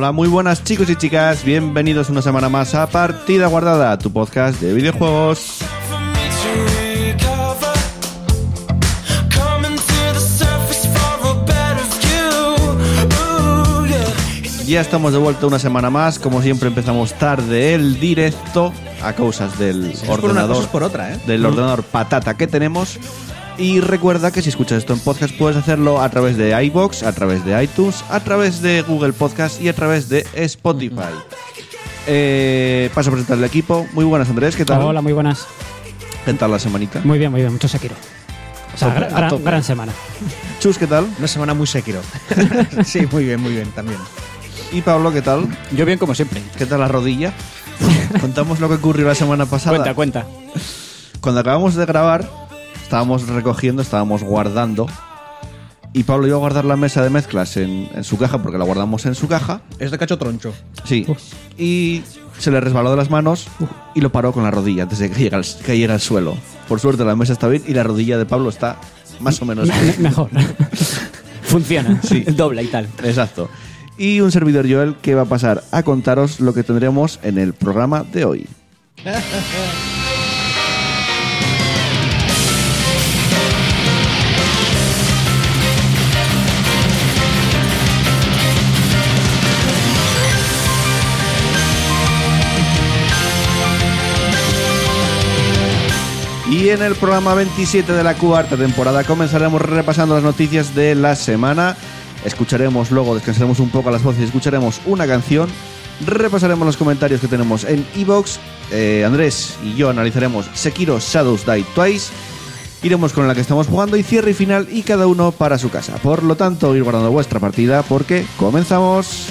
Hola, muy buenas chicos y chicas, bienvenidos una semana más a Partida Guardada, tu podcast de videojuegos. Ya estamos de vuelta una semana más, como siempre empezamos tarde el directo a causas del es por una ordenador, cosa, es por otra, ¿eh? del ordenador patata que tenemos. Y recuerda que si escuchas esto en podcast puedes hacerlo a través de iBox, a través de iTunes, a través de Google Podcast y a través de Spotify. Eh, paso a presentar el equipo. Muy buenas Andrés, ¿qué tal? Hola, muy buenas. ¿Qué tal la semanita? Muy bien, muy bien. Mucho Sekiro. O sea, gran, gran semana. Chus, ¿qué tal? Una semana muy Sekiro. sí, muy bien, muy bien, también. Y Pablo, ¿qué tal? Yo bien como siempre. ¿Qué tal la rodilla? Contamos lo que ocurrió la semana pasada. Cuenta, cuenta. Cuando acabamos de grabar, estábamos recogiendo, estábamos guardando. Y Pablo iba a guardar la mesa de mezclas en, en su caja, porque la guardamos en su caja. Es de cacho troncho. Sí. Y se le resbaló de las manos y lo paró con la rodilla antes de que cayera al, cayera al suelo. Por suerte la mesa está bien y la rodilla de Pablo está más o menos Me- bien. Mejor. Funciona. Sí. Dobla y tal. Exacto. Y un servidor Joel que va a pasar a contaros lo que tendremos en el programa de hoy. En el programa 27 de la cuarta temporada comenzaremos repasando las noticias de la semana. Escucharemos luego, descansaremos un poco las voces y escucharemos una canción. Repasaremos los comentarios que tenemos en Evox. Andrés y yo analizaremos Sekiro Shadows Die Twice. Iremos con la que estamos jugando y cierre y final y cada uno para su casa. Por lo tanto, ir guardando vuestra partida porque comenzamos.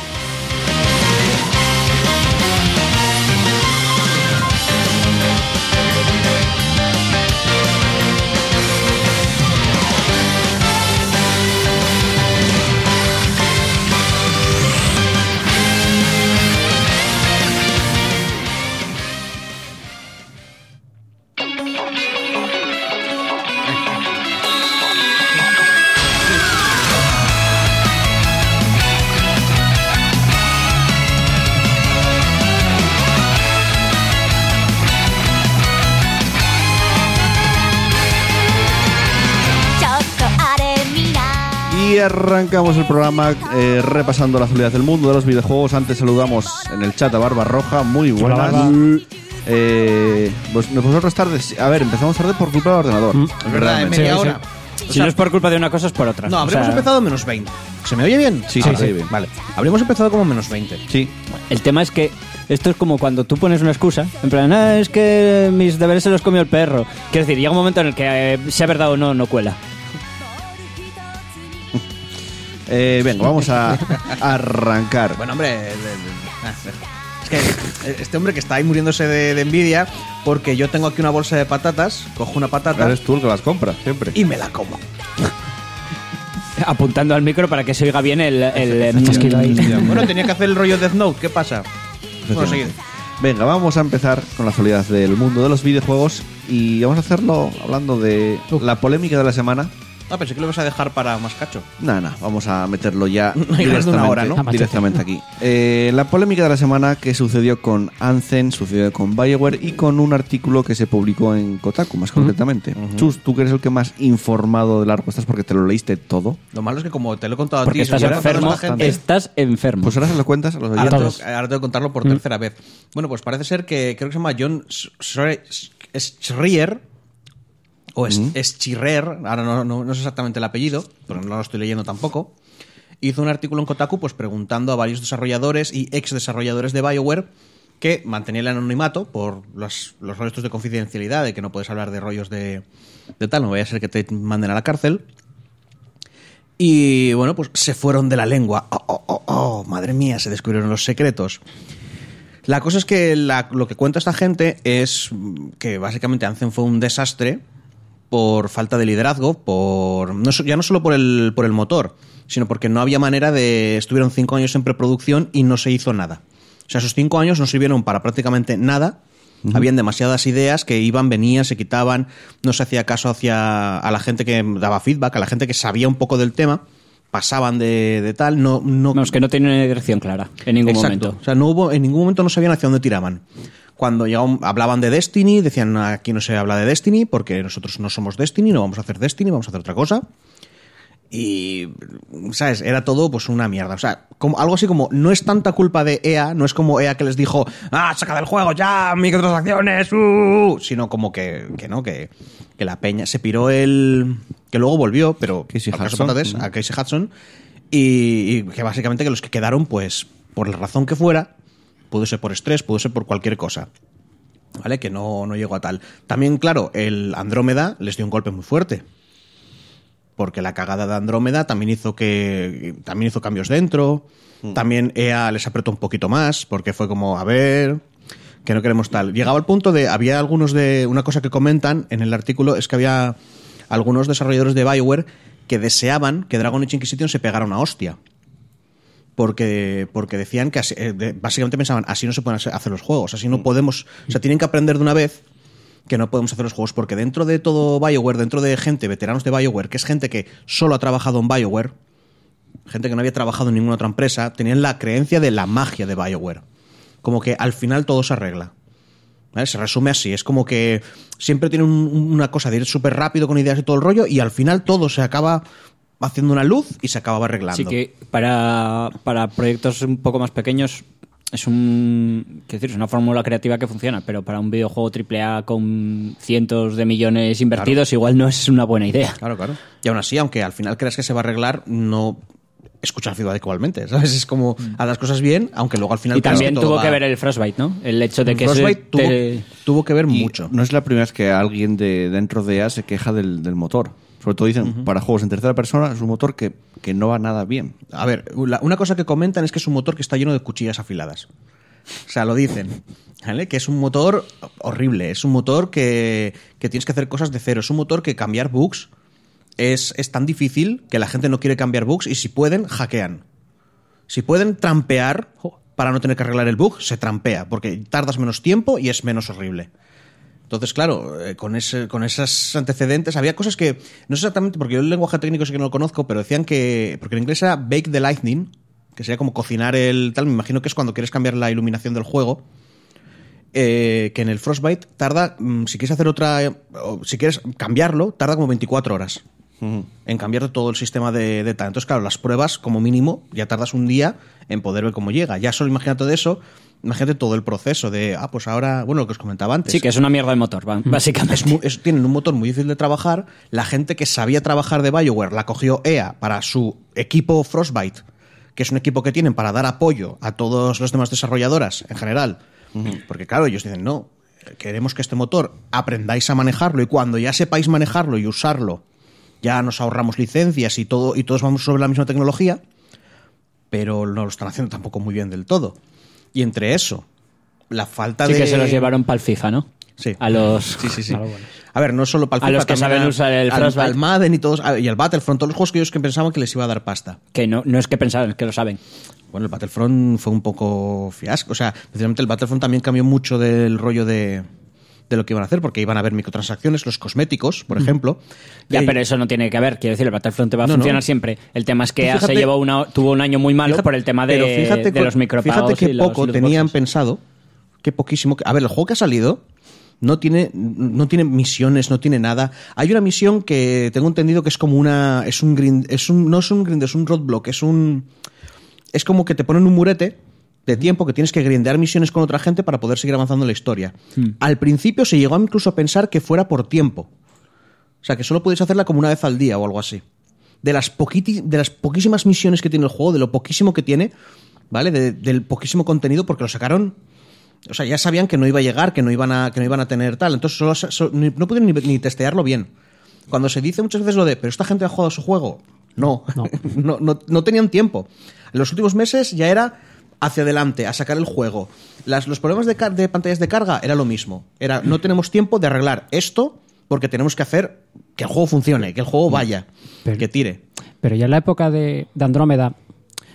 Arrancamos el programa eh, repasando la actualidad del mundo de los videojuegos. Antes saludamos en el chat a Barba Roja, muy buenas. Eh, pues, vosotros tarde, a ver, empezamos tarde por culpa del ordenador. Es verdad, en media Sí, hora. O Si sea, no es por culpa de una cosa, es por otra. no, O habríamos sea, empezado menos 20. ¿Se me oye bien? Sí, sí, sí, bien. Vale. Habríamos empezado como menos 20. Sí, El tema es que esto es como cuando tú pones una excusa. En plan, "Ah, es que mis deberes se los comió el perro. Quiero decir, llega un momento en el que, eh, sea verdad o no, no cuela. Eh, venga, vamos a, arrancar. Bueno, hombre. de- de- ah, Es que este hombre que está ahí muriéndose de, de envidia porque yo tengo aquí una bolsa de patatas, cojo una patata Eres tú el que las compras, siempre. y me la como. Apuntando al micro para que se oiga bien el... el, chasquido ahí. Bueno, tenía que hacer el rollo Death Note. ¿Qué pasa? Bueno, seguid. Venga, vamos a empezar con la actualidad del mundo de los videojuegos y vamos a hacerlo hablando de la polémica de la semana. Ah, pensé que lo ibas a dejar para más cacho. Nada, nada, vamos a meterlo ya de una hora, ¿no? Directamente aquí. Eh, la polémica de la semana que sucedió con Anthem, sucedió con BioWare y con un artículo que se publicó en Kotaku, más concretamente. Chus, tú que eres el que más informado de largo estás porque te lo leíste todo. Lo malo es que como te lo he contado a ti, estás enfermo. Estás enfermo. Pues ahora se lo cuentas a los Ahora oyentes. tengo, ahora tengo que contarlo por tercera vez. Bueno, pues parece ser que creo que se llama John Sch- Sch- Schreier o es, Schreier, ahora no, no- no sé exactamente el apellido, pero no lo estoy leyendo tampoco. Hizo un artículo en Kotaku pues preguntando a varios desarrolladores y ex desarrolladores de BioWare que mantenía el anonimato por los, los rollos de confidencialidad, de que no puedes hablar de rollos de, de tal, no vaya a ser que te manden a la cárcel. Y bueno, pues se fueron de la lengua. Oh, oh, oh, oh, madre mía, se descubrieron los secretos. La cosa es que la- lo que cuenta esta gente es mm, que básicamente Anthem fue un desastre por falta de liderazgo, por no, ya no solo por el, por el motor, sino porque no había manera de... Estuvieron cinco años en preproducción y no se hizo nada. O sea, esos cinco años no sirvieron para prácticamente nada. Habían demasiadas ideas que iban, venían, se quitaban, no se hacía caso hacia a la gente que daba feedback, a la gente que sabía un poco del tema, pasaban de, de tal, no, no, que no tiene una dirección clara en ningún Exacto. momento. O sea, no hubo, en ningún momento no sabían hacia dónde tiraban. Cuando llegó- hablaban de Destiny, decían aquí no se habla de Destiny porque nosotros no somos Destiny, no vamos a hacer Destiny, vamos a hacer otra cosa. Y, ¿sabes? Era todo pues una mierda. O sea, como, algo así como, no es tanta culpa de EA, no es como EA que les dijo, ah, saca del juego ya, microtransacciones, uh", sino como que, que no, que, que la peña se piró el... que luego volvió, pero... Casey Hudson, a Casey Hudson, y, y que básicamente que los que quedaron, pues, por la razón que fuera, pudo ser por estrés, pudo ser por cualquier cosa. ¿Vale? Que no, no llegó a tal. También, claro, el Andrómeda les dio un golpe muy fuerte. Porque la cagada de Andrómeda también hizo que. también hizo cambios dentro. También EA les apretó un poquito más. Porque fue como, a ver. Que no queremos tal. Llegaba al punto de. Había algunos de. Una cosa que comentan en el artículo es que había algunos desarrolladores de Bioware que deseaban que Dragon Age Inquisition se pegara una hostia porque, porque decían que así- eh, básicamente pensaban, así no se pueden hacer- hacer los juegos, así no podemos, o sea, tienen que aprender de una vez que no podemos hacer los juegos, porque dentro de todo BioWare, dentro de gente, veteranos de BioWare, que es gente que solo ha trabajado en BioWare, gente que no había trabajado en ninguna otra empresa, tenían la creencia de la magia de BioWare. Como que al final todo se arregla. ¿Vale? Se resume así, es como que siempre tiene un- una cosa de ir súper rápido con ideas y todo el rollo, y al final todo se acaba haciendo una luz y se acaba arreglando. Así que para, para proyectos un poco más pequeños es un decir, es una fórmula creativa que funciona, pero para un videojuego AAA con cientos de millones invertidos igual no es una buena idea. Claro, claro. Y aún así, aunque al final creas que se va a arreglar, no escuchar feedback igualmente, ¿sabes? Es como a las cosas bien, aunque luego al final Y también que tuvo va- que ver el Frostbite, ¿no? El hecho de que se Frostbite tuvo, te- tuvo que ver Y mucho. No es la primera vez que alguien de dentro de EA se queja del, del motor. Sobre todo dicen, para juegos en tercera persona es un motor que, que no va nada bien. A ver, la- una cosa que comentan es que es un motor que está lleno de cuchillas afiladas. O sea, lo dicen. ¿Vale? Que es un motor horrible. Es un motor que, que tienes que hacer cosas de cero. Es un motor que cambiar bugs es, es tan difícil que la gente no quiere cambiar bugs y si pueden, hackean. Si pueden trampear para no tener que arreglar el bug, se trampea, porque tardas menos tiempo y es menos horrible. Entonces, claro, eh, con, ese, con esos antecedentes, había cosas que, no sé exactamente, porque yo el lenguaje técnico sí que no lo conozco, pero decían que, porque en inglés era bake the lightning, que sería como cocinar el tal, me imagino que es cuando quieres cambiar la iluminación del juego, eh, que en el Frostbite tarda, mm, si quieres hacer otra, eh, si quieres cambiarlo, tarda como 24 horas en cambiar todo el sistema de, de tal. Entonces, claro, las pruebas, como mínimo, ya tardas un día en poder ver cómo llega. Ya solo imagínate de eso, imagínate todo el proceso de, ah, pues ahora, bueno, lo que os comentaba antes. Sí, que es una mierda de motor, básicamente. Es mu- es- tienen un motor muy difícil de trabajar. La gente que sabía trabajar de BioWare la cogió EA para su equipo Frostbite, que es un equipo que tienen para dar apoyo a todos los demás desarrolladoras en general. Porque claro, ellos dicen, no, queremos que este motor aprendáis a manejarlo y cuando ya sepáis manejarlo y usarlo, ya nos ahorramos licencias y todo y todos vamos sobre la misma tecnología, pero no lo están haciendo tampoco muy bien del todo. Y entre eso, la falta Sí de que se los llevaron para el FIFA, ¿no? Sí. A los... Sí, sí, sí. A ver, no solo para el A FIFA, los que saben usar el al, Madden y todos, y al Battlefront, todos los juegos que ellos que pensaban que les iba a dar pasta. Que no, no es que pensaran, es que lo saben. Bueno, el Battlefront fue un poco fiasco. O sea, precisamente el Battlefront también cambió mucho del rollo de, de lo que iban a hacer, porque iban a haber microtransacciones, los cosméticos, por ejemplo. Ya, pero eso no tiene que ver. Quiero decir, el Battlefront te va a No, no. funcionar siempre. El tema es que se llevó una, tuvo un año muy malo fíjate- por el tema de, fíjate de los micropagos Fíjate que y poco tenían pensado, que poquísimo. A ver, el juego que ha salido no tiene, no tiene misiones, no tiene nada. Hay una misión que tengo entendido que es como una. Es un grind. Es un, no es un grind, es un roadblock, es un. Es como que te ponen un murete de tiempo que tienes que grindear misiones con otra gente para poder seguir avanzando en la historia. Al principio se llegó incluso a pensar que fuera por tiempo. O sea, que solo podéis hacerla como una vez al día o algo así. De las, de las poquísimas misiones que tiene el juego, de lo poquísimo que tiene, ¿vale? De- del poquísimo contenido, porque lo sacaron. O sea, ya sabían que no iba a llegar, que no iban a, que no iban a tener tal. Entonces solo, no pudieron ni, ni testearlo bien. Cuando se dice muchas veces lo de, pero esta gente ha jugado su juego. No, no, no, no tenían tiempo. En los últimos meses ya era hacia adelante, a sacar el juego. Las- los problemas de, pantallas de carga era lo mismo. Era, no tenemos tiempo de arreglar esto porque tenemos que hacer que el juego funcione, que el juego vaya, Pero- que tire. Pero ya en la época de, de Andrómeda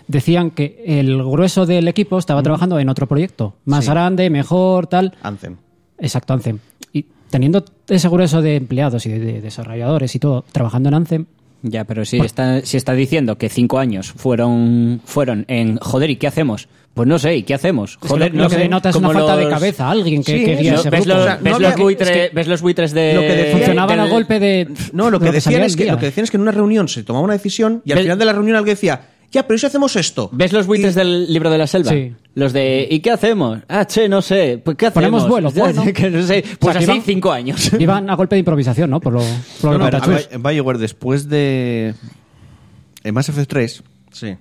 decían que el grueso del equipo estaba trabajando en otro proyecto. Más Sí. grande, mejor, tal. Anthem. Exacto, Anthem. Y teniendo ese grueso de empleados y de, de desarrolladores y todo trabajando en Anthem, Ya, pero si está, si está diciendo que cinco años fueron, fueron en joder, ¿y qué hacemos? Pues no sé, ¿y qué hacemos? que Joder, lo- no lo que sé, denota es una falta de cabeza, alguien que, Sí, que guía No, ese ¿ves, grupo. los, ves no buitres, es que- ¿Ves los buitres de... Lo que decía- Funcionaban del- a golpe de... No, lo que, de decían es que, día. lo que decían es que en una reunión se tomaba una decisión y al final de la reunión alguien decía, ya, pero ¿y si hacemos esto? ¿Ves los buitres Y- del libro de la selva? Sí. Los de ¿y qué hacemos? Ah, che, no sé. Pues ¿qué hacemos? Ponemos vuelo, bueno. que no sé. Pues O sea, que así iban- cinco años. Iban a golpe de improvisación, ¿no? Por lo, por lo No. Bi- BioWare después de en Mass Effect 3, Sí.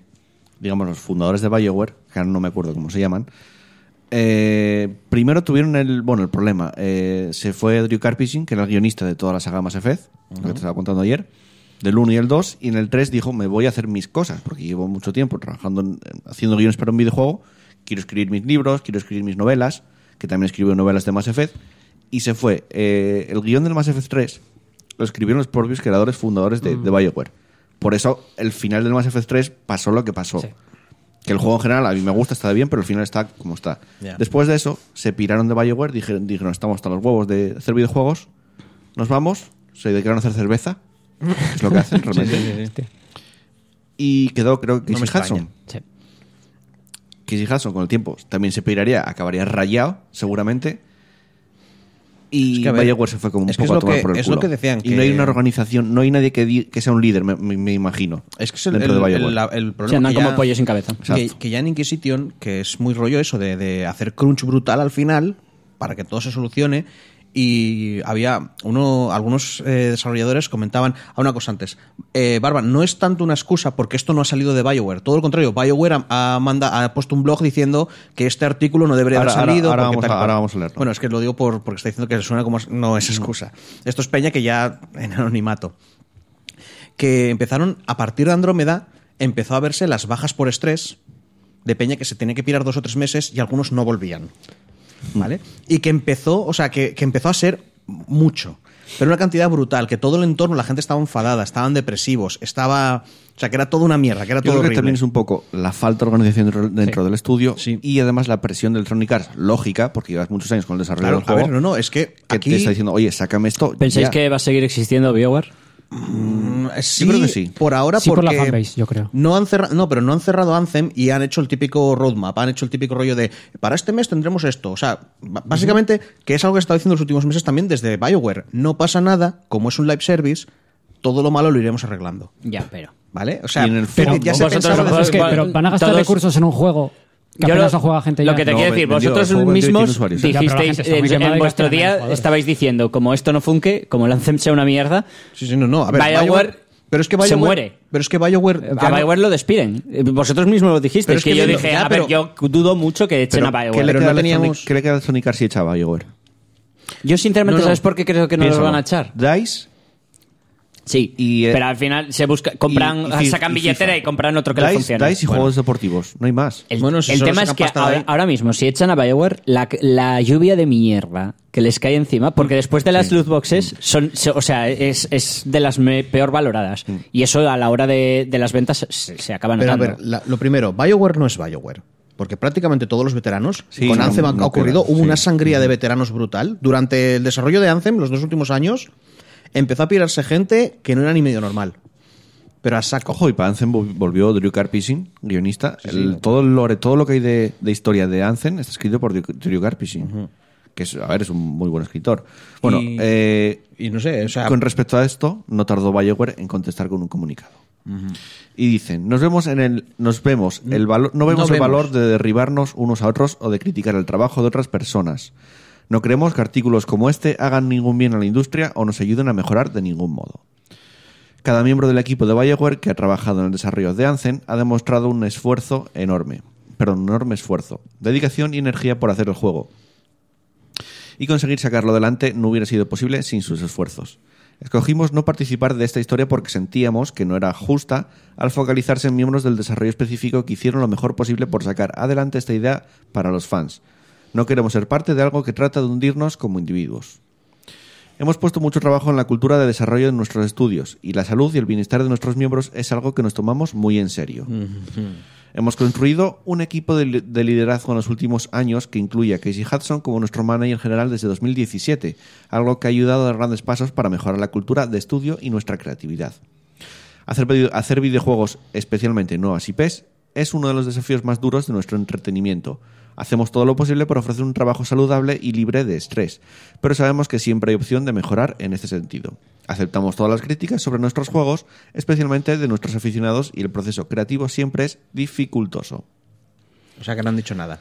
digamos los fundadores de BioWare, que ahora no me acuerdo cómo se llaman, eh, primero tuvieron el bueno el problema. eh, se fue Drew Karpyshyn, que era el guionista de toda la saga Mass Effect, lo que te estaba contando ayer, del 1 y el 2, y en el 3 dijo, me voy a hacer mis cosas, porque llevo mucho tiempo trabajando, en- en- haciendo guiones para un videojuego, quiero escribir mis libros, quiero escribir mis novelas, que también escribió novelas de Mass Effect, y se fue. Eh, el guion del Mass Effect 3 lo escribieron los propios creadores fundadores de, de BioWare. Por eso, el final del Mass Effect 3 pasó lo que pasó. Sí. Que el juego en general a mí me gusta, está bien, pero el final está como está. Después de eso, se piraron de BioWare, dijeron, dijeron, estamos hasta los huevos de hacer videojuegos, nos vamos, se dedicaron a hacer cerveza, es lo que hacen realmente. Y quedó, creo que No Casey. Hudson. Sí. Casey Hudson con el tiempo también se piraría, acabaría rayado, seguramente. Y Es que, BioWare se fue como un es que poco es a lo tomar que- por el es lo culo. que decían, Y no hay que- una organización, no hay nadie que, di- que sea un líder, me, me- me imagino. Es que es el, dentro el- de el- la- el problema Se andan que como ya- pollos sin cabeza. que, que ya en Inquisition, que es muy rollo eso de, de hacer crunch brutal al final para que todo se solucione. Y había uno, algunos eh, desarrolladores comentaban a una cosa antes. Eh, Barba, no es tanto una excusa porque esto no ha salido de BioWare. Todo lo contrario, BioWare ha, ha manda- ha puesto un blog diciendo que este artículo no debería Ahora- haber salido. ahora- vamos a- y cual. ahora vamos a leerlo. Bueno, es que lo digo por, porque está diciendo que suena como no es excusa. Esto es Peña que ya en anonimato que empezaron a partir de Andrómeda empezó a verse las bajas por estrés de Peña que se tenía que pirar dos o tres meses y algunos no volvían. ¿Vale? Y que empezó, o sea, que, que empezó a ser mucho. Pero una cantidad brutal, que todo el entorno, la gente estaba enfadada, estaban depresivos, estaba. O sea, que era toda una mierda, que era Yo todo creo que horrible. también es un poco la falta de organización dentro, Sí. del estudio Sí. y además la presión de Electronic Arts, lógica, porque llevas muchos años con el desarrollo Claro, del a juego, ver, no, no, es que que aquí. te está diciendo, oye, sácame esto. ¿Pensáis ya". que va a seguir existiendo BioWare? Mm, sí, creo que sí. Por ahora, Sí, por la fanbase, yo creo. No han cerrado, no, pero no han cerrado Anthem y han hecho el típico roadmap, han hecho el típico rollo de para este mes tendremos esto. O sea, básicamente, que es algo que he estado diciendo los últimos meses también desde Bioware. No pasa nada, como es un live service, todo lo malo lo iremos arreglando. Ya, pero... ¿Vale? O sea, Y en el pero ya se pensaba Pero, es desde- que, Igual, pero van a gastar todos- recursos en un juego que Yo apenas lo- lo juega gente Lo ya. que te No, quiero decir, vendió, vosotros mismos 100 usuarios. Ya, pero la dijisteis en, vuestro día, estabais diciendo, como esto no funque, como el Anthem sea una mierda, Sí, sí, no, no. A ver, BioWare pero es que se BioWare, muere. Pero es que BioWare. a no- BioWare lo despiden. Vosotros mismos lo dijisteis, es que, que yo dije, ya, a ver, pero- yo dudo mucho que echen Pero, a ¿qué BioWare. le queda no teníamos- ¿Qué le queda a Electronic Arts si echa a BioWare? Yo sinceramente, No, no. ¿sabes por qué creo que no los van a echar? DICE Sí, Y, eh, pero al final se busca, compran, y- y fi- sacan y billetera y compran otro que le DICE, funcione. DICE y Bueno. juegos deportivos, no hay más. El, Bueno, si el tema es que ahora, mismo, si echan a Bioware, la, la lluvia de mierda que les cae encima, porque después de las loot boxes, son, se- o sea, es, es de las peor valoradas. Y eso a la hora de, de las ventas se, se acaba Pero a ver, la- lo primero, BioWare no es BioWare. Porque prácticamente todos los veteranos, Sí, con no, Anthem ha no ocurrido, queda, hubo sí. una sangría de veteranos brutal. Durante el desarrollo de Anthem, los dos últimos años, empezó a pirarse gente que no era ni medio normal. Pero a saco. Ojo, y para vol- volvió Drew Karpyshyn, guionista. El- todo el lore, todo lo que hay de, de historia de Anthem está escrito por Drew- Karpyshyn. Que es, a ver, es un muy buen escritor. Bueno, Y- eh, Y no sé, o sea, con respecto a esto, no tardó BioWare en contestar con un comunicado. Y dicen, nos vemos en el nos vemos el valor no vemos No el vemos. valor de derribarnos unos a otros o de criticar el trabajo de otras personas. No creemos que artículos como este hagan ningún bien a la industria o nos ayuden a mejorar de ningún modo. Cada miembro del equipo de BioWare que ha trabajado en el desarrollo de Anthem ha demostrado un esfuerzo enorme, perdón, un enorme esfuerzo, dedicación y energía por hacer el juego. Y conseguir sacarlo adelante no hubiera sido posible sin sus esfuerzos. Escogimos no participar de esta historia porque sentíamos que no era justa al focalizarse en miembros del desarrollo específico que hicieron lo mejor posible por sacar adelante esta idea para los fans. No queremos ser parte de algo que trata de hundirnos como individuos. Hemos puesto mucho trabajo en la cultura de desarrollo de nuestros estudios y la salud y el bienestar de nuestros miembros es algo que nos tomamos muy en serio. Hemos construido un equipo de, li- de liderazgo en los últimos años que incluye a Casey Hudson como nuestro manager general desde 2017, algo que ha ayudado a dar grandes pasos para mejorar la cultura de estudio y nuestra creatividad. Hacer, hacer videojuegos, especialmente nuevas IPs, es uno de los desafíos más duros de nuestro entretenimiento. Hacemos todo lo posible por ofrecer un trabajo saludable y libre de estrés, pero sabemos que siempre hay opción de mejorar en este sentido. Aceptamos todas las críticas sobre nuestros juegos, especialmente de nuestros aficionados, y el proceso creativo siempre es dificultoso. O sea que no han dicho nada.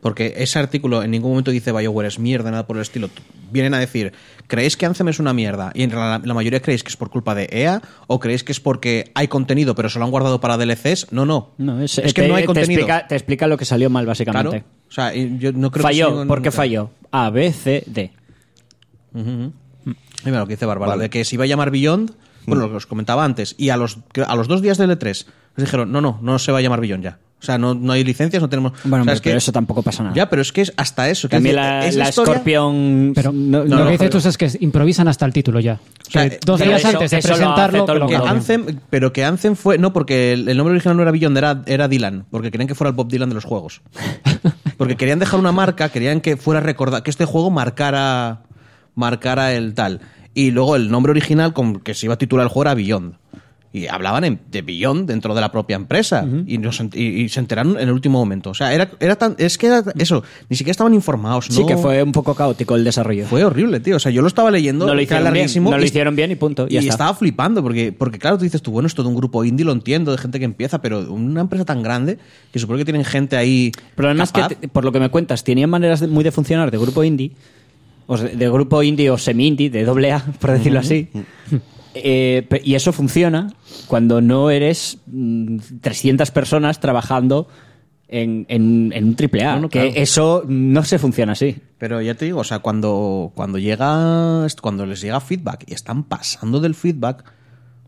Porque ese artículo en ningún momento dice BioWare es mierda, nada por el estilo. Vienen a decir, ¿creéis que Anthem es una mierda? Y en la, la mayoría creéis que es por culpa de EA o creéis que es porque hay contenido pero se lo han guardado para DLCs. No, no. No, es, es que te, no hay te contenido. explica, te explica lo que salió mal, básicamente. Claro. O sea, yo no creo que falló. sea- ¿Por qué falló? A, B, C, D. Mira lo que dice Bárbara, Vale. de que se iba a llamar Beyond, bueno, lo que os comentaba antes, y a los, a los dos días del E3 les dijeron, no, no, no se va a llamar Beyond ya. O sea, no, no hay licencias, no tenemos... Bueno, o sea, hombre, es que, pero eso tampoco pasa nada. Ya, pero es que es hasta eso. También la, es la historia- Scorpion... Pero no- lo no, que dices tú es que improvisan hasta el título ya. sea, Que dos días eso- antes de presentarlo, lo Que. Anthem, pero que Anthem fue. No, porque el, el nombre original no era Beyond, era, era Dylan. Porque querían que fuera el Bob Dylan de los juegos. Porque querían dejar una marca, querían que fuera recordar. Que este juego marcara. Marcara el tal. Y luego el nombre original, con que se iba a titular el juego, era Beyond. Y hablaban en- de Beyond dentro de la propia empresa. y, nos ent- y- y se enteraron en el último momento. O sea, era, era tan. Es que era eso. Ni siquiera estaban informados. Sí, no- que fue un poco caótico el desarrollo. Fue horrible, tío. O sea, yo lo estaba leyendo. No lo hicieron bien, no lo y- hicieron bien y punto, y estaba flipando, porque, porque claro, tú dices tú, bueno, esto de un grupo indie lo entiendo, de gente que empieza, pero una empresa tan grande, que supone que tienen gente ahí. El problema es capaz. que, por lo que me cuentas, tenían maneras de- muy de funcionar de grupo indie, o de grupo indie o semi-indie, de doble A, por decirlo así. Eh, y eso funciona cuando no eres mm, 300 personas trabajando en, en- en un triple A. No, no, que claro. eso no se funciona así. Pero ya te digo, o sea, cuando, cuando llega. Cuando les llega feedback y están pasando del feedback.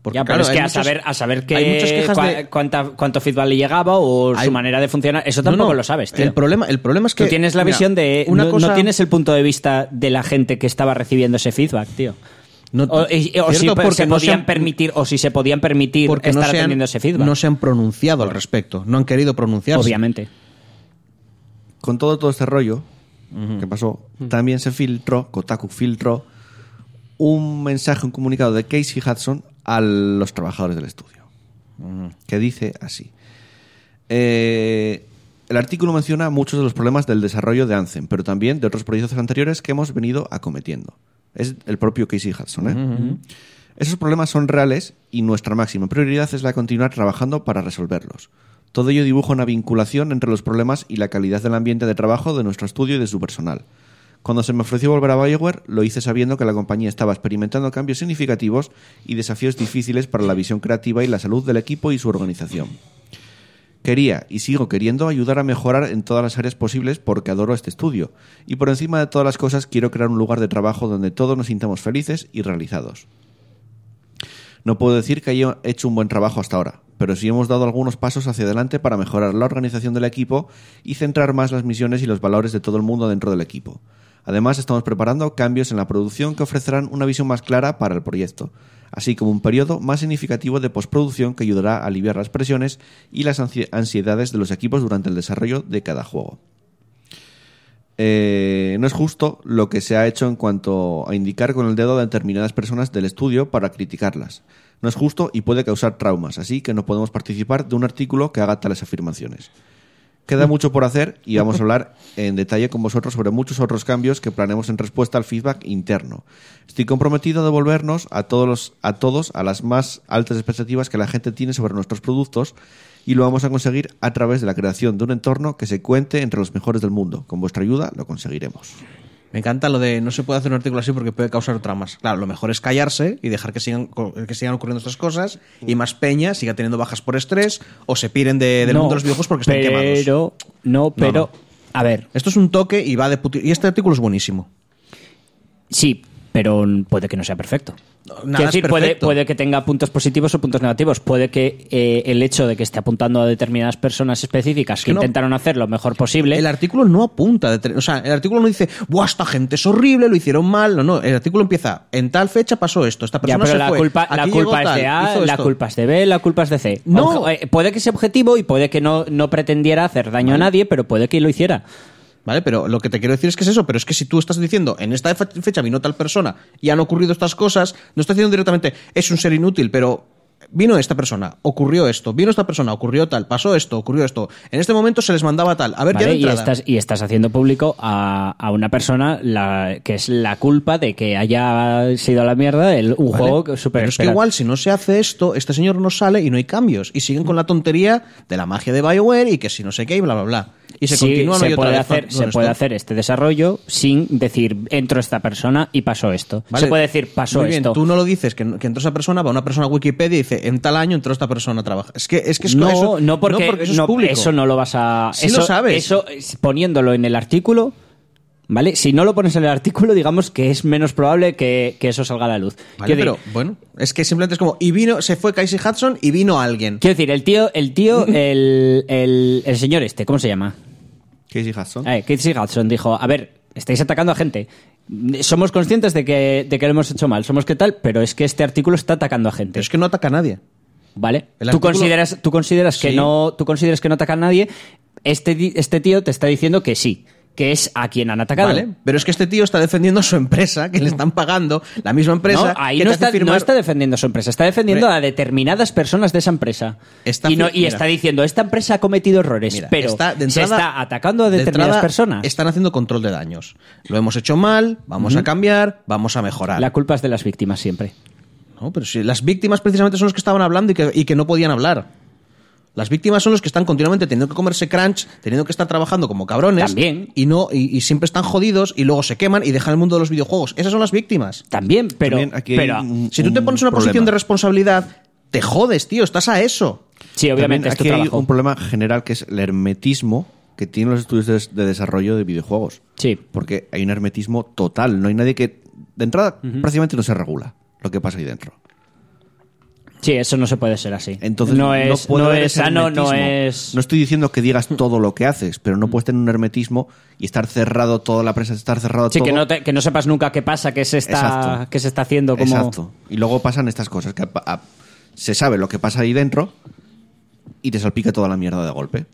Porque, ya, pero claro, es que hay a saber, a saber hay qué, quejas cua- de- cuánta- cuánto feedback le llegaba o Hay- su manera de funcionar, eso No, tampoco no, lo sabes, tío. El problema, el problema es que. Tú tienes la mira, visión de. Una no, cosa, no tienes el punto de vista de la gente que estaba recibiendo ese feedback, tío. No- o y- o si porque se no podían se han- permitir, o si se podían permitir porque estar no se, han, atendiendo ese feedback. no se han pronunciado al respecto. No han querido pronunciarse. Obviamente. Con todo, todo este rollo que pasó, también se filtró, Kotaku filtró, un mensaje, un comunicado de Casey Hudson a los trabajadores del estudio, que dice así. Eh, el artículo menciona muchos de los problemas del desarrollo de Anthem, pero también de otros proyectos anteriores que hemos venido acometiendo. Es el propio Casey Hudson. ¿eh? Esos problemas son reales y nuestra máxima prioridad es la de continuar trabajando para resolverlos. Todo ello dibuja una vinculación entre los problemas y la calidad del ambiente de trabajo de nuestro estudio y de su personal. Cuando se me ofreció volver a BioWare, lo hice sabiendo que la compañía estaba experimentando cambios significativos y desafíos difíciles para la visión creativa y la salud del equipo y su organización. Quería y sigo queriendo ayudar a mejorar en todas las áreas posibles porque adoro este estudio. Y por encima de todas las cosas quiero crear un lugar de trabajo donde todos nos sintamos felices y realizados. No puedo decir que haya hecho un buen trabajo hasta ahora, pero sí hemos dado algunos pasos hacia adelante para mejorar la organización del equipo y centrar más las misiones y los valores de todo el mundo dentro del equipo. Además, estamos preparando cambios en la producción que ofrecerán una visión más clara para el proyecto, así como un periodo más significativo de postproducción que ayudará a aliviar las presiones y las ansi- ansiedades de los equipos durante el desarrollo de cada juego. Eh, no es justo lo que se ha hecho en cuanto a indicar con el dedo a determinadas personas del estudio para criticarlas. No es justo y puede causar traumas, así que no podemos participar de un artículo que haga tales afirmaciones. Queda mucho por hacer y vamos a hablar en detalle con vosotros sobre muchos otros cambios que planeamos en respuesta al feedback interno. Estoy comprometido a devolvernos a todos, los- a todos a las más altas expectativas que la gente tiene sobre nuestros productos y lo vamos a conseguir a través de la creación de un entorno que se cuente entre los mejores del mundo. Con vuestra ayuda lo conseguiremos. Me encanta lo de no se puede hacer un artículo así porque puede causar tramas. Claro, lo mejor es callarse y dejar que sigan, que sigan ocurriendo estas cosas y más peña siga teniendo bajas por estrés o se piren de- del No, mundo de los videojuegos porque están quemados. Pero, no, pero. no. A ver, Esto es un toque y va de puti- Y este artículo es buenísimo. sí, pero puede que no sea perfecto. nada Quiero decir, puede, perfecto. puede que tenga puntos positivos o puntos negativos. Puede que eh, el hecho de que esté apuntando a determinadas personas específicas que, no- intentaron hacer lo mejor posible. El artículo no apunta, o sea, el artículo no dice, ¡buah, esta gente es horrible, lo hicieron mal! No, no, el artículo empieza, en tal fecha pasó esto, esta Ya, persona pero se la fue, culpa, la es de A, la esto". culpa es de B, la culpa es de C. No. Eh, puede que sea objetivo y puede que no, no pretendiera hacer daño a nadie, pero puede que lo hiciera. ¿Vale? Pero lo que te quiero decir es que es eso, pero es que si tú estás diciendo, en esta fe- fecha vino tal persona y han ocurrido estas cosas, no estás diciendo directamente, es un ser inútil, pero vino esta persona, ocurrió esto, vino esta persona, ocurrió tal, pasó esto, ocurrió esto, en este momento se les mandaba tal, a ver, de Y, estás, y estás haciendo público a, a una persona la, que es la culpa de que haya sido a la mierda el, un ¿vale? juego súper Pero es que igual, si no se hace esto, este señor no sale y no hay cambios. Y siguen con la tontería de la magia de BioWare y que si no sé qué y bla, bla, bla. Y se Sí, continúa se y otra puede hacer, se puede hacer este desarrollo sin decir entró esta persona y pasó esto. Vale. Se puede decir pasó Muy bien, esto. tú no lo dices que, que entró esa persona, va una persona a Wikipedia y dice en tal año entró esta persona a trabajar. Es que es que es no, eso, no porque, eso es no, público. eso no lo vas a. Sí eso, lo sabes. Eso es- poniéndolo en el artículo. ¿Vale? Si no lo pones en el artículo, digamos que es menos probable que, que eso salga a la luz. Vale, pero decir- bueno, es que simplemente es como y vino, se fue Casey Hudson y vino alguien. Quiero decir, el tío, el tío, el, el, el señor este, ¿cómo se llama? Casey Hudson. Eh, Casey Hudson dijo, a ver, estáis atacando a gente. Somos conscientes de que, de que lo hemos hecho mal, somos que tal, pero es que este artículo está atacando a gente. Pero es que no ataca a nadie. ¿Vale? El ¿Tú artículo- consideras, tú consideras que no, tú consideras que no ataca a nadie. Este, este tío te está diciendo que sí, que es a quien han atacado. Vale, pero es que este tío está defendiendo a su empresa, que le están pagando, la misma empresa. No, ahí que no te hace está, firmar- no está defendiendo a su empresa, está defendiendo Hombre. a determinadas personas de esa empresa. Está y no- está diciendo, esta empresa ha cometido errores, Mira, pero está- se está atacando a de determinadas entrada, personas. Están haciendo control de daños. Lo hemos hecho mal, vamos a cambiar, vamos a mejorar. La culpa es de las víctimas siempre. No, pero si las víctimas precisamente son los que estaban hablando y que, y que no podían hablar. Las víctimas son los que están continuamente teniendo que comerse crunch, teniendo que estar trabajando como cabrones. También. Y, no, y, y siempre están jodidos y luego se queman y dejan el mundo de los videojuegos. Esas son las víctimas. También, pero, También aquí hay pero un- Si tú te pones en una problema. posición de responsabilidad, te jodes, tío, estás a eso. sí, obviamente También es tu aquí hay trabajo. un problema general que es el hermetismo que tienen los estudios de, de desarrollo de videojuegos. Sí. Porque hay un hermetismo total. No hay nadie que. De entrada, prácticamente no se regula lo que pasa ahí dentro. Sí, eso no se puede ser así. Entonces, no es, puede no haber es ese sano, no es. No estoy diciendo que digas todo lo que haces, pero no puedes tener un hermetismo y estar cerrado toda la prensa, estar cerrado Sí, todo. que no, te- que no sepas nunca qué pasa, qué se está, Exacto. qué se está haciendo. Como... Exacto. Y luego pasan estas cosas, que a- a- se sabe lo que pasa ahí dentro y te salpica toda la mierda de golpe.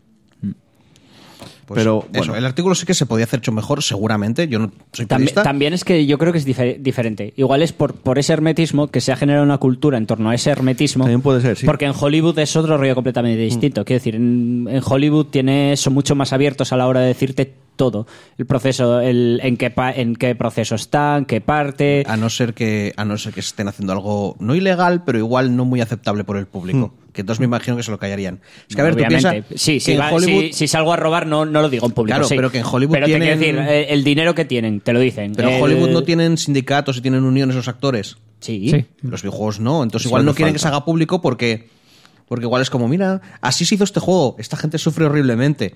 Pues Pero, eso, bueno. el artículo sí que se podía hacer hecho mejor, seguramente. Yo no soy También, también es que yo creo que es difer- diferente. Igual es por, por ese hermetismo que se ha generado una cultura en torno a ese hermetismo. También puede ser, sí. Mm. Porque en Hollywood es otro rollo completamente distinto. Quiero decir, en, en Hollywood tiene, son mucho más abiertos a la hora de decirte todo. El proceso, el, en, qué pa- en qué proceso está, en qué parte. A no ser que a no ser que estén haciendo algo no ilegal, pero igual no muy aceptable por el público. Que entonces me imagino que se lo callarían. Es que a ver, tú piensas sí, si, en va- Hollywood si- si salgo a robar, no, no lo digo en público. Claro, sí. pero que en Hollywood Pero te tienen- quiero decir, eh, el dinero que tienen, te lo dicen. Pero en El- Hollywood no tienen sindicatos y tienen uniones los actores. Sí. Sí. Los videojuegos no. Entonces Es igual no quieren que se haga público porque, porque igual es como, mira, así se hizo este juego. Esta gente sufre horriblemente.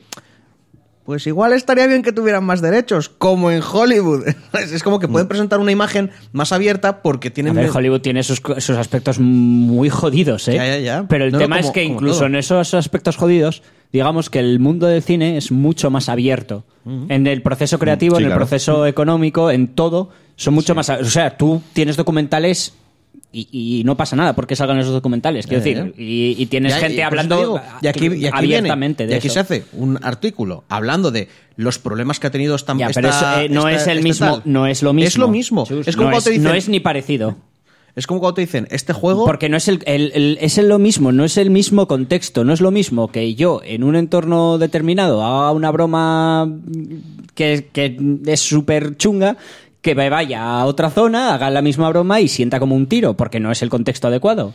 Pues igual estaría bien que tuvieran más derechos, como en Hollywood. Es como que pueden presentar una imagen más abierta porque A tienen... ver, Hollywood tiene sus, sus aspectos muy jodidos, ¿eh? Ya, ya, ya. Pero el No, no, tema como- es que incluso todo. en esos aspectos jodidos, digamos que el mundo del cine es mucho más abierto. En el proceso creativo, Sí, en el claro. proceso económico, en todo, son mucho más... O sea, tú tienes documentales... Y, y no pasa nada porque salgan esos documentales, quiero decir. Y, y tienes Ya, gente y hablando digo, y aquí, aquí abiertamente viene, de y aquí eso. se hace un artículo hablando de los problemas que ha tenido esta Ya, esta- pero eso, eh, no esta- es el este mismo, tal. no es lo mismo. Es lo mismo. Chus, Es como no, cuando te es, dicen, no es ni parecido. es como cuando te dicen, este juego Porque no es el, el- el- es lo mismo, no es el mismo contexto, no es lo mismo que yo en un entorno determinado haga una broma que, que es súper chunga, que vaya a otra zona, haga la misma broma y sienta como un tiro, porque no es el contexto adecuado.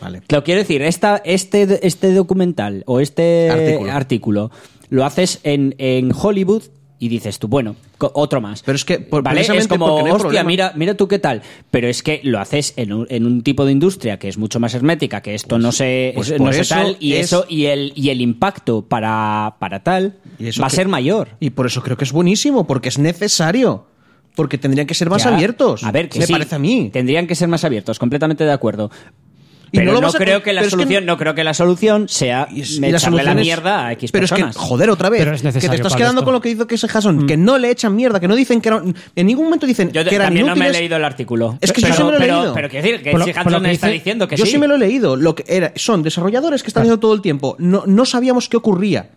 Vale. Lo quiero decir, esta, este, este documental o este Artículo. artículo, lo haces en, en Hollywood y dices tú, bueno, otro más. Pero es que, por- ¿Vale? Es como, no hostia, problema". mira, mira tú qué tal. Pero es que lo haces en un, en un tipo de industria que es mucho más hermética, que esto no se, pues es- por no se tal, y es- eso, y el, y el impacto para, para tal Y eso va a ser mayor. Y por eso creo que es buenísimo, porque es necesario. Porque tendrían que ser más Ya. abiertos. A ver, que me sí, parece a mí. Tendrían que ser más abiertos, completamente de acuerdo. Y Pero no no, a creo que la pero es que- solución, no creo que la solución sea es- echarle la la mierda a X Pero personas. es que, joder, otra vez. Pero es que te estás quedando esto. con lo que dice que ese Jason, que no le echan mierda, que no dicen que eran. En ningún momento dicen Yo que eran también no me he inútiles. leído el artículo. Es que yo pero, sí me lo he pero, leído. Pero quiero decir que lo Hudson que está diciendo que Yo sí. sí me lo he leído. Lo que era, son desarrolladores que están diciendo todo el tiempo. No, no sabíamos qué ocurría.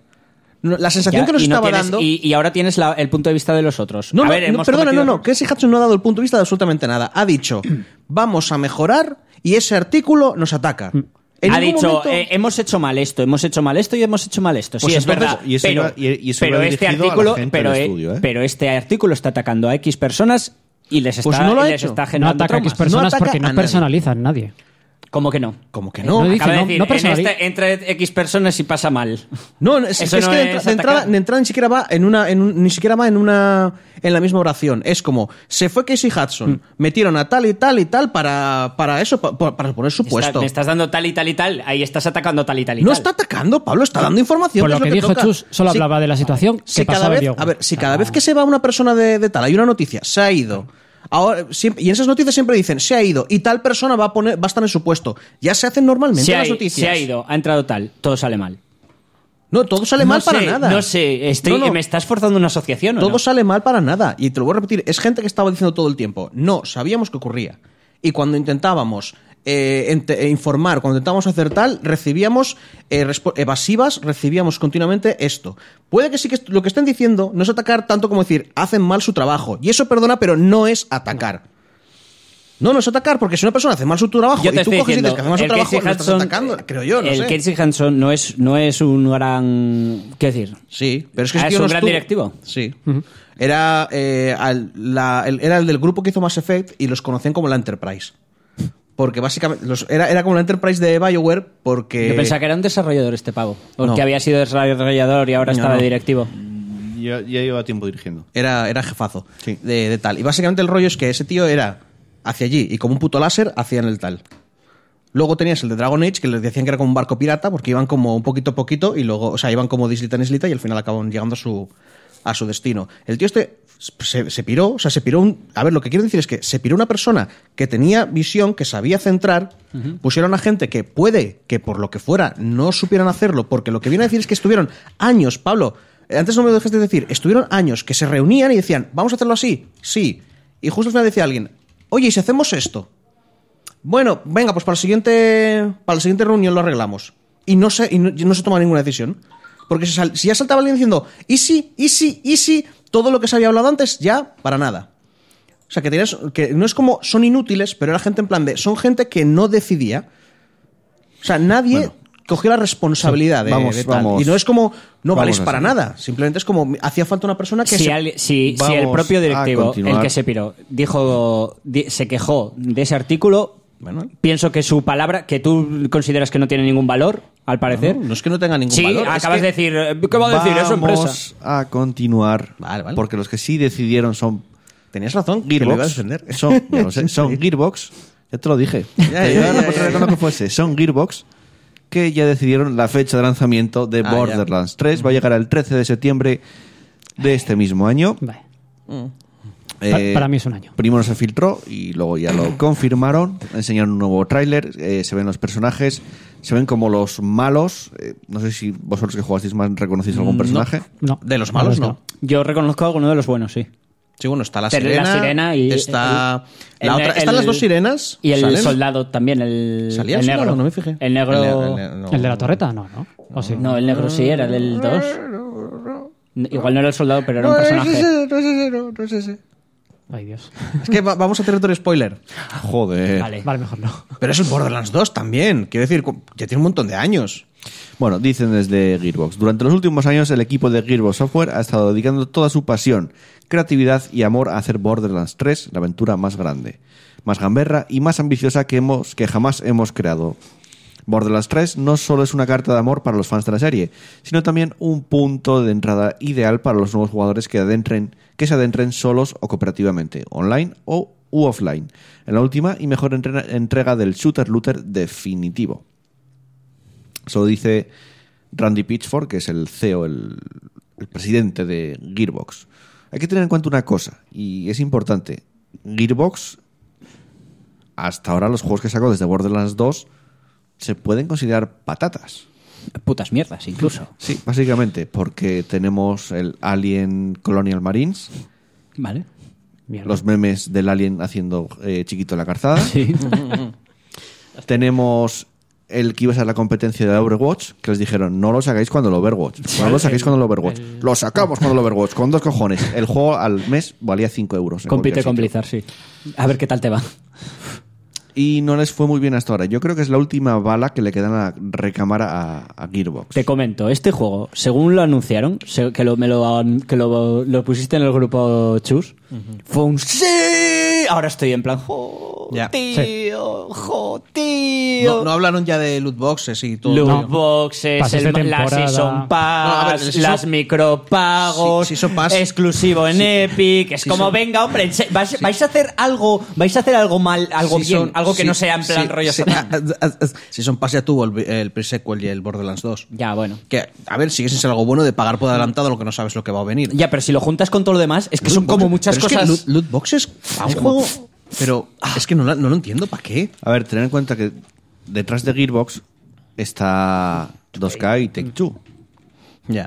No- La sensación Ya, que nos y no estaba tienes- dando. Y, y ahora tienes la- el punto de vista de los otros. No, a no, ver, no, perdona, no, no. Casey Hudson no ha dado el punto de vista de absolutamente nada. Ha dicho, vamos a mejorar y ese artículo nos ataca. En ha dicho, momento- eh, hemos hecho mal esto, hemos hecho mal esto y hemos hecho mal esto. Pues sí, es verdad. y eso pero, iba- y- y eso pero iba este artículo, pero, eh, estudio, ¿eh? pero este artículo está atacando a X personas y les está, Pues no lo ha y les hecho. está No generando ataca a X personas porque a no nadie. personalizan nadie. ¿Cómo que no? Como que No no. dice- Acaba de no- decir, no en este, entre X personas y pasa mal. No, es, Eso es no que de, es entra- de entrada, atacar. de entrada ni siquiera va en una, en un- ni siquiera va en una, en la misma oración. Es como se fue Casey Hudson, Mm. metieron a tal y tal y tal para, para eso, pa- pa- para poner su Está- puesto. me estás dando tal y tal y tal, ahí estás atacando tal y tal y No tal. está atacando, Pablo, está dando información. Por que lo es que dijo toca. Chus, solo Si- hablaba de la situación si cada vez, a ver, si sea, cada vez que se va una persona de, de tal, hay una noticia, se ha ido. Ahora, siempre- y en esas noticias siempre dicen, se ha ido, y tal persona va a poner, va a estar en su puesto. Ya se hacen normalmente se, las noticias. se ha ido, ha entrado tal, todo sale mal. No, todo sale no mal para nada. No sé, estoy, No, no. ¿me estás forzando una asociación o Todo sale mal para nada. Y te lo voy a repetir, es gente que estaba diciendo todo el tiempo, no, sabíamos que ocurría. Y cuando intentábamos eh, ente- eh, informar, cuando intentábamos hacer tal, recibíamos eh, evasivas, recibíamos continuamente esto. Puede que sí que est- lo que estén diciendo no es atacar tanto como decir, hacen mal su trabajo. Y eso perdona, pero no es atacar. No, no es atacar, porque si una persona hace mal su trabajo Yo te y tú estoy coges y dices que hace mal su el trabajo, no estás atacando, creo yo, no el sé. Casey Hanson no es, no es un gran... ¿Qué decir? Sí, pero es que Ah, ese ¿es un no gran estuvo- directivo? Sí. Era, eh, al- la- el, era el del grupo que hizo Mass Effect y los conocían como la Enterprise. Porque básicamente los- era, era como la Enterprise de BioWare porque... Yo pensaba que era un desarrollador este pavo. O No. que había sido desarrollador y ahora No, estaba no. de directivo. Ya, ya lleva tiempo dirigiendo. Era, era jefazo Sí. de, de tal. Y básicamente el rollo es que ese tío era hacia allí y como un puto láser hacían el tal. Luego tenías el de Dragon Age, que les decían que era como un barco pirata, porque iban como un poquito a poquito y luego, o sea, iban como de islita en islita y al final acaban llegando a su, a su destino. El tío este se, se piró, o sea, se piró un... A ver, lo que quiero decir es que se piró una persona que tenía visión, que sabía centrar, pusieron a gente que puede que por lo que fuera no supieran hacerlo, porque lo que viene a decir es que estuvieron años, Pablo, eh, antes no me dejaste decir, estuvieron años que se reunían y decían, vamos a hacerlo así, sí. Y justo al final decía alguien, oye, ¿y si hacemos esto? Bueno, venga, pues para la siguiente, para la siguiente reunión lo arreglamos. Y no se, y no, se toma ninguna decisión. Porque si ya saltaba alguien diciendo, y sí, y sí, y sí, todo lo que se había hablado antes, ya, para nada. O sea, que, tenías, que no es como son inútiles, pero era gente en plan de, son gente que no decidía. O sea, nadie cogió la responsabilidad de, Vamos, de tal. vamos. Y no es como, no valéis para nada. Simplemente es como, hacía falta una persona que Si, se- alguien- si- si el propio directivo, el que se piró, dijo, di- se quejó de ese artículo, Bueno. pienso que su palabra, que tú consideras que no tiene ningún valor, al parecer. No, no es que no tenga ningún sí, valor. es acabas que- de decir, eh, ¿qué va a decir? Es su empresa. Vamos a continuar. Vale, vale. Porque los que sí decidieron son Tenías razón, que Gearbox. defender. Son, ya lo sé, son Gearbox. Ya te lo dije. Ya, Te ya, ya, ya, lo que fuese. Son Gearbox que ya decidieron la fecha de lanzamiento de Ah, Borderlands 3. Va a llegar el 13 de septiembre de este mismo año. Vale. Eh, Pa- para mí es un año. Primero se filtró y luego ya lo confirmaron. Enseñaron un nuevo tráiler. eh, se ven los personajes. Se ven como los malos. eh, no sé si vosotros que jugasteis más reconocéis algún personaje. No. De los malos, no. Yo reconozco a alguno de los buenos, sí. Sí, bueno, está la Pero sirena. la sirena y Está. el- la el- otra, el- están las dos sirenas. Y el ¿salen? soldado también, el, ¿Salía el negro. soldado? No me fijé. El negro. El ne- el ne- no. que- ¿El de la torreta? No, ¿no? ¿O sí? No, el negro sí era, el del 2. Igual no era el soldado, pero era un No, no es personaje. ese, no es ese, no, no es ese. Ay, Dios. Es que va- vamos a territorio spoiler. Joder. Vale. Vale, mejor no. Pero es el Borderlands 2 también. Quiero decir, cu- ya tiene un montón de años. Bueno, dicen desde Gearbox. Durante los últimos años, el equipo de Gearbox Software ha estado dedicando toda su pasión, creatividad y amor a hacer Borderlands 3 la aventura más grande, más gamberra y más ambiciosa que, hemos, que jamás hemos creado. Borderlands 3 no solo es una carta de amor para los fans de la serie, sino también un punto de entrada ideal para los nuevos jugadores que, adentren, que se adentren solos o cooperativamente, online o u offline, en la última y mejor entrega del shooter looter definitivo. Eso dice Randy Pitchford, que es el CEO, el, el presidente de Gearbox. Hay que tener en cuenta una cosa, y es importante. Gearbox, hasta ahora los juegos que sacó desde Borderlands 2 se pueden considerar patatas. Putas mierdas, incluso. Sí, básicamente, porque tenemos el Alien Colonial Marines, Vale. Mierda. los memes del Alien haciendo eh, chiquito la calzada. Sí. Tenemos el que iba a ser la competencia de Overwatch, que les dijeron, no lo sacáis cuando el Overwatch. No lo sacáis cuando el Overwatch. Lo sacamos cuando el Overwatch, con dos cojones. El juego al mes valía 5 euros. Compite con. Blizzard, sí. A ver qué tal te va. Y no les fue muy bien hasta ahora. Yo creo que es la última bala que le quedan a recámara a, a Gearbox. Te comento, este juego, según lo anunciaron, se- que lo, me lo, que lo, lo pusiste en el grupo Chus, fue un sí. Ahora estoy en plan, jo, Ya. tío, jo, tío. No, no hablaron ya de loot boxes y todo. Loot No. boxes, de el, las temporada. Season No, Pass, ver, Season- las micropagos, Sí, Season Pass. exclusivo en Epic. Es como, Season- venga, hombre, vais, a hacer algo, vais a hacer algo mal, algo Sí bien, son- algo que sí, no sea en plan sí, rollo sí. Satán. Si son Pass ya tuvo el, el pre-sequel y el Borderlands 2. Ya, bueno. Que, a ver, sigue sin ser algo bueno de pagar por adelantado lo que no sabes lo que va a venir. Ya, pero si lo juntas con todo lo demás, es que Loot son como muchas pero es que cosas. loot, loot boxes a un juego. Pero es que no, no lo entiendo, ¿para qué? A ver, tener en cuenta que detrás de Gearbox está 2K y Take-Two,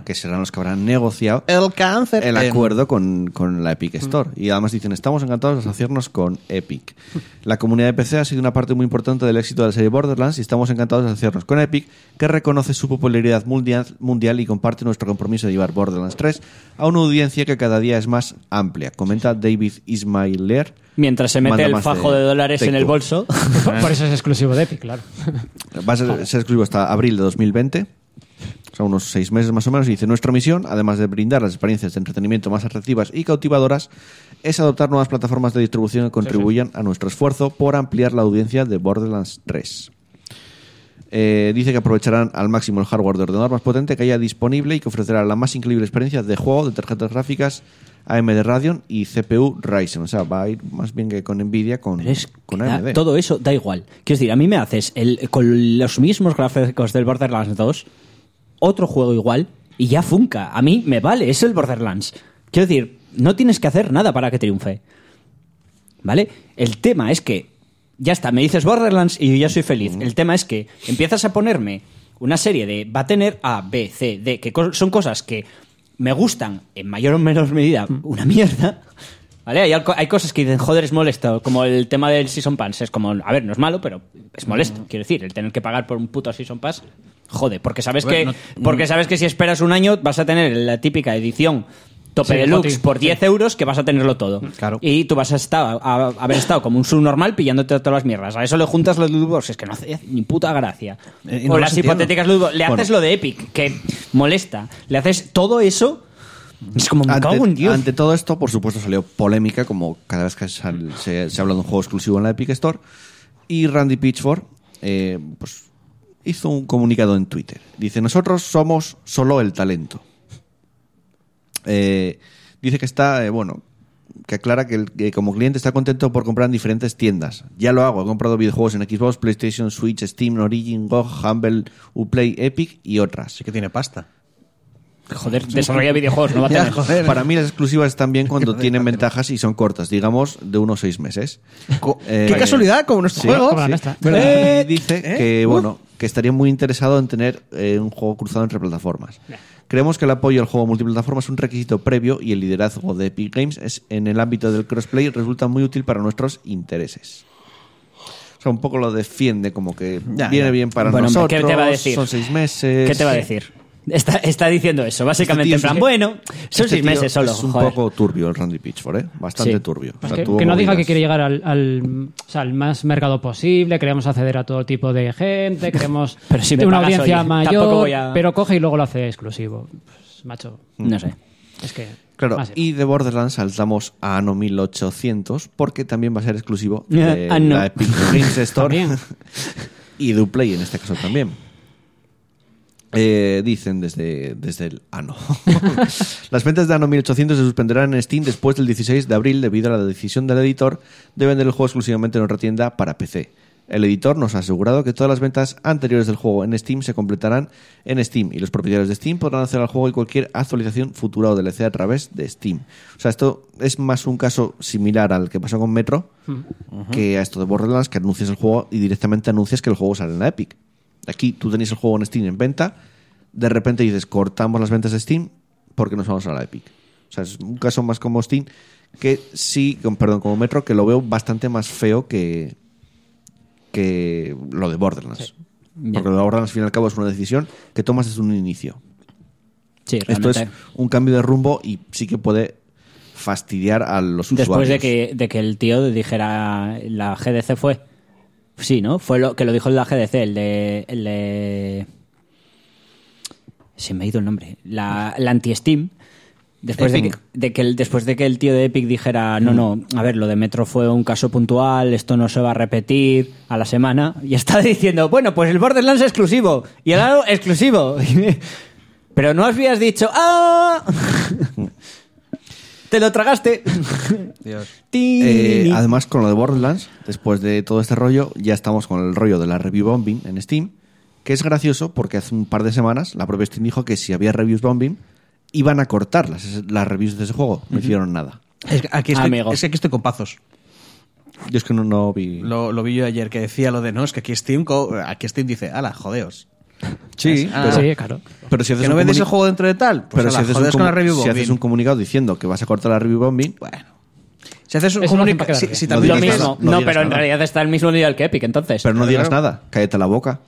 Que serán los que habrán negociado El cáncer. el en- acuerdo con, con la Epic Store. Y además dicen, estamos encantados de asociarnos con Epic. La comunidad de PC ha sido una parte muy importante del éxito de la serie Borderlands y estamos encantados de asociarnos con Epic, que reconoce su popularidad mundial, mundial y comparte nuestro compromiso de llevar Borderlands 3 a una audiencia que cada día es más amplia, comenta David Ismailer. Mientras se mete el fajo de, dólares en el bolso. Por, por eso es exclusivo de Epic, claro. Va a ser, ser exclusivo hasta abril de 2020. O sea, unos seis meses más o menos. Y dice, nuestra misión, además de brindar las experiencias de entretenimiento más atractivas y cautivadoras, es adoptar nuevas plataformas de distribución que contribuyan a nuestro esfuerzo por ampliar la audiencia de Borderlands 3. Eh, dice que aprovecharán al máximo el hardware de ordenador más potente que haya disponible y que ofrecerá la más increíble experiencia de juego de tarjetas gráficas AMD Radeon y CPU Ryzen. O sea, va a ir más bien que con Nvidia con, Pero es con que da- AMD. todo eso da igual. Quiero decir, a mí me haces el, con los mismos gráficos del Borderlands 2, otro juego igual, y ya funca. A mí me vale, es el Borderlands. Quiero decir, no tienes que hacer nada para que triunfe. ¿Vale? El tema es que, ya está, me dices Borderlands y yo ya soy feliz. El tema es que empiezas a ponerme una serie de, va a tener A, B, C, D, que son cosas que me gustan en mayor o menor medida una mierda. ¿Vale? Hay, hay cosas que dicen, joder, es molesto, como el tema del Season Pass. Es como, a ver, no es malo, pero es molesto. Quiero decir, el tener que pagar por un puto Season Pass, jode, porque sabes, ver, que, no- porque sabes que si esperas un año vas a tener la típica edición tope Sí, deluxe por 10 euros que vas a tenerlo todo. Claro. Y tú vas a, estar, a, a haber estado como un subnormal pillándote todas las mierdas. A eso le juntas los loot boxes, que no hace ni puta gracia. Eh, no o las entiendo. hipotéticas loot boxes. Le Bueno. haces lo de Epic, que molesta. Le haces todo eso. Es como me cago en Ante, Dios. ante todo esto, por supuesto, salió polémica, como cada vez que sal- se, se habla de un juego exclusivo en la Epic Store. Y Randy Pitchford eh, pues, hizo un comunicado en Twitter. Dice, nosotros somos solo el talento. Eh, dice que está, eh, bueno, que aclara que, el- que como cliente está contento por comprar en diferentes tiendas. Ya lo hago, he comprado videojuegos en Xbox, PlayStation, Switch, Steam, Origin, GOG, Humble, Uplay, Epic y otras. Sí que tiene pasta. Joder, desarrolla videojuegos, no va a Ya, tener. joder. Para mí las exclusivas están bien cuando tienen ventajas y son cortas, digamos de unos seis meses. Co- Eh, Qué casualidad, como nuestro sí. juego. Como la nuestra. Y dice ¿Eh? que Uh. bueno que estaría muy interesado en tener eh, un juego cruzado entre plataformas. Creemos que el apoyo al juego multiplataforma es un requisito previo y el liderazgo de Epic Games es en el ámbito del crossplay resulta muy útil para nuestros intereses. O sea, un poco lo defiende como que Ya, viene ya. bien para Bueno, nosotros. ¿qué te va a decir? Son seis meses. ¿Qué te va a decir? Está, está diciendo eso, básicamente. Este en plan, es- bueno, son Este seis meses solo. Es un joder. poco turbio el Randy Pitchford, ¿eh? Bastante Sí. turbio. O Es sea, que, no diga que quiere llegar al, al, o sea, al más mercado posible, queremos acceder a todo tipo de gente, queremos Pero si me una pagas, audiencia oye, mayor, a- pero coge y luego lo hace exclusivo. Pues, macho, No sé. es que... Claro, y de Borderlands saltamos a Anno 1800 porque también va a ser exclusivo de Ah, no. la Epic Games Store y de Uplay en este caso también. Eh, dicen desde, desde el ano. Las ventas de Anno 1800 se suspenderán en Steam después del 16 de abril debido a la decisión del editor de vender el juego exclusivamente en otra tienda para PC. El editor nos ha asegurado que todas las ventas anteriores del juego en Steam se completarán en Steam y los propietarios de Steam podrán hacer al juego y cualquier actualización futura o DLC a través de Steam. O sea, esto es más un caso similar al que pasó con Metro que a esto de Borderlands, que anuncias el juego y directamente anuncias que el juego sale en la Epic. Aquí tú tenéis el juego en Steam en venta, de repente dices cortamos las ventas de Steam porque nos vamos a la Epic. O sea, es un caso más como Steam que sí, con- perdón, como Metro, que lo veo bastante más feo que, que lo de Borderlands. Porque lo de Borderlands, al fin y al cabo, es una decisión que tomas desde un inicio. Sí, Esto es un cambio de rumbo y sí que puede fastidiar a los Después usuarios. de que, de que el tío dijera la GDC fue. Sí, ¿no? Fue lo que lo dijo el de la GDC, el de. El de se me ha ido el nombre. La, la anti-Steam. Después de, que, Epic. de que el, después de que el tío de Epic dijera, no, no, a ver, lo de Metro fue un caso puntual, esto no se va a repetir a la semana, y está diciendo, bueno, pues el Borderlands exclusivo, y el Halo exclusivo. Pero no habías dicho, ¡ah! Te lo tragaste. Dios. Eh, además, con lo de Borderlands, después de todo este rollo, ya estamos con el rollo de la review bombing en Steam, que es gracioso porque hace un par de semanas la propia Steam dijo que si había reviews bombing, iban a cortar las, las reviews de ese juego. No hicieron nada. Es que aquí estoy, Amigo. es que aquí estoy con pazos. Yo es que no, no vi. Lo, lo vi yo ayer que decía lo de no, es que aquí Steam, co- aquí Steam dice, ala, jodeos. Sí, Ah. pero, Sí, claro. pero si haces ¿Que no comuni- el juego dentro de tal? Pues pero si haces, un, con la review si bombing. haces un comunicado diciendo que vas a cortar la review bombing, Bueno. Si haces un Eso lo hacen comunica- para si, si no digas nada, no No, digas pero en nada. realidad está al mismo nivel que Epic, entonces. pero no digas claro. nada, cállate la boca.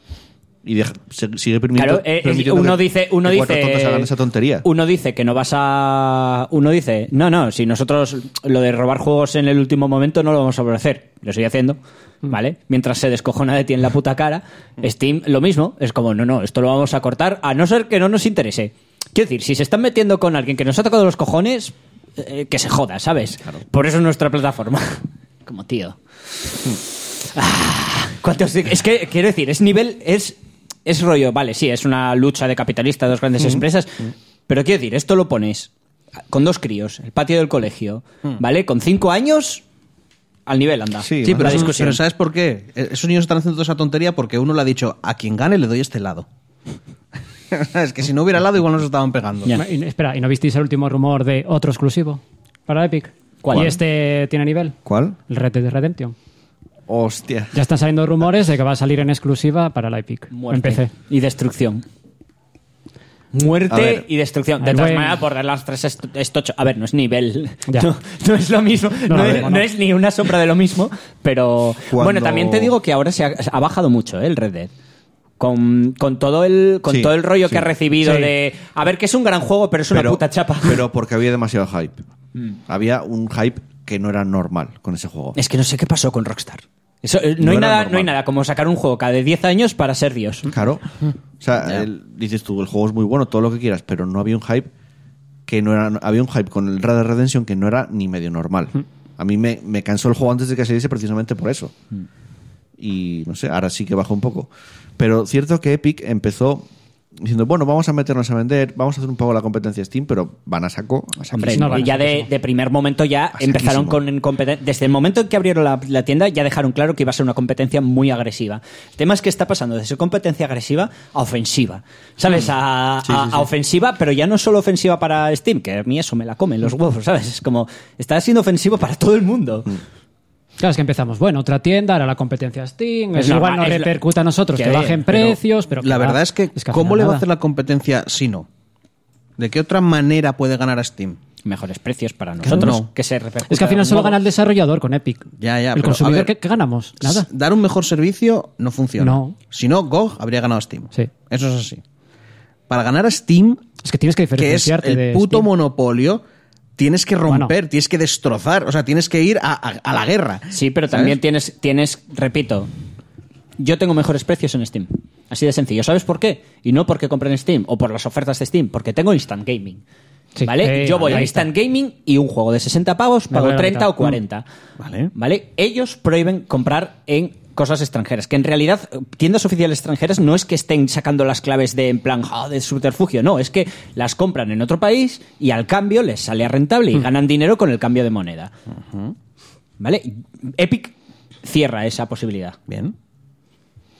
Y deja- se- sigue permitiendo. Claro, eh, eh, permitiendo uno que- dice, uno que dice, tontos hagan esa tontería. uno dice que no vas a, uno dice, no, no, si nosotros lo de robar juegos en el último momento no lo vamos a volver a hacer, lo estoy haciendo, ¿vale? Mientras se descojona de ti en la puta cara, Steam lo mismo, es como, no, no, esto lo vamos a cortar, a no ser que no nos interese. Quiero decir, si se están metiendo con alguien que nos ha tocado los cojones, eh, que se joda, ¿sabes? Por eso es nuestra plataforma. Como tío. Ah, ¿cuántos- es que quiero decir, es nivel, es, es rollo, vale, sí, es una lucha de capitalistas, dos grandes empresas, pero quiero decir, esto lo pones con dos críos, el patio del colegio, ¿vale? Con cinco años, al nivel anda. Sí, Sí, pero, la discusión. pero ¿sabes por qué? Eh, Esos niños están haciendo toda esa tontería porque uno le ha dicho, a quien gane le doy este lado. es que si no hubiera lado igual nos estaban pegando. Ya. Y- espera, ¿y no visteis el último rumor de otro exclusivo para Epic? ¿Cuál? ¿Y este tiene nivel? ¿Cuál? El Red Dead Redemption. Hostia. Ya están saliendo rumores de que va a salir en exclusiva para la Epic. Muerte En PC. y destrucción. Muerte ver. y destrucción. De todas maneras, por las tres est- estocho. A ver, no es nivel. No, no es lo mismo. No, No, es, no, no no. es ni una sombra de lo mismo. Pero. Cuando- Bueno, también te digo que ahora se ha, ha bajado mucho ¿eh? el Red Dead. Con, con todo el con Sí, todo el rollo sí. que ha recibido Sí. de a ver que es un gran juego pero es una puta chapa Mm. Pero porque había demasiado hype. Había un hype que no era normal con ese juego. es que no sé qué pasó con Rockstar Eso, eh, no, No hay nada no hay nada como sacar un juego cada 10 años para ser Dios Claro. O sea, el- dices tú, el juego es muy bueno, todo lo que quieras, pero no había un hype que no era. Había un hype con el Red Dead Redemption que no era ni medio normal. A mí me, me cansó el juego antes de que saliese precisamente por eso. Y no sé, ahora sí que bajó un poco. Pero cierto que Epic empezó diciendo, bueno, vamos a meternos a vender, vamos a hacer un poco la competencia Steam, pero van a saco. a Hombre, no, ya de, primer momento ya empezaron con competencia. Desde el momento en que abrieron la, la tienda ya dejaron claro que iba a ser una competencia muy agresiva. El tema es que está pasando de ser competencia agresiva a ofensiva. ¿Sabes? A, Sí, a- sí, sí. a ofensiva, pero ya no solo ofensiva para Steam, que a mí eso me la comen los huevos, ¿sabes? Es como, está siendo ofensivo para todo el mundo. Mm. Claro, es que empezamos, bueno, otra tienda, ahora la competencia Steam, Es es igual la- repercuta a nosotros que, Que, bajen pero precios, pero la verdad va, es que, ¿cómo le va a hacer la competencia si no? ¿De qué otra manera puede ganar a Steam? Mejores precios para nosotros. no. Que se repercuta Es que al final solo luego. gana el desarrollador con Epic. Ya, ya, El pero, consumidor, ver, ¿qué, qué ganamos? Nada. Dar un mejor servicio no funciona. No. Si no, GOG habría ganado a Steam. Sí. Eso es así. Para ganar a Steam, Es que tienes que que es diferenciarte el de puto Steam. monopolio, tienes que romper, Bueno. tienes que destrozar, o sea, tienes que ir a, a- a la guerra. Sí, pero ¿sabes? también tienes, tienes, repito, yo tengo mejores precios en Steam. Así de sencillo. ¿Sabes por qué? Y no porque compre en Steam o por las ofertas de Steam, porque tengo Instant Gaming. Sí. ¿Vale? Eh, yo voy a. Instant Gaming y un juego de 60 pavos pago vale la 30 mitad. o 40. Vale. ¿Vale? Ellos prohíben comprar en cosas extranjeras, que en realidad eh, tiendas oficiales extranjeras no es que estén sacando las claves de en plan "Ah, de subterfugio, no, es que las compran en otro país y al cambio les sale rentable y Hmm. ganan dinero con el cambio de moneda. ¿Vale? Epic cierra esa posibilidad. Bien.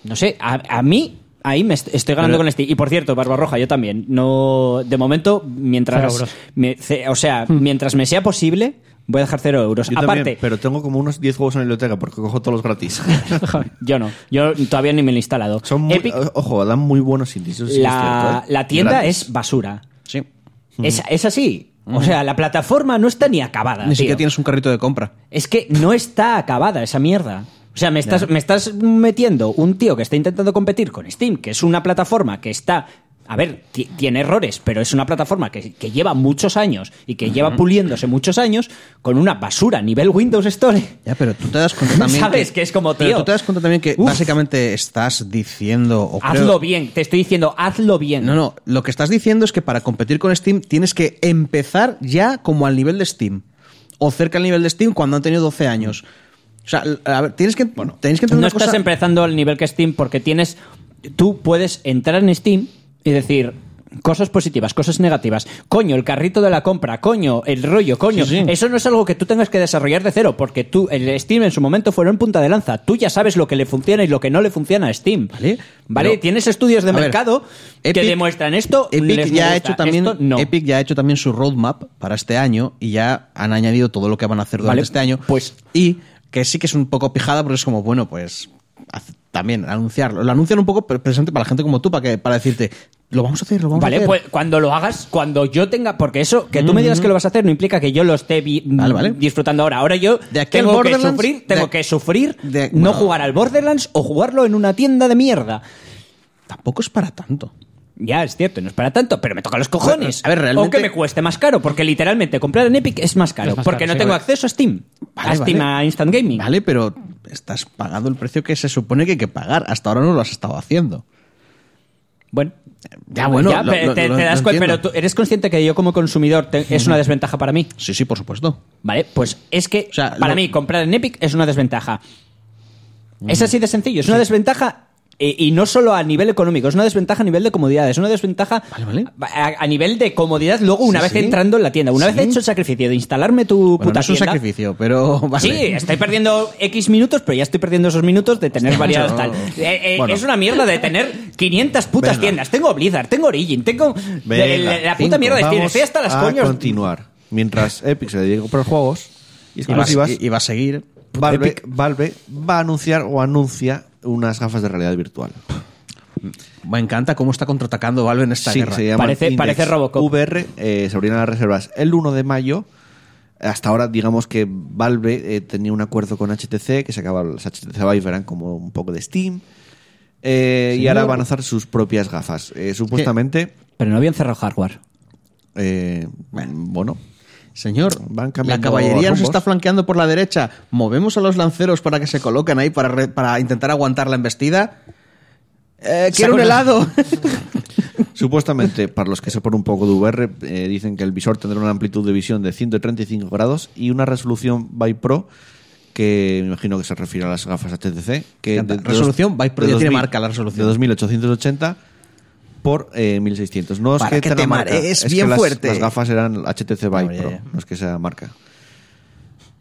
No sé, a, a mí ahí me est- estoy ganando Pero- con Steam. Y por cierto, Barbarroja, yo también. No, de momento, mientras me, o sea, mientras me sea posible, voy a dejar cero euros. Yo Aparte, también, pero tengo como unos 10 juegos en la biblioteca porque cojo todos los gratis. yo no, yo todavía ni me lo he instalado. Son muy, Epic, ojo, dan muy buenos es la, ¿eh? la tienda Gratis. es basura. Sí. Es, es así. O sea, la plataforma no está ni acabada. Ni siquiera tienes un carrito de compra. Es que no está acabada esa mierda. O sea, me estás, me estás metiendo un tío que está intentando competir con Steam, que es una plataforma que está. A ver, ti- tiene errores, pero es una plataforma que, que lleva muchos años y que lleva puliéndose muchos años con una basura a nivel Windows Store. Ya, pero tú te das cuenta también. ¿Sabes? Que es como, pero tío. tú te das cuenta también que Uf. básicamente estás diciendo. O creo- Hazlo bien, te estoy diciendo, hazlo bien. No, no. Lo que estás diciendo es que para competir con Steam tienes que empezar ya como al nivel de Steam. O cerca al nivel de Steam cuando han tenido 12 años. O sea, a ver, tienes que, bueno, tenéis que entender no una estás cosa- empezando al nivel que Steam porque tienes. Tú puedes entrar en Steam y decir. Cosas positivas, cosas negativas. Coño, el carrito de la compra, coño, el rollo, coño. Sí, sí. Eso no es algo que tú tengas que desarrollar de cero, porque tú, el Steam en su momento fueron punta de lanza. Tú ya sabes lo que le funciona y lo que no le funciona a Steam. Vale, ¿Vale? pero- Tienes estudios de ver, mercado que Epic- demuestran esto. Epic ya ha hecho también esto no. Epic ya ha hecho también su roadmap para este año y ya han añadido todo lo que van a hacer durante Vale, este año. pues- y que sí que es un poco pijada porque es como bueno pues también anunciarlo. Lo anuncian un poco presente para la gente como tú para que para decirte lo vamos a hacer, lo vamos a Vale, hacer. pues cuando lo hagas, cuando yo tenga. Porque eso, que tú me digas que lo vas a hacer, no implica que yo lo esté vi- Vale, vale. disfrutando ahora. Ahora yo De tengo que sufrir, tengo de- que sufrir de- no bueno. jugar al Borderlands o jugarlo en una tienda de mierda. tampoco es para tanto. Ya, es cierto, no es para tanto, pero me toca los cojones. A ver, realmente- O que me cueste más caro, porque literalmente comprar en Epic es más caro. Es más porque caro, no sí. tengo Vale. acceso a Steam. a Vale, Steam, vale. a Instant Gaming. Vale, pero estás pagando el precio que se supone que hay que pagar. Hasta ahora no lo has estado haciendo. Bueno. Ya, bueno, Ya, lo- pe- lo- te, lo- te das cuenta, pero tú eres consciente que yo como consumidor te- es una desventaja para mí. Sí, sí, por supuesto. Vale, pues es que O sea, para lo- mí comprar en Epic es una desventaja. Es así de sencillo, es una desventaja y no solo a nivel económico, es una desventaja a nivel de comodidad, es una desventaja Vale, vale. A, a nivel de comodidad luego una Sí, vez sí. entrando en la tienda. Una Sí. vez hecho el sacrificio de instalarme tu Bueno, puta no es un tienda- sacrificio, pero vale. Sí, estoy perdiendo X minutos, pero ya estoy perdiendo esos minutos de tener varias tal. Eh, eh, Bueno. Es una mierda de tener 500 putas Venga. tiendas. Tengo Blizzard, tengo Origin, tengo Venga, la, la cinco. puta mierda de. Vamos Estoy hasta las a coños. continuar. Mientras Epic se dedica a comprar juegos y Y va, exclusivas, y va a seguir. Valve va a anunciar o anuncia unas gafas de realidad virtual. Me encanta cómo está contraatacando Valve en esta Sí, guerra. se Parece- Index parece Robocop. VR eh, se abrirán las reservas el 1 de mayo. Hasta ahora, digamos que Valve eh, tenía un acuerdo con HTC, que se acaba las HTC Vive eran como un poco de Steam. Eh, y ahora van a hacer sus propias gafas. Eh, supuestamente, Pero no habían cerrado hardware. eh, bueno, Señor, Van la caballería nos está flanqueando por la derecha. Movemos a los lanceros para que se coloquen ahí para, re- para intentar aguantar la embestida. Eh, quiero un helado. Supuestamente, para los que sepan un poco de VR, eh, dicen que el visor tendrá una amplitud de visión de 135 grados y una resolución by Pro que me imagino que se refiere a las gafas HTC. Que. Resolución by Pro, ya tiene marca la resolución. De 2880 por eh, 1600. No es Para que, que te marees es bien que fuerte. las gafas eran HTC Vive Pro, ya. no es que sea marca.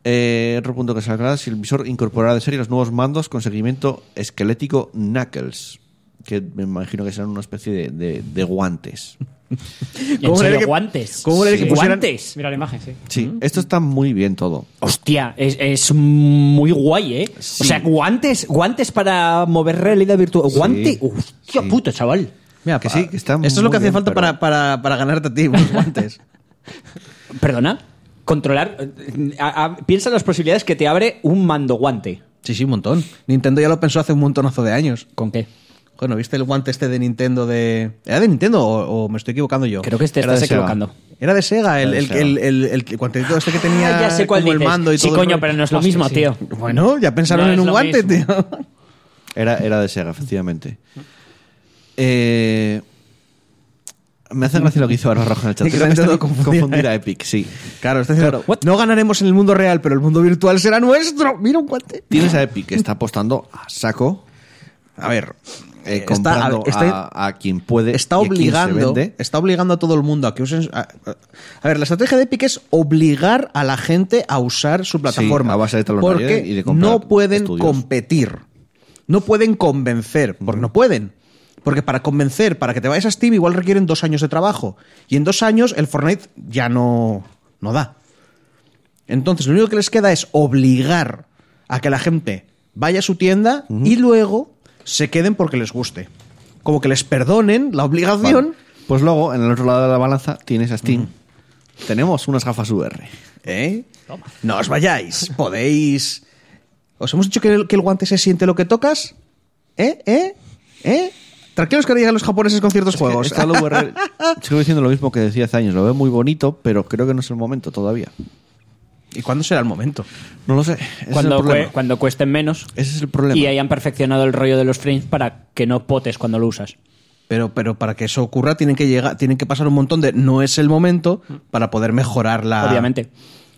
Eh, otro punto que se aclara si el visor incorporará de serie los nuevos mandos con seguimiento esquelético Knuckles, que me imagino que serán una especie de, de- de guantes. ¿En ¿Cómo serio, era que- guantes? cómo que Sí. pusieran- ¿Guantes? Mira la imagen, sí. Sí, esto está muy bien todo. Hostia, es, es muy guay, ¿eh? Sí. O sea, guantes, guantes para mover realidad virtual. Guante, hostia Sí. puta, chaval. Mira, Que sí, que está Esto es lo que hacía bien, falta pero- para, para, para ganarte a ti, unos guantes. Perdona, controlar. eh, a- a- piensa en las posibilidades que te abre un mando guante. Sí, sí, un montón. Nintendo ya lo pensó hace un montonazo de años. ¿Con qué? Bueno, ¿viste el guante este de Nintendo de... ¿Era de Nintendo o, o me estoy equivocando yo? Creo que te Era estás de Sega. equivocando. Era de Sega, el, el, el, el, el, el guantecito este que tenía Ah, ya sé cuál como el mando y Sí, todo. el coño, pero no es lo Hostia, mismo, sí. tío. Bueno, ya pensaron No en un guante, mismo. tío. Era, era de Sega, efectivamente. Eh, me hace gracia lo que hizo Barba Roja en el chat. Y que Está confundir, confundir ¿eh? a Epic, sí. Claro, está diciendo, no ganaremos en el mundo real, pero el mundo virtual será nuestro. Mira un guante. Tienes a Epic que está apostando a saco. A ver, eh, Está- comprando a ver, está- a, a quien puede. Está a obligando, vende. está obligando a todo el mundo a que usen. A, a ver, la estrategia de Epic es obligar a la gente a usar su plataforma. a base de porque y de no pueden estudios. competir. no pueden convencer, porque no pueden. Porque para convencer, para que te vayas a Steam, igual requieren dos años de trabajo. Y en dos años el Fortnite ya no, no da. Entonces, lo único que les queda es obligar a que la gente vaya a su tienda y luego se queden porque les guste. Como que les perdonen la obligación. Vale. Pues luego, en el otro lado de la balanza, tienes a Steam. Tenemos unas gafas VR. ¿Eh? No os vayáis. Podéis. ¿Os hemos dicho que el, que el guante se siente lo que tocas? ¿Eh? ¿Eh? ¿Eh? Tranquilos que llegan los japoneses con ciertos Es juegos. está el VR, sigo diciendo lo mismo que decía hace años. Lo veo muy bonito, pero creo que no es el momento todavía. ¿Y cuándo será el momento? No lo sé. Ese es Cuando, el problema. cue- cuando cuesten menos Ese es el problema. y hayan perfeccionado el rollo de los frames para que no potes cuando lo usas. Pero, pero para que eso ocurra tienen que llegar, tienen que pasar un montón de no es el momento para poder mejorar la. Obviamente.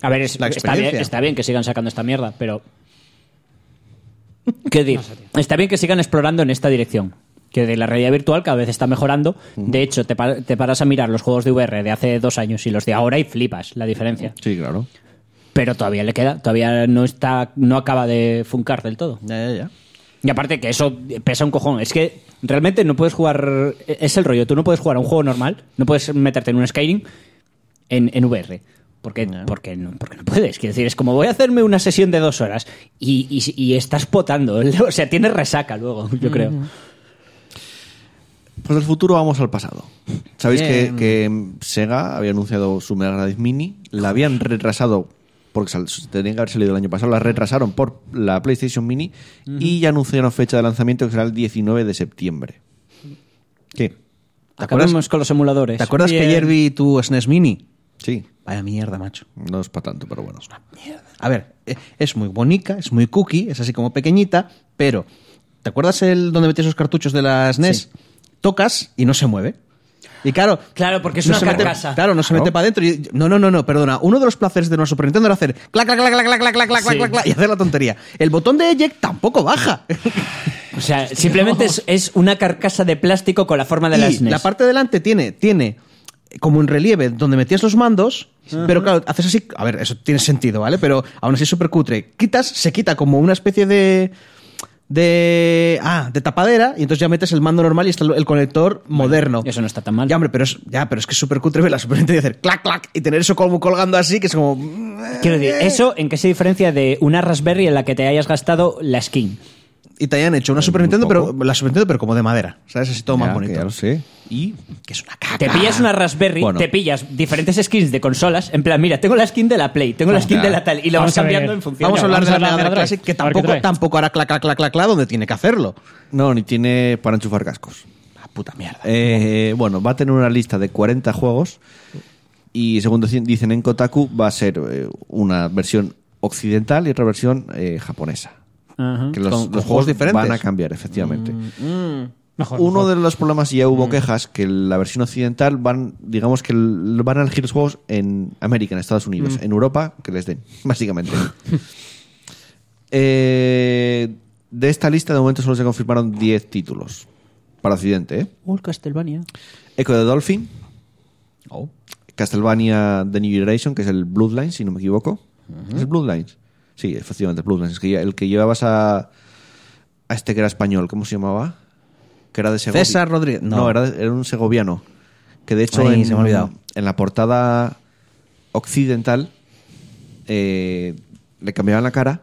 A ver, es- La está, bien, está bien que sigan sacando esta mierda, pero. ¿Qué digo? está bien que sigan explorando en esta dirección. Que de la realidad virtual cada vez está mejorando. De hecho, te, pa- te paras a mirar los juegos de VR de hace dos años y los de ahora y flipas la diferencia. Sí, claro. Pero todavía le queda, todavía no está, no acaba de funcar del todo. Ya, ya, ya. Y aparte que eso pesa un cojón. Es que realmente no puedes jugar. Es el rollo. Tú no puedes jugar a un juego normal. No puedes meterte en un Skyrim en, en VR. Porque, porque, no, porque no puedes. Quiero decir, es como voy a hacerme una sesión de dos horas y, y- y estás potando. O sea, tienes resaca luego, yo creo. Pues del futuro vamos al pasado. Sabéis que, Sega había anunciado su Mega Drive Mini, la habían retrasado porque tenía que haber salido el año pasado, la retrasaron por la PlayStation Mini y ya anunciaron fecha de lanzamiento que será el 19 de septiembre. ¿Qué? ¿Te acuerdas, Acabemos con los emuladores. ¿te acuerdas que ayer vi tu SNES Mini? Sí, Vaya mierda, macho. no es para tanto, pero bueno. A ver, eh, es muy bonita, es muy cookie, es así como pequeñita, pero ¿te acuerdas el donde metías los cartuchos de las NES? tocas y no se mueve. Y claro, claro, porque es no una carcasa. Claro, no se mete para adentro. No, no, no, no, perdona. Uno de los placeres de una Super Nintendo era hacer clac, clac, clac, clac, clac, clac, clac, sí. clac, y hacer la tontería. El botón de eject tampoco baja. O sea, simplemente es, una carcasa de plástico con la forma de y la SNES. La parte de delante tiene, tiene como un relieve donde metías los mandos, pero claro, haces así. A ver, eso tiene sentido, ¿vale? Pero aún así es súper cutre. Quitas, se quita como una especie de de ah, de tapadera y entonces ya metes el mando normal y está el, el conector moderno. eso no está tan mal. Ya, hombre, pero es, ya, pero es que es súper cutre ver la Super Nintendo y hacer clac, clac y tener eso como colgando así, que es como... Quiero decir, ¿eso en qué se diferencia de una Raspberry en la que te hayas gastado la skin? Y te hayan hecho una Super Nintendo, pero la Super Nintendo, pero como de madera. ¿Sabes? Así todo Ya, más que bonito. ya lo sé. Y que es una caca. Te pillas una Raspberry, Bueno. te pillas diferentes skins de consolas. En plan, mira, tengo la skin de la Play, tengo la skin de la tal, y lo vas Vamos a cambiando en función. Vamos a hablar de la vamos a Mega hablar Drive de la Classic, que Drive. A ver qué tampoco, trae. tampoco hará clac, clac, clac, clac, clac, donde tiene que hacerlo. No, ni tiene para enchufar cascos. La puta mierda. Eh, bueno, va a tener una lista de 40 juegos y según dicen- dicen en Kotaku va a ser eh, una versión occidental y otra versión eh, japonesa. Ajá. Que los, Con- los con juegos diferentes. van a cambiar, efectivamente. Mejor, Uno mejor. de los problemas y ya hubo quejas que la versión occidental van, digamos que van a elegir los juegos en América, en Estados Unidos, en Europa, que les den, básicamente. Eh, de esta lista de momento solo se confirmaron 10 títulos para Occidente. ¿eh? Oh, Castlevania. Echo de Dolphin, Oh. Castlevania The New Generation, que es el Bloodlines, si no me equivoco. ¿Es el Bloodlines? Sí, efectivamente, Bloodlines. Es que ya- el que llevabas a, a este que era español, ¿cómo se llamaba? Que era de Segovia. César Rodríguez, No, no. era, de- era un segoviano. Que de hecho Ay, en, se me ha olvidado. en la portada occidental eh, le cambiaban la cara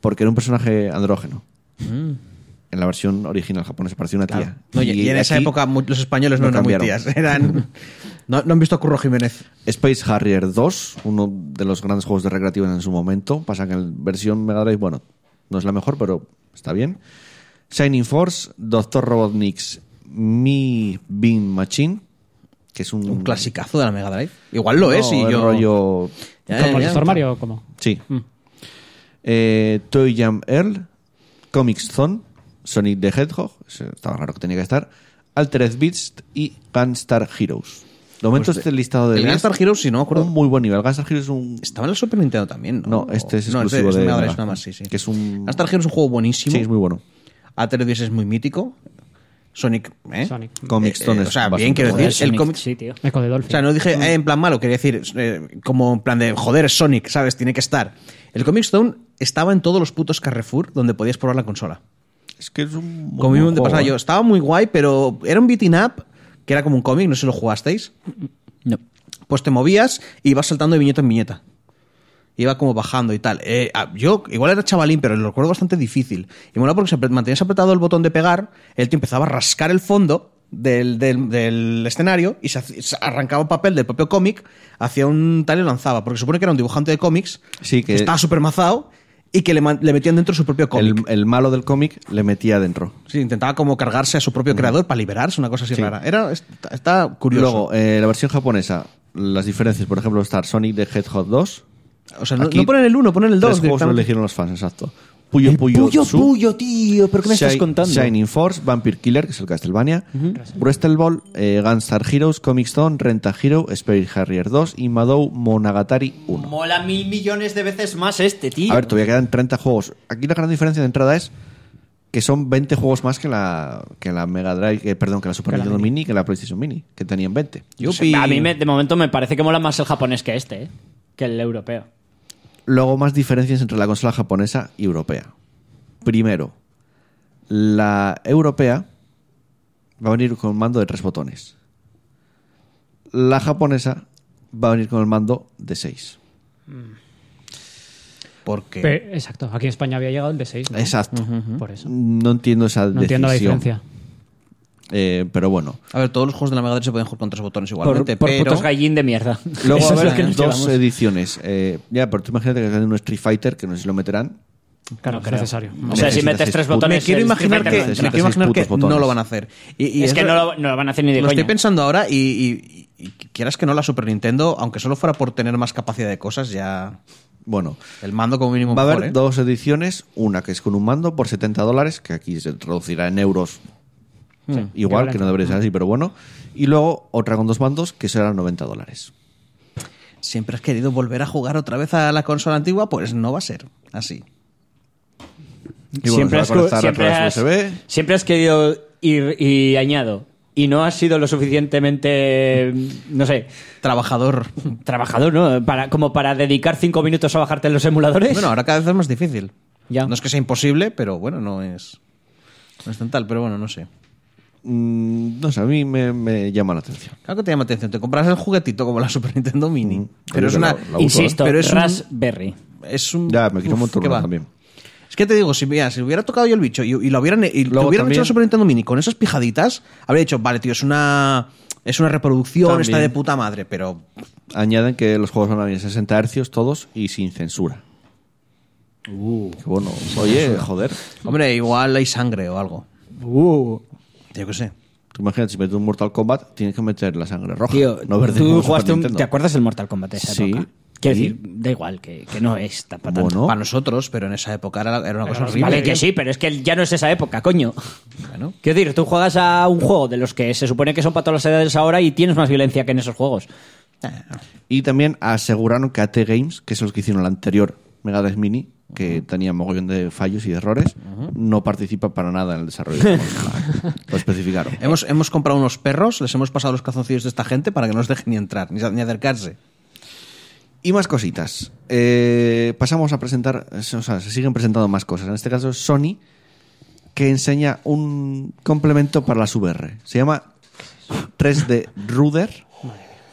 porque era un personaje andrógeno. En la versión original japonesa parecía una tía. No, y, y en esa época los españoles no lo eran muy tías. Eran, no, no han visto a Curro Jiménez. Space Harrier 2, uno de los grandes juegos de recreativos en su momento. Pasa que en versión Mega Drive, bueno, no es la mejor, pero está bien. Shining Force, Doctor Robotnik's Me Bean Machine, que es un, Un clasicazo de la Mega Drive. Igual lo No, es y el yo... rollo. Ya, ¿Como ya, el ya. Mario o cómo? Sí. Mm. Eh, Toy Jam Earl, Comics Zone, Sonic the Hedgehog, estaba raro que tenía que estar, Altered Beast y Gunstar Heroes. De momento Pues este listado de el 10, Gunstar Heroes, sí, no me acuerdo. Un muy buen nivel. Gunstar Heroes es un Estaba en la Super Nintendo también, ¿no? No, este es No, exclusivo de Drive Mega. nada más, sí, sí. Que es un- Gunstar Heroes es un juego buenísimo. Sí, es muy bueno. Altered Beast es muy mítico. Sonic, ¿eh? Sonic. Comic Eh, Stone eh, es o sea, bien quiero decir, el Sonic, cómic... Sí, tío. Echo de Dolphin. O sea, no dije eh, en plan malo, quería decir, eh, como en plan de, joder, es Sonic, ¿sabes? Tiene que estar. El Comic Stone estaba en todos los putos Carrefour donde podías probar la consola. Es que es un. Como mismo te juego, pasaba ¿eh? yo. Estaba muy guay, pero era un beating up que era como un cómic, no sé si lo jugasteis. No. Pues te movías y ibas saltando de viñeta en viñeta. Iba como bajando y tal. Eh, yo igual era chavalín, pero lo recuerdo bastante difícil. Y mola porque si apre- mantenías apretado el botón de pegar, él te empezaba a rascar el fondo del, del- del escenario y se, se arrancaba papel del propio cómic, hacía un tal y lo lanzaba. Porque supone que era un dibujante de cómics Sí, que- estaba súper mazado y que le, le metían dentro su propio El, cómic. el malo del cómic le metía dentro. Sí, intentaba como cargarse a su propio creador para liberarse, una cosa así Sí. rara. Era, está, está curioso. Luego, eh, la versión japonesa, las diferencias, por ejemplo, está Sonic de Hedgehog 2. o sea, no, no ponen el 1, ponen el 2. Tres juegos lo eligieron los fans, exacto. Puyo Puyo, Puyo, Tsu, puyo, tío, ¿pero qué me estás contando? Shining Force, Vampire Killer, que es el Castlevania, Bristol Ball, eh, Gunstar Heroes, Comic Stone, Renta Hero, Spirit Harrier 2 y Madou Monogatari 1. Mola mil millones de veces más este, tío. A ver, todavía quedan 30 juegos. Aquí la gran diferencia de entrada es que son 20 juegos más que la, que la Mega Drive, eh, perdón, que la Super Nintendo Mini. Mini, que la PlayStation Mini, que tenían 20. Yupi. A mí me- de momento me parece que mola más el japonés que este, ¿eh? que el europeo. Luego más diferencias entre la consola japonesa y europea. Primero, la europea va a venir con un mando de tres botones. La japonesa va a venir con el mando de seis. Porque Pe- exacto, aquí en España había llegado el de 6. Exacto. Por eso. No entiendo esa No entiendo la diferencia. Eh, pero bueno. A ver, todos los juegos de la Mega Drive se pueden jugar con tres botones igualmente, por pero... putos gallín de mierda. Luego va a haber que dos llevamos. ediciones. Eh, ya, pero tú imagínate que salen un Street Fighter, que no sé si lo meterán. Claro, es necesario. O sea, si metes tres botones... me quiero imaginar que, me quiero imaginar que no lo van a hacer. Y, y Es que no lo, no lo van a hacer ni de lo estoy pensando ahora y, y- y quieras que no la Super Nintendo, aunque solo fuera por tener más capacidad de cosas, ya Bueno, el mando como mínimo va a haber ¿eh? dos ediciones. Una que es con un mando por 70 dólares, que aquí se traducirá en euros. Igual, que no debería ser así, pero bueno. Y luego otra con dos mandos, que serán 90 dólares. Siempre has querido volver a jugar otra vez a la consola antigua, pues no va a ser así. Y bueno, siempre, se has, va a a siempre, has, USB. siempre has querido ir y añado. Y no has sido lo suficientemente, no sé, Trabajador. trabajador, ¿no? Para, como para dedicar cinco minutos a bajarte los emuladores. Bueno, ahora cada vez es más difícil. Ya. No es que sea imposible, pero bueno, no es. No es tan tal, pero bueno, no sé. Mm, no sé, a mí me, me llama la atención. Claro que te llama atención. Te compras el juguetito como la Super Nintendo Mini. Mm, pero es una. la- la Insisto, Pero es un- Raspberry. Es un. Ya, me quiero un montón también. Es que te digo, si, mira, si hubiera tocado yo el bicho y, y lo hubieran, y lo hubieran hecho la Super Nintendo Mini con esas pijaditas, habría dicho, vale, tío, es una. Es una reproducción, También. está de puta madre, pero. Añaden que los juegos van a venir en 60 hercios todos y sin censura. Uh. Qué bueno. Oye, joder. Hombre, igual hay sangre o algo. Uh. Yo qué sé. Tú imagínate, si metes un Mortal Kombat, tienes que meter la sangre roja. Tío, no verde tú jugaste un-. ¿Te acuerdas del Mortal Kombat de esa Sí. época? Quiero decir, da igual, que, que no es tan patata. Bueno. Para nosotros, pero en esa época era, era una cosa horrible. Vale, que sí, pero es que ya no es esa época, coño. Bueno. Quiero decir, tú juegas a un juego de los que se supone que son para todas las edades ahora y tienes más violencia que en esos juegos. Y también aseguraron que AT Games, que son los que hicieron la anterior Mega Drive Mini, que tenía mogollón de fallos y de errores, no participa para nada en el desarrollo de la. Lo especificaron. Hemos, hemos comprado unos perros, les hemos pasado los calzoncillos de esta gente para que no nos dejen ni entrar, ni, ni acercarse. Y más cositas. Eh, pasamos a presentar, o sea, se siguen presentando más cosas. En este caso es Sony, que enseña un complemento para las VR. Se llama 3D Ruder,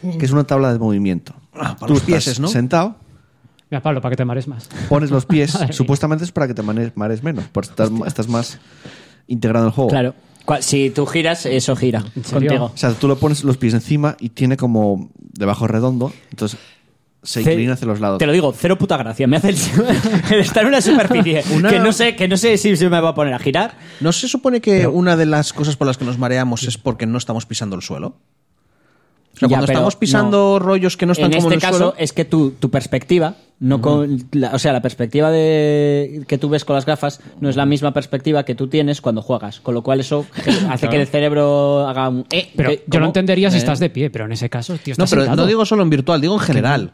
que es una tabla de movimiento. Ah, para Tú los estás pieses, ¿no? sentado, Mira, Pablo, para que te mares más. pones los pies, supuestamente es para que te mares menos, porque estás, estás más integrado en el juego. Claro. Si tú giras, eso gira contigo. O sea, tú lo pones los pies encima y tiene como debajo redondo, entonces se inclina hacia los lados. Te lo digo, cero puta gracia. Me hace el, el estar en una superficie Una- que no sé, que no sé si se me va a poner a girar. ¿No se supone que una de las cosas por las que nos mareamos es porque no estamos pisando el suelo? O sea, Ya, cuando estamos pisando rollos que no están en como este en el caso suelo. es que tu, tu perspectiva no con la- o sea la perspectiva de que tú ves con las gafas no es la misma perspectiva que tú tienes cuando juegas con lo cual eso hace que el cerebro haga un eh, Pero eh, yo lo entendería si Eh. estás de pie, pero en ese caso, tío, No, estás pero sentado. no digo solo en virtual, digo en general.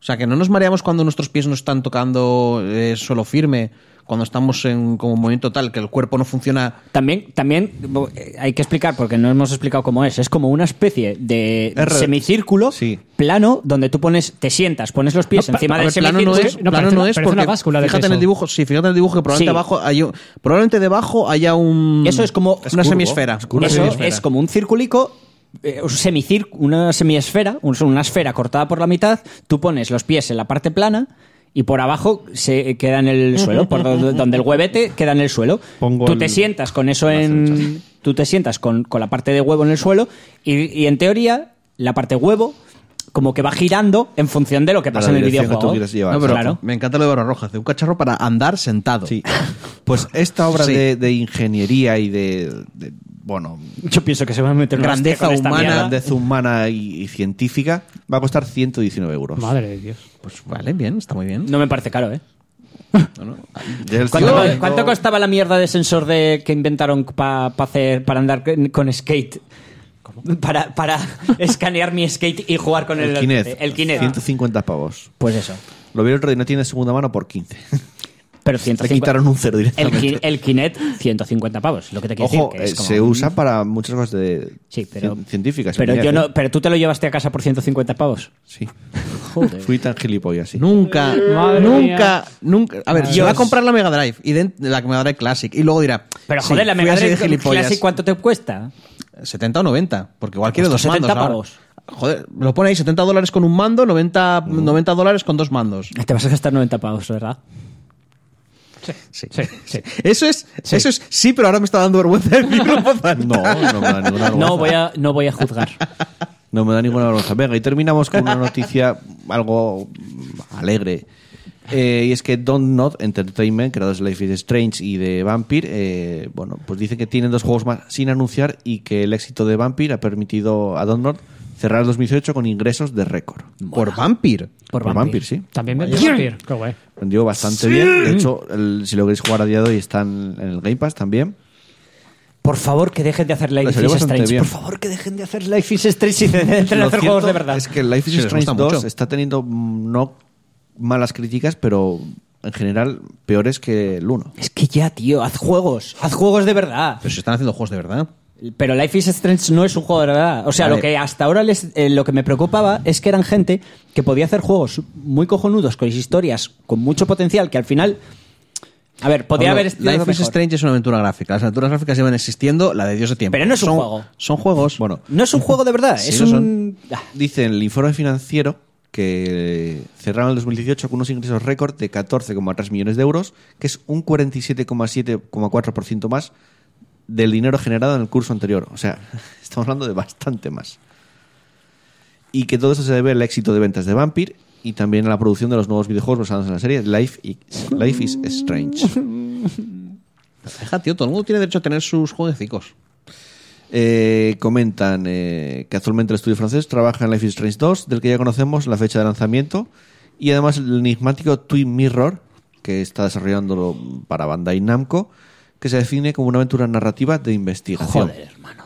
O sea, que no nos mareamos cuando nuestros pies no están tocando eh, suelo firme, cuando estamos en como movimiento tal que el cuerpo no funciona. También, también eh, hay que explicar, porque no hemos explicado cómo es. Es como una especie de R- semicírculo Sí. plano donde tú pones, te sientas, pones los pies No, encima del ver, plano no semicírculo. es, no, plano no una- es porque una báscula de fíjate en el dibujo, sí, fíjate en el dibujo que probablemente Sí. abajo hay un- probablemente debajo haya un Eso es como una curvo, semisfera, es curvo. Eso semisfera. es como un circulico, eh, un semicir- una semiesfera, un- una esfera cortada por la mitad. Tú pones los pies en la parte plana y por abajo se queda en el suelo, por donde, donde el huevete queda en el suelo. Pongo tú el- te sientas con eso en, tú te sientas con, con la parte de huevo en el suelo y, y en teoría la parte huevo como que va girando en función de lo que pasa en el dirección que tú videojuego. quieras llevar. No, pero Claro. me encanta lo de barra roja, hace un cacharro para andar sentado. Sí. Pues esta obra Sí. de, de ingeniería y de, de, bueno, Yo pienso que se va a meter Grandeza humana. mierda. grandeza humana y, y científica, va a costar 119 euros. Madre de Dios. Pues vale, bien, está muy bien. No me parece caro, ¿eh? ¿Cuánto, costaba la mierda de sensor de que inventaron para hacer para andar con- con skate? Para, para escanear mi skate y jugar con el, el Kinect. el Kinect. 150 pavos. Pues eso. Lo vi el otro día, no tiene segunda mano por 15. Pero Le 150. quitaron un cero el, directamente. Ki- el Kinect, 150 pavos. Lo que te quiero Ojo, decir. que es eh, como- se usa para muchas cosas de Sí, pero. cien- científicas. Pero, yo no, pero tú te lo llevaste a casa por 150 pavos. Sí. Joder. Fui tan gilipollas, sí. Nunca, Madre nunca, mía. nunca. A ver, se va a comprar la Mega Drive y den- la Mega Drive Classic y luego dirá. Pero sí, joder, la fui Mega de Drive gilipollas. Classic, ¿cuánto te cuesta? 70 o 90, porque igual quiere dos Cuesta 70 mandos. pavos. Joder, lo pone ahí 70 dólares con un mando, 90, 90 dólares con dos mandos. Te vas a gastar 90 pavos, ¿verdad? Sí. Sí, sí. Eso es, eso es, sí, pero ahora me está dando vergüenza decirlo. No, no me da ninguna vergüenza. No voy a, no voy a juzgar. No me da ninguna vergüenza. Venga, y terminamos con una noticia algo alegre. Eh, y es que Don't Not Entertainment, creadores de Life is Strange y de Vampire, eh, bueno, pues dicen que tienen dos juegos más sin anunciar y que el éxito de Vampire ha permitido a Don't Not cerrar el 2018 con ingresos de récord. Por Vampir. Por Por Vampire. Vampire, sí. También me Vampire. Qué guay. Vendió bastante bien. De hecho, el- si lo queréis jugar a día de hoy, están en el Game Pass también. Por favor, que dejen de hacer Life Le salió is bastante Strange. bien. Por favor, que dejen de hacer Life is Strange y Lo hacer cierto juegos de verdad. Es que Life is Sí, les Strange gusta 2 mucho. está teniendo mm, no malas críticas, pero en general peores que el 1. Es que ya, tío, haz juegos. Haz juegos de verdad. Pero se están haciendo juegos de verdad. Pero Life is Strange no es un juego de verdad. O sea, Vale. lo que hasta ahora les, eh, lo que me preocupaba es que eran gente que podía hacer juegos muy cojonudos, con historias con mucho potencial, que al final. A ver, podía Pablo, haber Life is. Strange es una aventura gráfica. Las aventuras gráficas llevan existiendo la de Dios de tiempo. Pero no es un Son- juego. Son juegos. Bueno, No es un juego de verdad, Sí, es un. Ah, dice en el informe financiero que cerraron el 2018 con unos ingresos récord de 14,3 millones de euros, que es un 47,7,4% más del dinero generado en el curso anterior. O sea, estamos hablando de bastante más. Y que todo eso se debe al éxito de ventas de Vampire y también a la producción de los nuevos videojuegos basados en la serie Life is, Life is Strange. Deja, tío, todo el mundo tiene derecho a tener sus jueguecicos. Eh, comentan eh, que actualmente el estudio francés trabaja en Life is Strange 2, del que ya conocemos la fecha de lanzamiento, y además el enigmático Twin Mirror, que está desarrollándolo para Bandai Namco, que se define como una aventura narrativa de investigación. joder, hermano.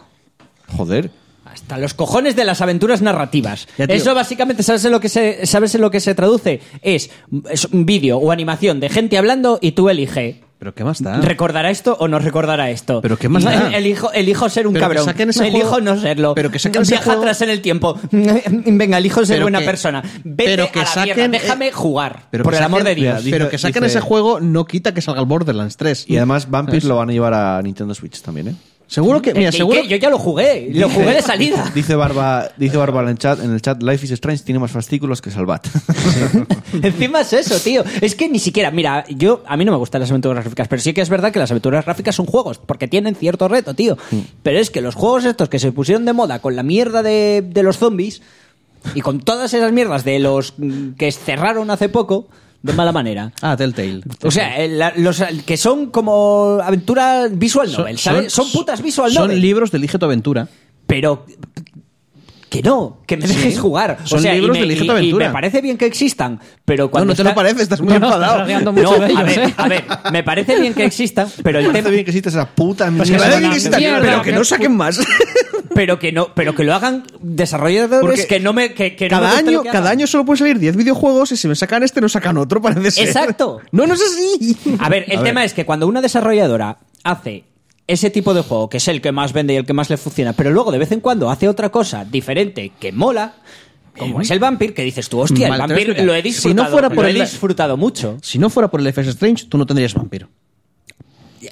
Joder. Hasta los cojones de las aventuras narrativas. Ya, tío. Eso básicamente, ¿sabes en lo que se, ¿sabes en lo que se traduce? Es, es un vídeo o animación de gente hablando y tú elige. Pero ¿qué más da? ¿Recordará esto o no recordará esto? Pero ¿qué más da? Elijo, elijo ser un Pero que cabrón. saquen ese elijo juego- no serlo. pero que saquen ese Viaja juego- atrás en el tiempo. Venga, elijo ser Pero buena que- persona. Vete pero que a la saquen- mierda. Déjame eh, jugar. Pero por que el amor saquen- de Dios. Dice- pero que saquen dice- ese juego no quita que salga el Borderlands 3. Y además Vampire ¿Sabes? lo van a llevar a Nintendo Switch también, ¿eh? Seguro que, mira, ¿En seguro qué? Yo ya lo jugué. Lo jugué de salida. Dice Barba, dice Barba en el chat, en el chat Life is Strange tiene más fascículos que Salvat. Encima es eso, tío. Es que ni siquiera, mira, yo a mí no me gustan las aventuras gráficas, pero sí que es verdad que las aventuras gráficas son juegos, porque tienen cierto reto, tío. Pero es que los juegos estos que se pusieron de moda con la mierda de, de los zombies y con todas esas mierdas de los mm, que cerraron hace poco, de mala manera. Ah, Telltale. O sea, eh, la- los que son como aventura visual novel, ¿sabes? Son, putas visual Son novel. libros de Elige tu aventura. pero Que no, que me dejes jugar. Son o sea, y libros me- de y- y Aventura. me parece bien que existan, pero No, cuando no te lo parece, estás muy No, no, enfadado. estás No, a ver, ¿eh? a ver, me parece bien que existan, pero el Me parece bien que existe esa puta Pues mierda. que parece bien que exista, mierda, pero que no saquen más. pero que no, pero que lo hagan desarrolladores Porque que no me que, que no me Cada año, que cada año solo pueden salir 10 videojuegos y si me sacan este no sacan otro, parece ser. Exacto. No, no es así. A ver, el tema es que cuando una desarrolladora hace ese tipo de juego, que es el que más vende y el que más le funciona, pero luego de vez en cuando hace otra cosa diferente que mola, como es el Vampir, que dices tú, hostia, el Vampir lo he Si no disfrutado, fuera por lo he el- disfrutado mucho. Si no fuera por el FS Strange, tú no tendrías Vampiro.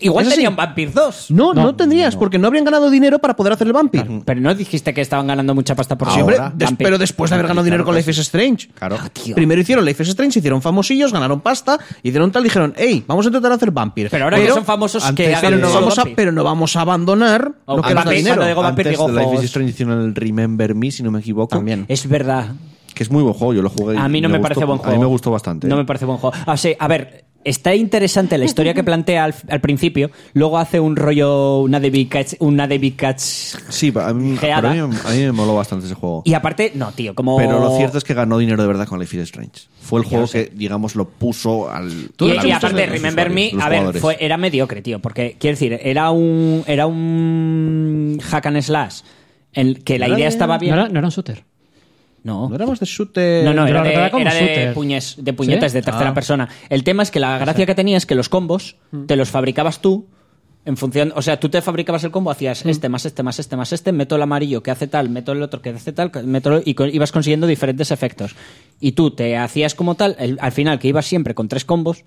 Igual Es así. tenía un Vampir 2. No, no, tendrías, porque no habrían ganado dinero para poder hacer el Vampir. Pero no dijiste que estaban ganando mucha pasta por Sí, hombre, des- Vampir. pero después de haber ganado dinero con Life is Strange. Claro. Ah, tío. Primero hicieron Life is Strange, se hicieron famosillos, ganaron pasta, hicieron tal, dijeron, hey, vamos a intentar hacer Vampir. Pero ahora que son famosos, antes que de- hagan pero no, solo vamos a, Vampir. pero no vamos a abandonar O lo que nos da dinero. digo Vampir, Antes digo de Life is. Strange hicieron el Remember Me, si no me equivoco. También. Es verdad. Que es muy buen juego, yo lo jugué. y A mí no me, gustó- parece buen juego. A mí me gustó bastante. No me parece buen juego. Ah, sí, a ver, está interesante la historia que plantea al, al principio. Luego hace un rollo, una David Cage, una David. Sí, a mí, pero a, mí, a mí me moló bastante ese juego. Y aparte, no, tío, como. Pero lo cierto es que ganó dinero de verdad con Life is Strange. Fue el juego sé. que, digamos, lo puso al. Y, y aparte, Remember Me, a ver, fue, era mediocre, tío. Porque, quiero decir, era un. Era un. Hack and slash. En que la idea de- estaba No bien. era, no era un shooter. No. No éramos de shooter. No, no, era de, como era de, puñes, de puñetas ¿Sí? de tercera Ah. persona. El tema es que la gracia que tenía es que los combos te los fabricabas tú en función, o sea, tú te fabricabas el combo, hacías este más este más este más este, meto el amarillo que hace tal, meto el otro que hace tal, meto y co- ibas consiguiendo diferentes efectos. Y tú te hacías como tal, el- al final que ibas siempre con tres combos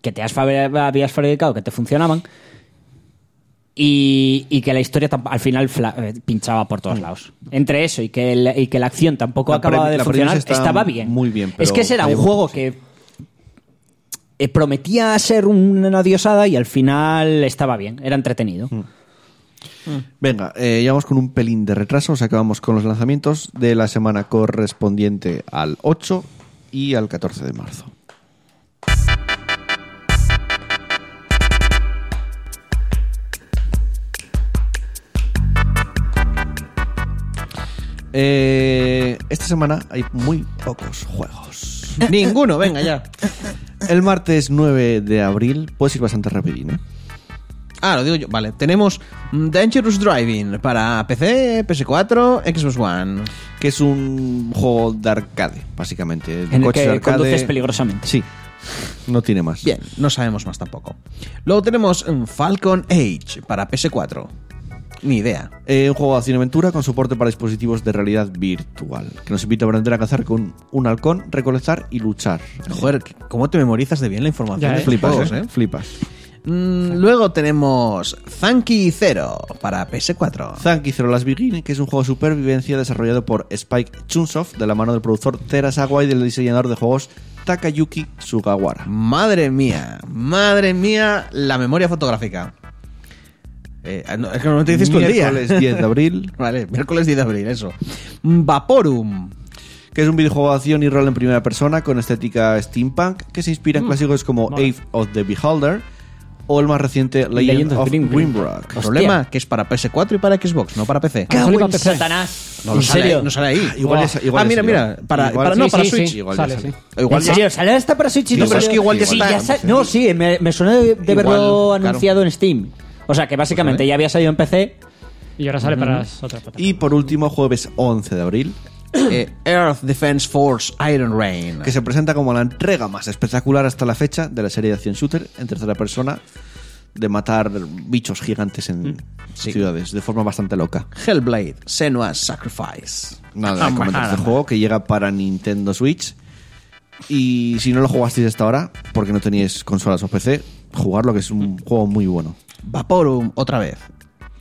que te has habías fabricado que te funcionaban. Y, y que la historia al final fla- eh, pinchaba por todos lados. Entre eso y que, el- y que la acción tampoco La acababa de funcionar, estaba bien. muy bien, es que ese era un juego sí. que eh, prometía ser una diosada y al final estaba bien, era entretenido. Mm. Venga, eh, ya vamos con un pelín de retraso. O sea que vamos con los lanzamientos de la semana correspondiente al 8 y al 14 de marzo. Eh, esta semana hay muy pocos juegos. Ninguno, venga ya. El martes 9 de abril, puedes ir bastante rapidín, ¿eh? Ah, lo digo yo. Vale, tenemos mm, Dangerous Driving para PC, PS4, Xbox One. que es un juego de arcade, básicamente. de En el que de arcade. conduces peligrosamente. Sí, no tiene más. Bien, no sabemos más tampoco. Luego tenemos mm, Falcon Age para PS4. Ni idea. Eh, un juego de acción-aventura con soporte para dispositivos de realidad virtual, que nos invita a aprender a cazar con un halcón, recolectar y luchar. Joder, ¿cómo te memorizas de bien la información? Ya, ¿eh? Flipas, juegos, ¿eh? Flipas. Mm, luego tenemos Zanky Zero para PS4. Zanky Zero Last Begin, que es un juego de supervivencia desarrollado por Spike Chunsoft, de la mano del productor Terasawa y del diseñador de juegos Takayuki Sugawara. Madre mía, madre mía, la memoria fotográfica. Eh, no, es que no te dices tú el día. Miércoles 10 de abril, Vale, miércoles 10 de abril, eso. Vaporum. que es un videojuego de acción y rol en primera persona con estética steampunk, que se inspira en clásicos como mola. Ave of the Beholder o el más reciente Legend, Legend of of. Problema que es para PS4 y para Xbox, no para PC. Ah, PC. Satanás. No, ¿En sale, serio? no sale ahí. Igual ya- igual ah, mira, mira. Para, Igual para- sí, no, para sí, Switch. sí. Igual Sale, salió. sí. Igual ¿En serio? ¿Sale hasta para Switch no pero es que igual ya está. No, sí, me, me suena de, de verlo claro. anunciado en Steam. O sea, que básicamente ya había salido en PC. Y ahora sale para las otras plataformas. Y por último, jueves 11 de abril, Eh, Earth Defense Force Iron Rain. que se presenta como la entrega más espectacular hasta la fecha de la serie de acción shooter en tercera persona de matar bichos gigantes en ciudades de forma bastante loca. Hellblade, Senua's Sacrifice. Nada, Ah, de comentar este juego que llega para Nintendo Switch. Y si no lo jugasteis hasta ahora, porque no teníais consolas o PC, jugarlo que es un juego muy bueno Vaporum, otra vez.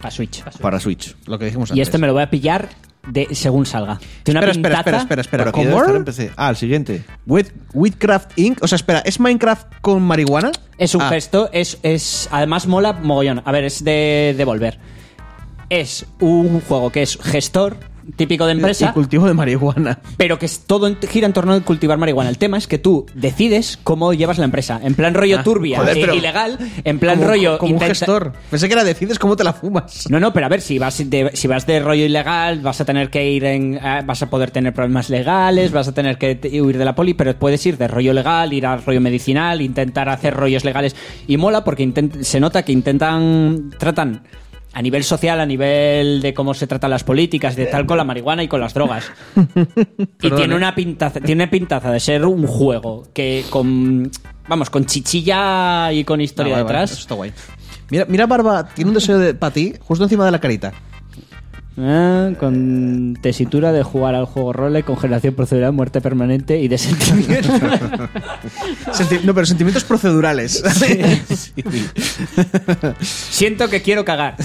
A Switch. para Switch. Lo que dijimos Y antes. este me lo voy a pillar de, según salga. Tiene una Espera, espera, espera, espera, espera. Que debe estar en ¿Comor? PC. Ah, el siguiente. With, Witcraft Inc. O sea, espera, ¿es Minecraft con marihuana? Es un Ah, gesto, es, es además mola mogollón. A ver, es de devolver. Es un juego que es gestor típico de Y empresa, cultivo de marihuana. pero que es todo gira en torno a cultivar marihuana. El tema es que tú decides cómo llevas la empresa. En plan rollo Ah, turbia joder, e pero- ilegal, en plan como, rollo como un gestor. Pensé que era decides cómo te la fumas. No, no, pero a ver, si vas de, si vas de rollo ilegal, vas a tener que ir en. eh, vas a poder tener problemas legales, vas a tener que huir de la poli, pero puedes ir de rollo legal, ir al rollo medicinal, intentar hacer rollos legales. Y mola porque intent- se nota que intentan. tratan a nivel social, a nivel de cómo se tratan las políticas, de tal con la marihuana y con las drogas. y tiene una pintaza, tiene pintaza de ser un juego que con. Vamos, con chichilla y con historia Ah, vale, detrás. está guay. Mira, mira, Barba, tiene un deseo de, para ti justo encima de la carita. Ah, con tesitura de jugar al juego role, congelación procedural, muerte permanente y de sentimiento. Senti- no, pero sentimientos procedurales. Siento que quiero cagar.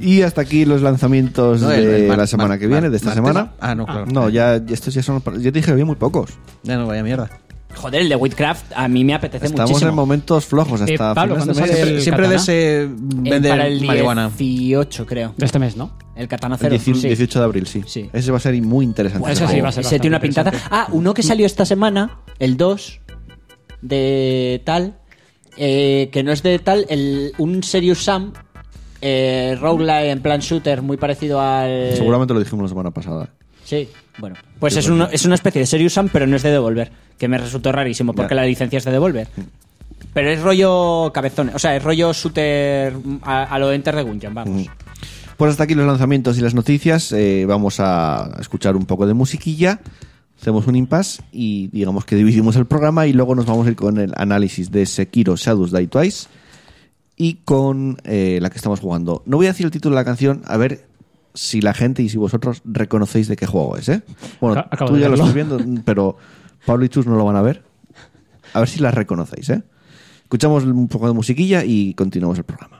Y hasta aquí los lanzamientos No, de el- el mar- la semana mar- que viene, mar- de esta martes. semana. Ah, no, claro. No, ya, ya estos ya son. Yo te dije que había muy pocos. ya no, vaya mierda. Joder, el de Witchcraft a mí me apetece Estamos muchísimo. en momentos flojos hasta Eh, Pablo, finales de ¿cuándo mes. sale el Siempre de ese Eh, vender para el marihuana. 18, creo. De este mes, ¿no? El Katana El Cero. 18, sí. 18 de abril, sí. Sí. Ese va a ser muy interesante. Ese ese sí va a ser Ese tiene una pintaza. Ah, uno que salió esta semana, el 2, de tal, eh, que no es de tal, el, un Serious Sam, eh, roguelike en plan shooter, muy parecido al... Seguramente lo dijimos la semana pasada. Sí, bueno. Pues es, uno- es una especie de Serious Sam, pero no es de Devolver, que me resultó rarísimo, porque la licencia es de Devolver. Pero es rollo cabezón, o sea, es rollo shooter a, a lo Enter the Gungeon, vamos. Pues hasta aquí los lanzamientos y las noticias. Eh, vamos a escuchar un poco de musiquilla. Hacemos un impasse y digamos que dividimos el programa y luego nos vamos a ir con el análisis de Sekiro Shadows Die Twice y con eh, la que estamos jugando. No voy a decir el título de la canción, a ver si la gente y si vosotros reconocéis de qué juego es, ¿eh? Bueno, acabo tú ya lo estás viendo, pero Pablo y Chus no lo van a ver. A ver si la reconocéis, ¿eh? Escuchamos un poco de musiquilla y continuamos el programa.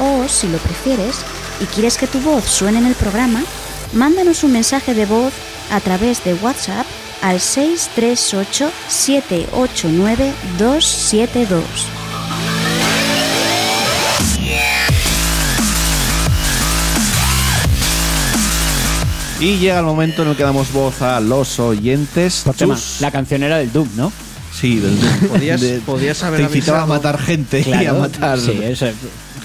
o, si lo prefieres y quieres que tu voz suene en el programa, mándanos un mensaje de voz a través de WhatsApp al 638 789 272. Y llega el momento en el que damos voz a los oyentes. Por tema, Chus. la canción era del Doom, ¿no? Sí, del Podías- podías haber Te incitaba a matar gente y a matar Sí, eso.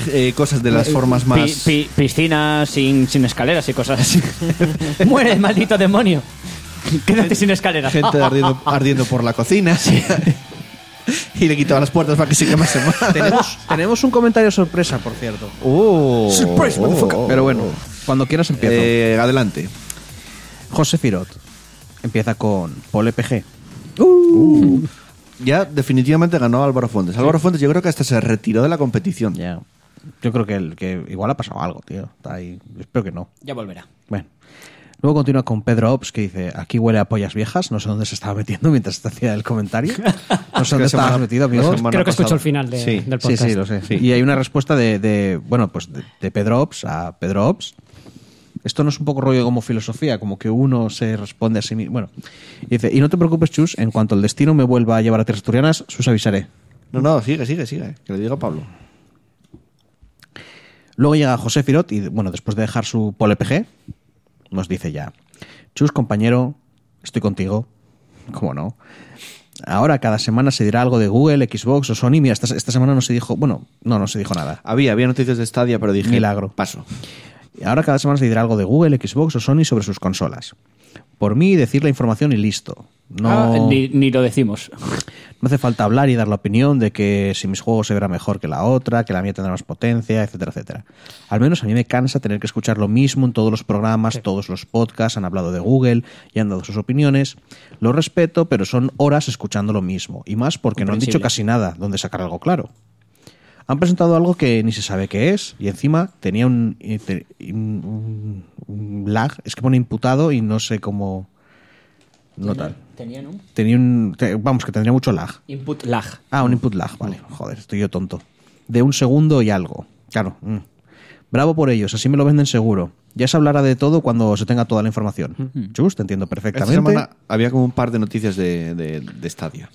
Eh, cosas de las formas más. Pi- pi- piscina sin, sin escaleras y cosas así. Muere, maldito demonio. Quédate sin escaleras. Gente ardiendo, ardiendo por la cocina. y le quitaba las puertas para que se quemase más. Tenemos, tenemos un comentario sorpresa, por cierto. Oh, Surprise, oh, motherfucker. oh. Pero bueno, cuando quieras empiezo. Eh, adelante. José Firot empieza con Pole PG. Ya definitivamente ganó Álvaro Fuentes. Álvaro Fuentes yo creo que hasta se retiró de la competición. Ya. Yo creo que, el- que igual ha pasado algo, tío. Está ahí. Espero que no. Ya volverá. Bueno. Luego continúa con Pedro Ops que dice, aquí huele a pollas viejas, no sé dónde se estaba metiendo mientras te hacía el comentario. No sé dónde estabas metido, amigo. Creo que escucho pasada. el final de- Sí. del Sí, podcast. sí, lo sé. Y hay una respuesta de, de, bueno, pues de, de Pedro Ops a Pedro Ops. Esto no es un poco rollo como filosofía, como que uno se responde a sí mismo. Bueno, y dice, y no te preocupes, Chus, en cuanto el destino me vuelva a llevar a tierras asturianas, sus avisaré. No, no, sigue, sigue, sigue. Que le diga a Pablo. Luego llega José Firot y, bueno, después de dejar su pole PG, nos dice ya, Chus, compañero, estoy contigo. ¿Cómo no? Ahora cada semana se dirá algo de Google, Xbox o Sony. Mira, esta, esta semana no se dijo, bueno, no, no se dijo nada. Había, había noticias de Stadia, pero dije. Milagro. Paso. Ahora cada semana se dirá algo de Google, Xbox o Sony sobre sus consolas. Por mí, decir la información y listo. No, Ah, ni, ni lo decimos. no hace falta hablar y dar la opinión de que si mis juegos se verá mejor que la otra, que la mía tendrá más potencia, etcétera, etcétera. Al menos a mí me cansa tener que escuchar lo mismo en todos los programas, todos los podcasts han hablado de Google y han dado sus opiniones. Lo respeto, pero son horas escuchando lo mismo. Y más porque no han dicho casi nada donde sacar algo claro. Han presentado algo que ni se sabe qué es y encima tenía un, eh, un- un lag. Es que pone imputado y no sé cómo... No tal. Tenían un Tenía un... te- vamos, que tendría mucho lag. input lag. Ah, un input lag, vale. Joder, estoy yo tonto. De un segundo y algo. Claro. mm. Bravo por ellos, así me lo venden seguro. Ya se hablará de todo cuando se tenga toda la información. Chus, te entiendo Esta perfectamente. semana había como un par de noticias de, de, de Stadia.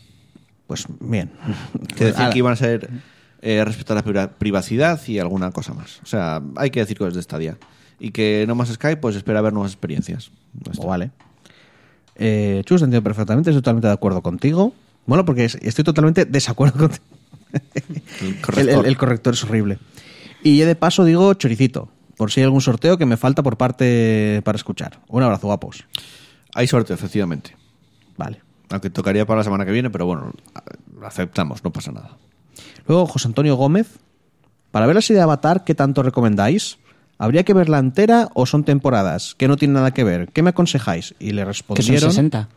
Pues bien. Que decían que iban a ser eh, respetar la priva- privacidad y alguna cosa más. O sea, hay que decir cosas de Stadia. Y que no más Skype, pues espera ver nuevas experiencias. Oh, vale. Eh, Chus, entiendo perfectamente, estoy totalmente de acuerdo contigo. Bueno, porque es- estoy totalmente desacuerdo contigo. El corrector. el- el corrector es horrible. Y ya de paso digo choricito, por si hay algún sorteo que me falta por parte para escuchar. Un abrazo, guapos. Hay sorteo, efectivamente. Vale. Aunque tocaría para la semana que viene, pero bueno, a- aceptamos, no pasa nada. Luego, José Antonio Gómez. Para ver la serie de Avatar, ¿qué tanto recomendáis? ¿Habría que verla entera o son temporadas? Que no tienen nada que ver. ¿Qué me aconsejáis? Y le Que son respondieron... 60.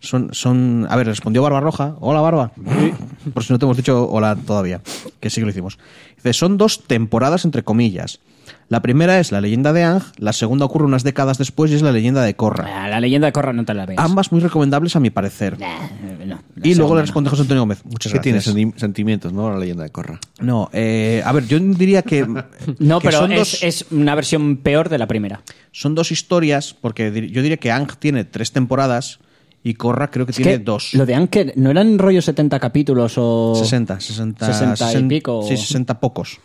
Son, son, a ver, respondió Barba Roja. Hola, Barba. Por si no te hemos dicho hola todavía, que sí que lo hicimos. Dice, son dos temporadas entre comillas. La primera es la leyenda de Ang, la segunda ocurre unas décadas después y es la leyenda de Korra. Ah, La leyenda de Corra no te la ves. Ambas muy recomendables a mi parecer. Nah, eh, no, y luego le no. responde José Antonio Gómez. Muchas ¿Qué tiene gracias. senti- sentimientos, no? La leyenda de Corra. No, eh, a ver, yo diría que. No, que pero son es, dos- es una versión peor de la primera. son dos historias, porque dir- yo diría que Ang tiene tres temporadas y Korra creo que Es tiene que dos. Lo de Anker, ¿no eran rollo 70 capítulos o...? 60, 60, 60 y 60 pico. Sí, 60 pocos.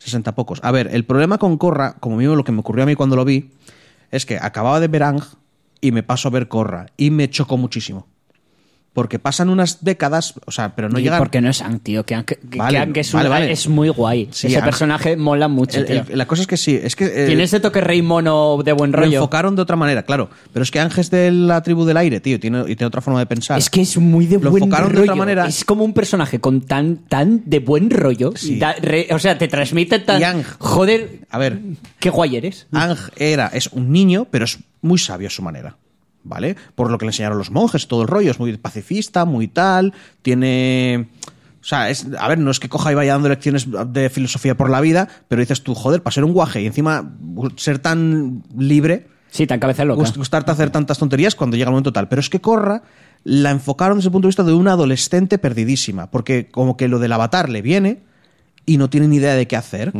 60 pocos. A ver, el problema con Corra, como mismo lo que me ocurrió a mí cuando lo vi, es que acababa de ver Ang y me paso a ver Corra y me chocó muchísimo. Porque pasan unas décadas, o sea, pero no Y llegan... Porque no es Ang, tío. Que Ang, que- Ang es, vale, un- vale. es muy guay. Sí, Ese Ang- personaje mola mucho, El- tío. el- la cosa es que sí, es que... eh, Tiene ese toque rey mono de buen lo rollo. enfocaron de otra manera, claro. Pero es que Ángel es de la tribu del aire, tío, tiene, y tiene otra forma de pensar. Es que es muy de Lo buen enfocaron de otra manera. Es como un personaje con tan, tan de buen rollo. Sí. Da- re- o sea, te transmite tan. Y Ang- Joder, A ver, qué guay eres. Ang era, es un niño, pero es muy sabio a su manera. ¿Vale? Por lo que le enseñaron los monjes, todo el rollo. Es muy pacifista, muy tal. Tiene. O sea, es, a ver, no es que coja y vaya dando lecciones de filosofía por la vida, pero dices tú, joder, para ser un guaje y encima ser tan libre, Sí, tan cabeza loca. gustarte hacer tantas tonterías cuando llega el momento tal. Pero es que Corra la enfocaron desde el punto de vista de una adolescente perdidísima, porque como que lo del avatar le viene y no tiene ni idea de qué hacer.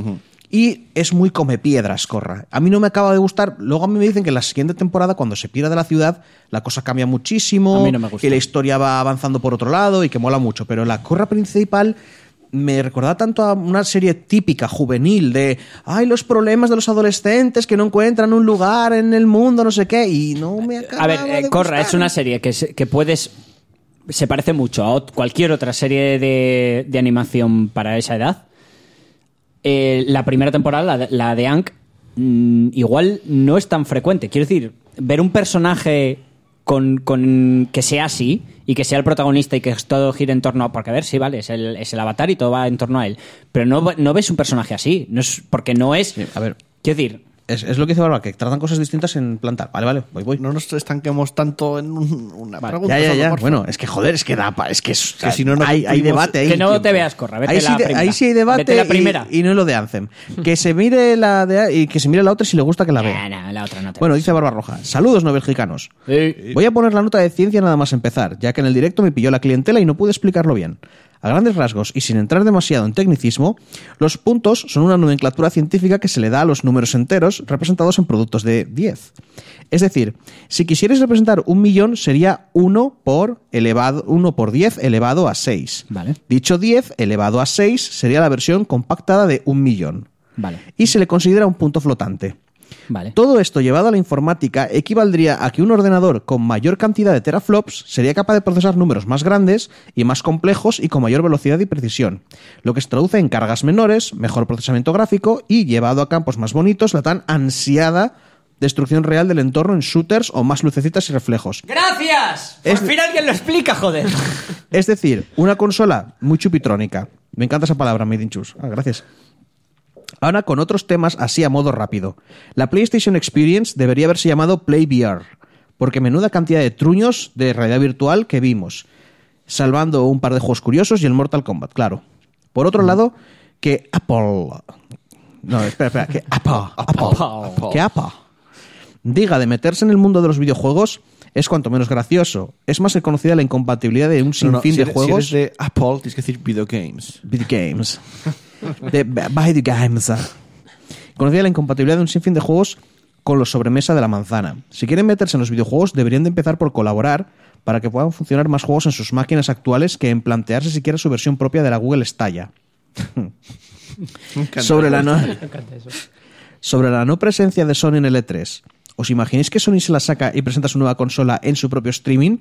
Y es muy come piedras, Corra. A mí no me acaba de gustar. Luego a mí me dicen que en la siguiente temporada, cuando se pierda de la ciudad, la cosa cambia muchísimo. A mí no me gusta. Y la historia va avanzando por otro lado y que mola mucho. Pero la Corra principal me recordaba tanto a una serie típica, juvenil, de ay, los problemas de los adolescentes que no encuentran un lugar en el mundo, no sé qué. Y no me acaba A ver, eh, de Corra gustar. es una serie que, se- que puedes. Se parece mucho a cualquier otra serie de, de animación para esa edad. Eh, la primera temporada, la de, la de Ank, mm, igual no es tan frecuente. Quiero decir, ver un personaje con, con- que sea así y que sea el protagonista y que todo gire en torno a. Porque, a ver, sí, vale, es el, es el avatar y todo va en torno a él. Pero no, no ves un personaje así. No es, porque no es. A ver. Quiero decir, Es, es lo que dice Barba, que tratan cosas distintas en plantar. Vale, vale, voy, voy. No nos estanquemos tanto en un- una Vale. pregunta. ya, ya, ya. Bueno, es que joder, es que da pa- es que, es- Que si no, no hay, hay debate ahí. Que no te veas, Corra, vete ahí, la sí, de- primera. ahí sí hay debate Vete la y- primera. Y, no lo de Anthem. que se mire la de y que se mire la otra si le gusta que la vea. nah, nah, la otra no te Bueno, dice Barba Roja. Saludos, no belgicanos. Sí. Voy a poner la nota de ciencia nada más empezar, ya que en el directo me pilló la clientela y no pude explicarlo bien. A grandes rasgos y sin entrar demasiado en tecnicismo, los puntos son una nomenclatura científica que se le da a los números enteros representados en productos de 10. Es decir, si quisierais representar un millón sería 1 por, elevado, 1 por 10 elevado a 6. Vale. Dicho 10 elevado a 6 sería la versión compactada de un millón. Vale. Y se le considera un punto flotante. Vale. Todo esto llevado a la informática equivaldría a que un ordenador con mayor cantidad de teraflops sería capaz de procesar números más grandes y más complejos y con mayor velocidad y precisión, lo que se traduce en cargas menores, mejor procesamiento gráfico y llevado a campos más bonitos la tan ansiada destrucción real del entorno en shooters o más lucecitas y reflejos. ¡Gracias! Por Es- fin alguien lo explica, joder. Es decir, una consola muy chupitrónica. Me encanta esa palabra, Made in Chus. Ah, gracias. Ahora con otros temas así a modo rápido. La PlayStation Experience debería haberse llamado Play VR, porque menuda cantidad de truños de realidad virtual que vimos, salvando un par de juegos curiosos y el Mortal Kombat, claro. Por otro lado, que Apple... No, espera, espera, que Apple, Apple, que Apple diga de meterse en el mundo de los videojuegos es cuanto menos gracioso. Es más que conocida la incompatibilidad de un No, no, sinfín si de eres- juegos. Si eres de Apple, tienes que decir video games. Video games. De video games. Conocida la incompatibilidad de un sinfín de juegos con los sobremesa de la manzana. Si quieren meterse en los videojuegos, deberían de empezar por colaborar para que puedan funcionar más juegos en sus máquinas actuales que en plantearse siquiera su versión propia de la Google Stadia. Sobre la no, sobre la no presencia de Sony en el E3. ¿Os imagináis que Sony se la saca y presenta su nueva consola en su propio streaming?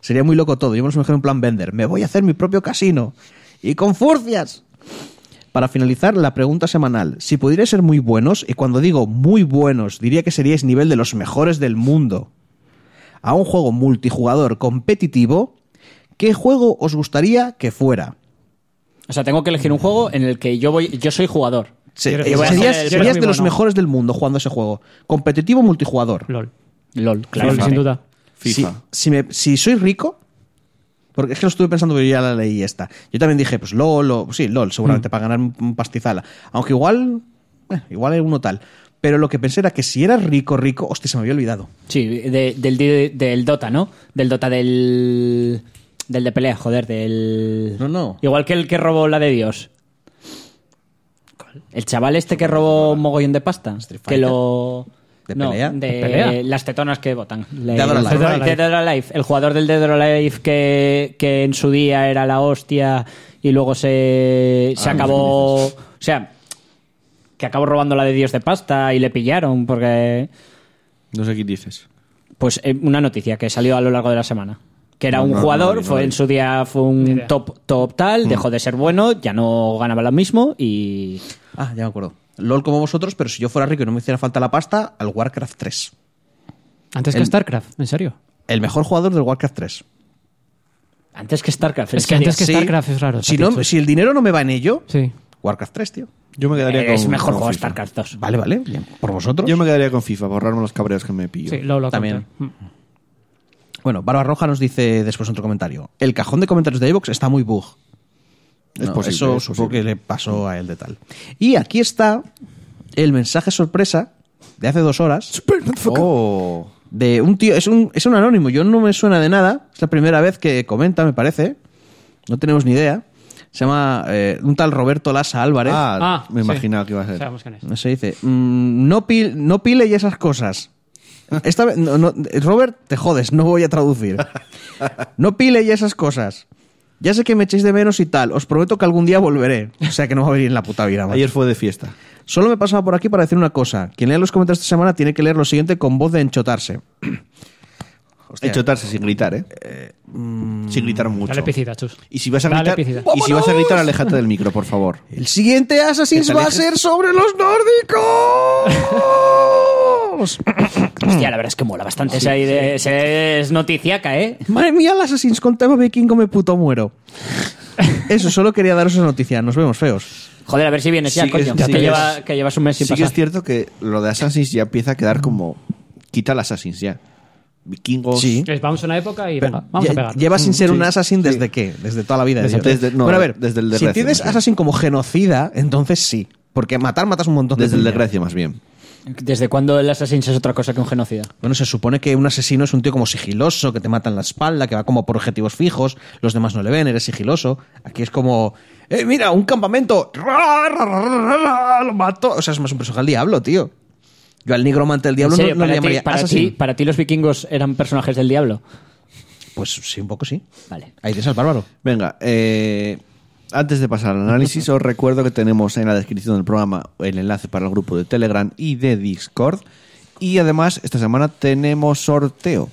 Sería muy loco todo. Yo me lo imagino en plan vender. Me voy a hacer mi propio casino. Y con furcias. Para finalizar, la pregunta semanal. Si pudierais ser muy buenos, y cuando digo muy buenos, diría que seríais nivel de los mejores del mundo, a un juego multijugador competitivo, ¿qué juego os gustaría que fuera? O sea, tengo que elegir un juego en el que yo voy, yo soy jugador. Yo eh, serías el- serías muy de los mejores del mundo jugando ese juego. Competitivo multijugador. LOL. LOL, claro. LOL, sin duda. FIFA. Si, si, me- si soy rico, porque es que lo estuve pensando, pero ya la leí esta. Yo también dije, pues LOL, o, sí, LOL, seguramente para ganar un, pastizal. Aunque igual, eh, igual hay uno tal. Pero lo que pensé era que si era rico, rico, hostia, se me había olvidado. Sí, de- del, de- del Dota, ¿no? Del Dota del. Del de pelea, joder, del. No, no. Igual que el que robó la de Dios. El chaval este que robó un mogollón de pasta. Que lo. ¿De no, pelea? de ¿De pelea? las tetonas que votan. Le- Dead or Alive. Dead or- Dead or Alive. El jugador del Dead or Alive que, que en su día era la hostia y luego se, se Ah, acabó. O sea, que acabó robando la de Dios de pasta y le pillaron porque. No sé qué dices. Pues eh, una noticia que salió a lo largo de la semana. Que era No, un no, jugador, no, no, fue no. en su día fue un top top tal, dejó de ser bueno, ya no ganaba lo mismo y Ah, ya me acuerdo. LOL como vosotros, pero si yo fuera rico y no me hiciera falta la pasta, al Warcraft 3. Antes que StarCraft, en serio. El mejor jugador del Warcraft 3. antes que StarCraft. ¿en Es que antes que Sí. StarCraft es raro. Si, Patrick. no, si el dinero no me va en ello, Sí. Warcraft 3, tío. Yo me quedaría con es mejor con juego FIFA. StarCraft 2. Vale, vale. Bien. Por vosotros. Yo me quedaría con FIFA, borrarme los cabreos que me pillo. Sí, lo, lo También. conté. Mm. Bueno, Barba Roja nos dice después otro comentario. El cajón de comentarios de iVoox está muy bug. Es No, posible, Eso es supongo posible. que le pasó a él de tal. Y aquí está el mensaje sorpresa de hace dos horas Oh. de un tío. Es un, es un anónimo. Yo no me suena de nada. Es la primera vez que comenta, me parece. No tenemos ni idea. Se llama eh, un tal Roberto Lasa Álvarez. Ah, Ah, me sí. imaginaba que iba a ser. Sabemos quién es. No se dice. mm, no, pil- no pile y esas cosas. Esta vez, no, no, Robert, te jodes, no voy a traducir. No pile y esas cosas. Ya sé que me echéis de menos y tal. Os prometo que algún día volveré. O sea que no va a venir en la puta vida. macho. Ayer fue de fiesta. Solo me pasaba por aquí para decir una cosa. Quien lea los comentarios esta semana tiene que leer lo siguiente con voz de enchotarse. Hostia. Enchotarse sin gritar, ¿eh? Sin gritar mucho. Dale chus. Y si vas a gritar, y si vas a gritar, aléjate del micro, por favor. El siguiente Assassin's va a ser sobre los nórdicos. Hostia, la verdad es que mola bastante esa idea. esa Es noticiaca, ¿eh? Madre mía, el Assassin's con tema vikingo me puto muero. Eso, solo quería daros esa noticia. Nos vemos feos. Joder, a ver si vienes ya, Sí que- coño. sí que, que lleva- que llevas un mes sin Sí que es cierto que lo de Assassin's ya empieza a quedar como... Quita el Assassin's ya. Vikingos... Sí. Vamos a una época y Pero venga, vamos a pegar. Lleva sin ser sí. un assassin desde qué? Desde toda la vida. de Desde- desde- no, bueno, a ver, desde el de si Grecia, bien. assassin como genocida, entonces sí. Porque matar matas un montón de Desde el de. Grecia, más bien. ¿Desde cuándo el Assassin's es otra cosa que un genocida? Bueno, se supone que un asesino es un tío como sigiloso, que te mata en la espalda, que va como por objetivos fijos, los demás no le ven, eres sigiloso. Aquí es como, eh, mira, un campamento, lo mato. O sea, es más un personaje al diablo, tío. Yo al nigromante del diablo ¿En no, no le para, ti, llamaría para, ti, para ti los vikingos eran personajes del diablo. Pues sí, un poco sí. Vale. Ahí te al bárbaro. Venga, eh, antes de pasar al análisis, os recuerdo que tenemos en la descripción del programa el enlace para el grupo de Telegram y de Discord. Y además, esta semana tenemos sorteo.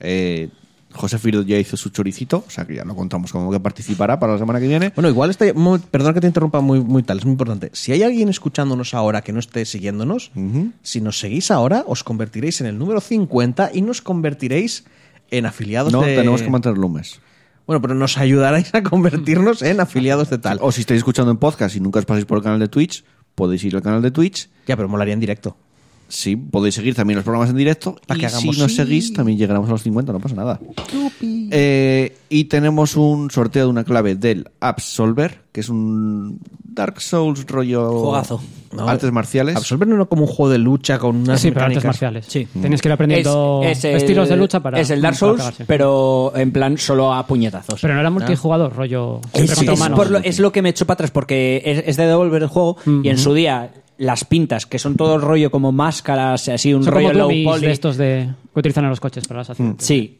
Eh, José Firo ya hizo su choricito, o sea que ya lo contamos como que participará para la semana que viene. Bueno, igual está. Perdona que te interrumpa muy, muy tal, es muy importante. Si hay alguien escuchándonos ahora que no esté siguiéndonos, si nos seguís ahora, os convertiréis en el número 50 y nos convertiréis en afiliados No, de. tenemos que mantenerlo un mes. Bueno, pero nos ayudaréis a convertirnos en afiliados de tal. O si estáis escuchando en podcast y nunca os pasáis por el canal de Twitch, podéis ir al canal de Twitch. Ya, pero molaría en directo. Sí, podéis seguir también los programas en directo. Para y que hagamos- si nos seguís, también llegaremos a los 50, no pasa nada. Eh, y tenemos un sorteo de una clave del Absolver, que es un Dark Souls rollo. Juegazo. Artes marciales. Absolver no era como un juego de lucha con unas sí, pero artes marciales. Sí. Tienes que ir aprendiendo Es- es el- estilos de lucha para. Es el Dark Souls, pero en plan solo a puñetazos. Pero no era multijugador, rollo. Siempre Es, es por lo, es lo que me echó para atrás, porque es, es de devolver el juego y en su día las pintas, que son todo rollo como máscaras, así un Son rollo como low dummies poly. de estos de, que utilizan en los coches para las acciones. Sí.